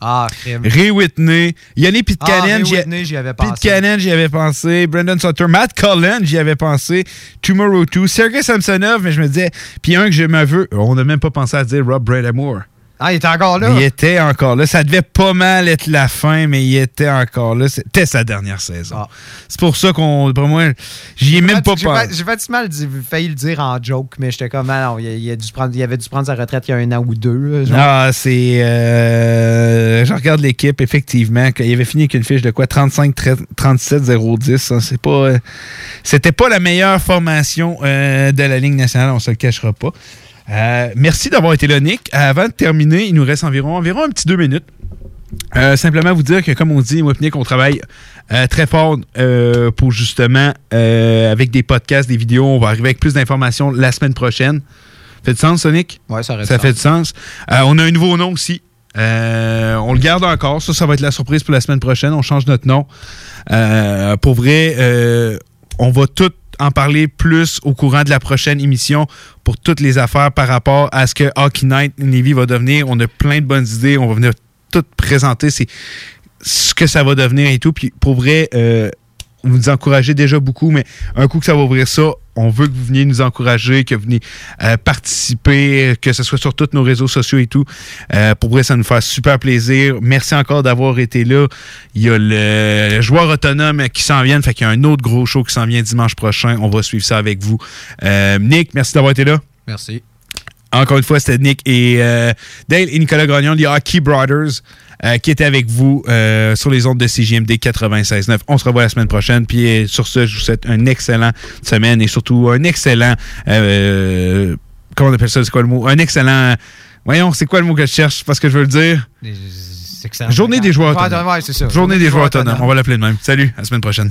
Ah, crème.
Ray Whitney, Yannick
Ah,
Pitcanen,
Ray
j'y-
avais pensé.
Pitcanen, j'y avais pensé. Brandon Sutter, Matt Cullen, j'y avais pensé. Tomorrow 2, Sergei Samsonov, mais je me disais, puis un que je me veux, on n'a même pas pensé à dire Rob Bradamore.
Ah, il était encore là?
Il était encore là. Ça devait pas mal être la fin, mais il était encore là. C'était sa dernière saison. C'est pour ça qu'on, pour moi, j'y ai même pas
fait- J'ai dit- failli le dire en joke, mais j'étais comme, ah non, il, il a dû prendre, il avait dû prendre sa retraite il y a un an ou deux. genre.
Ah, c'est. euh, je regarde l'équipe, effectivement. qu'il avait fini avec une fiche de quoi? 35, 37, 0, 10. hein, c'est pas. euh, C'était pas la meilleure formation euh, de la Ligue nationale, on se le cachera pas. Euh, merci d'avoir été là, Nick. Avant de terminer, il nous reste environ, environ un petit deux minutes. Euh, simplement vous dire que, comme on dit, moi et Nick, on travaille euh, très fort euh, pour justement, euh, avec des podcasts, des vidéos, on va arriver avec plus d'informations la semaine prochaine. Fait de sens, Sonic?
Ouais, ça reste
Ça fait du sens. Euh, on a un nouveau nom aussi. Euh, on le garde encore. Ça, ça va être la surprise pour la semaine prochaine. On change notre nom. Euh, pour vrai, euh, on va tout en parler plus au courant de la prochaine émission pour toutes les affaires par rapport à ce que Hockey Night Navy va devenir. On a plein de bonnes idées. On va venir tout présenter c'est ce que ça va devenir et tout. Puis pour vrai, euh, vous nous encouragez déjà beaucoup, mais un coup que ça va ouvrir ça, on veut que vous veniez nous encourager, que vous veniez euh, participer, que ce soit sur tous nos réseaux sociaux et tout. Euh, pour vrai, ça nous fait super plaisir. Merci encore d'avoir été là. Il y a le joueur autonome qui s'en vient, fait qu'il y a un autre gros show qui s'en vient dimanche prochain. On va suivre ça avec vous. Euh, Nick, merci d'avoir été là.
Merci.
Encore une fois, c'était Nick et euh, Dale et Nicolas Gagnon, les Hockey Brothers, euh, qui étaient avec vous euh, sur les ondes de CJMD 96.9. On se revoit la semaine prochaine. Puis sur ce, je vous souhaite une excellente semaine et surtout un excellent... comment on appelle ça? C'est quoi le mot? Un excellent... Voyons, c'est quoi le mot que je cherche? Parce que je veux le dire. Journée des joueurs autonomes.
ouais, c'est ça.
Journée des joueurs autonomes. On va l'appeler de même. Salut, à la semaine prochaine.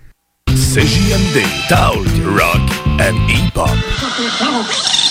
CJMD, Talk, Rock and Hip-Hop.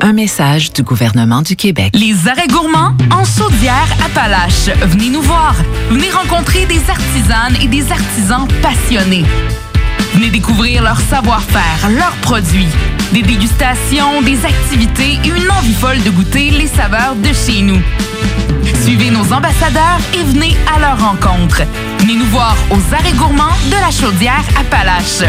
Un message du gouvernement du Québec.
Les arrêts gourmands en Chaudière Appalaches. Venez nous voir. Venez rencontrer des artisanes et des artisans passionnés. Venez découvrir leur savoir-faire, leurs produits, des dégustations, des activités et une envie folle de goûter les saveurs de chez nous. Suivez nos ambassadeurs et venez à leur rencontre. Venez nous voir aux arrêts gourmands de la chaudière Appalaches.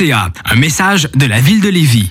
Un message de la ville de Lévis.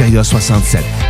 dès maintenant!
Pizzeria 67,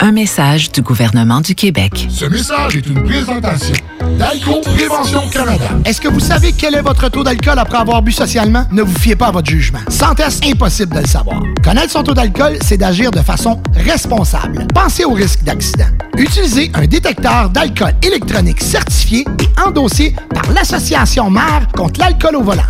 Un message du gouvernement du Québec.
Ce message est une présentation d'Alco Prévention Canada.
Est-ce que vous savez quel est votre taux d'alcool après avoir bu socialement? Ne vous fiez pas à votre jugement. Sans test, impossible de le savoir. Connaître son taux d'alcool, c'est d'agir de façon responsable. Pensez au risque d'accident. Utilisez un détecteur d'alcool électronique certifié et endossé par l'Association Mère contre l'alcool au volant.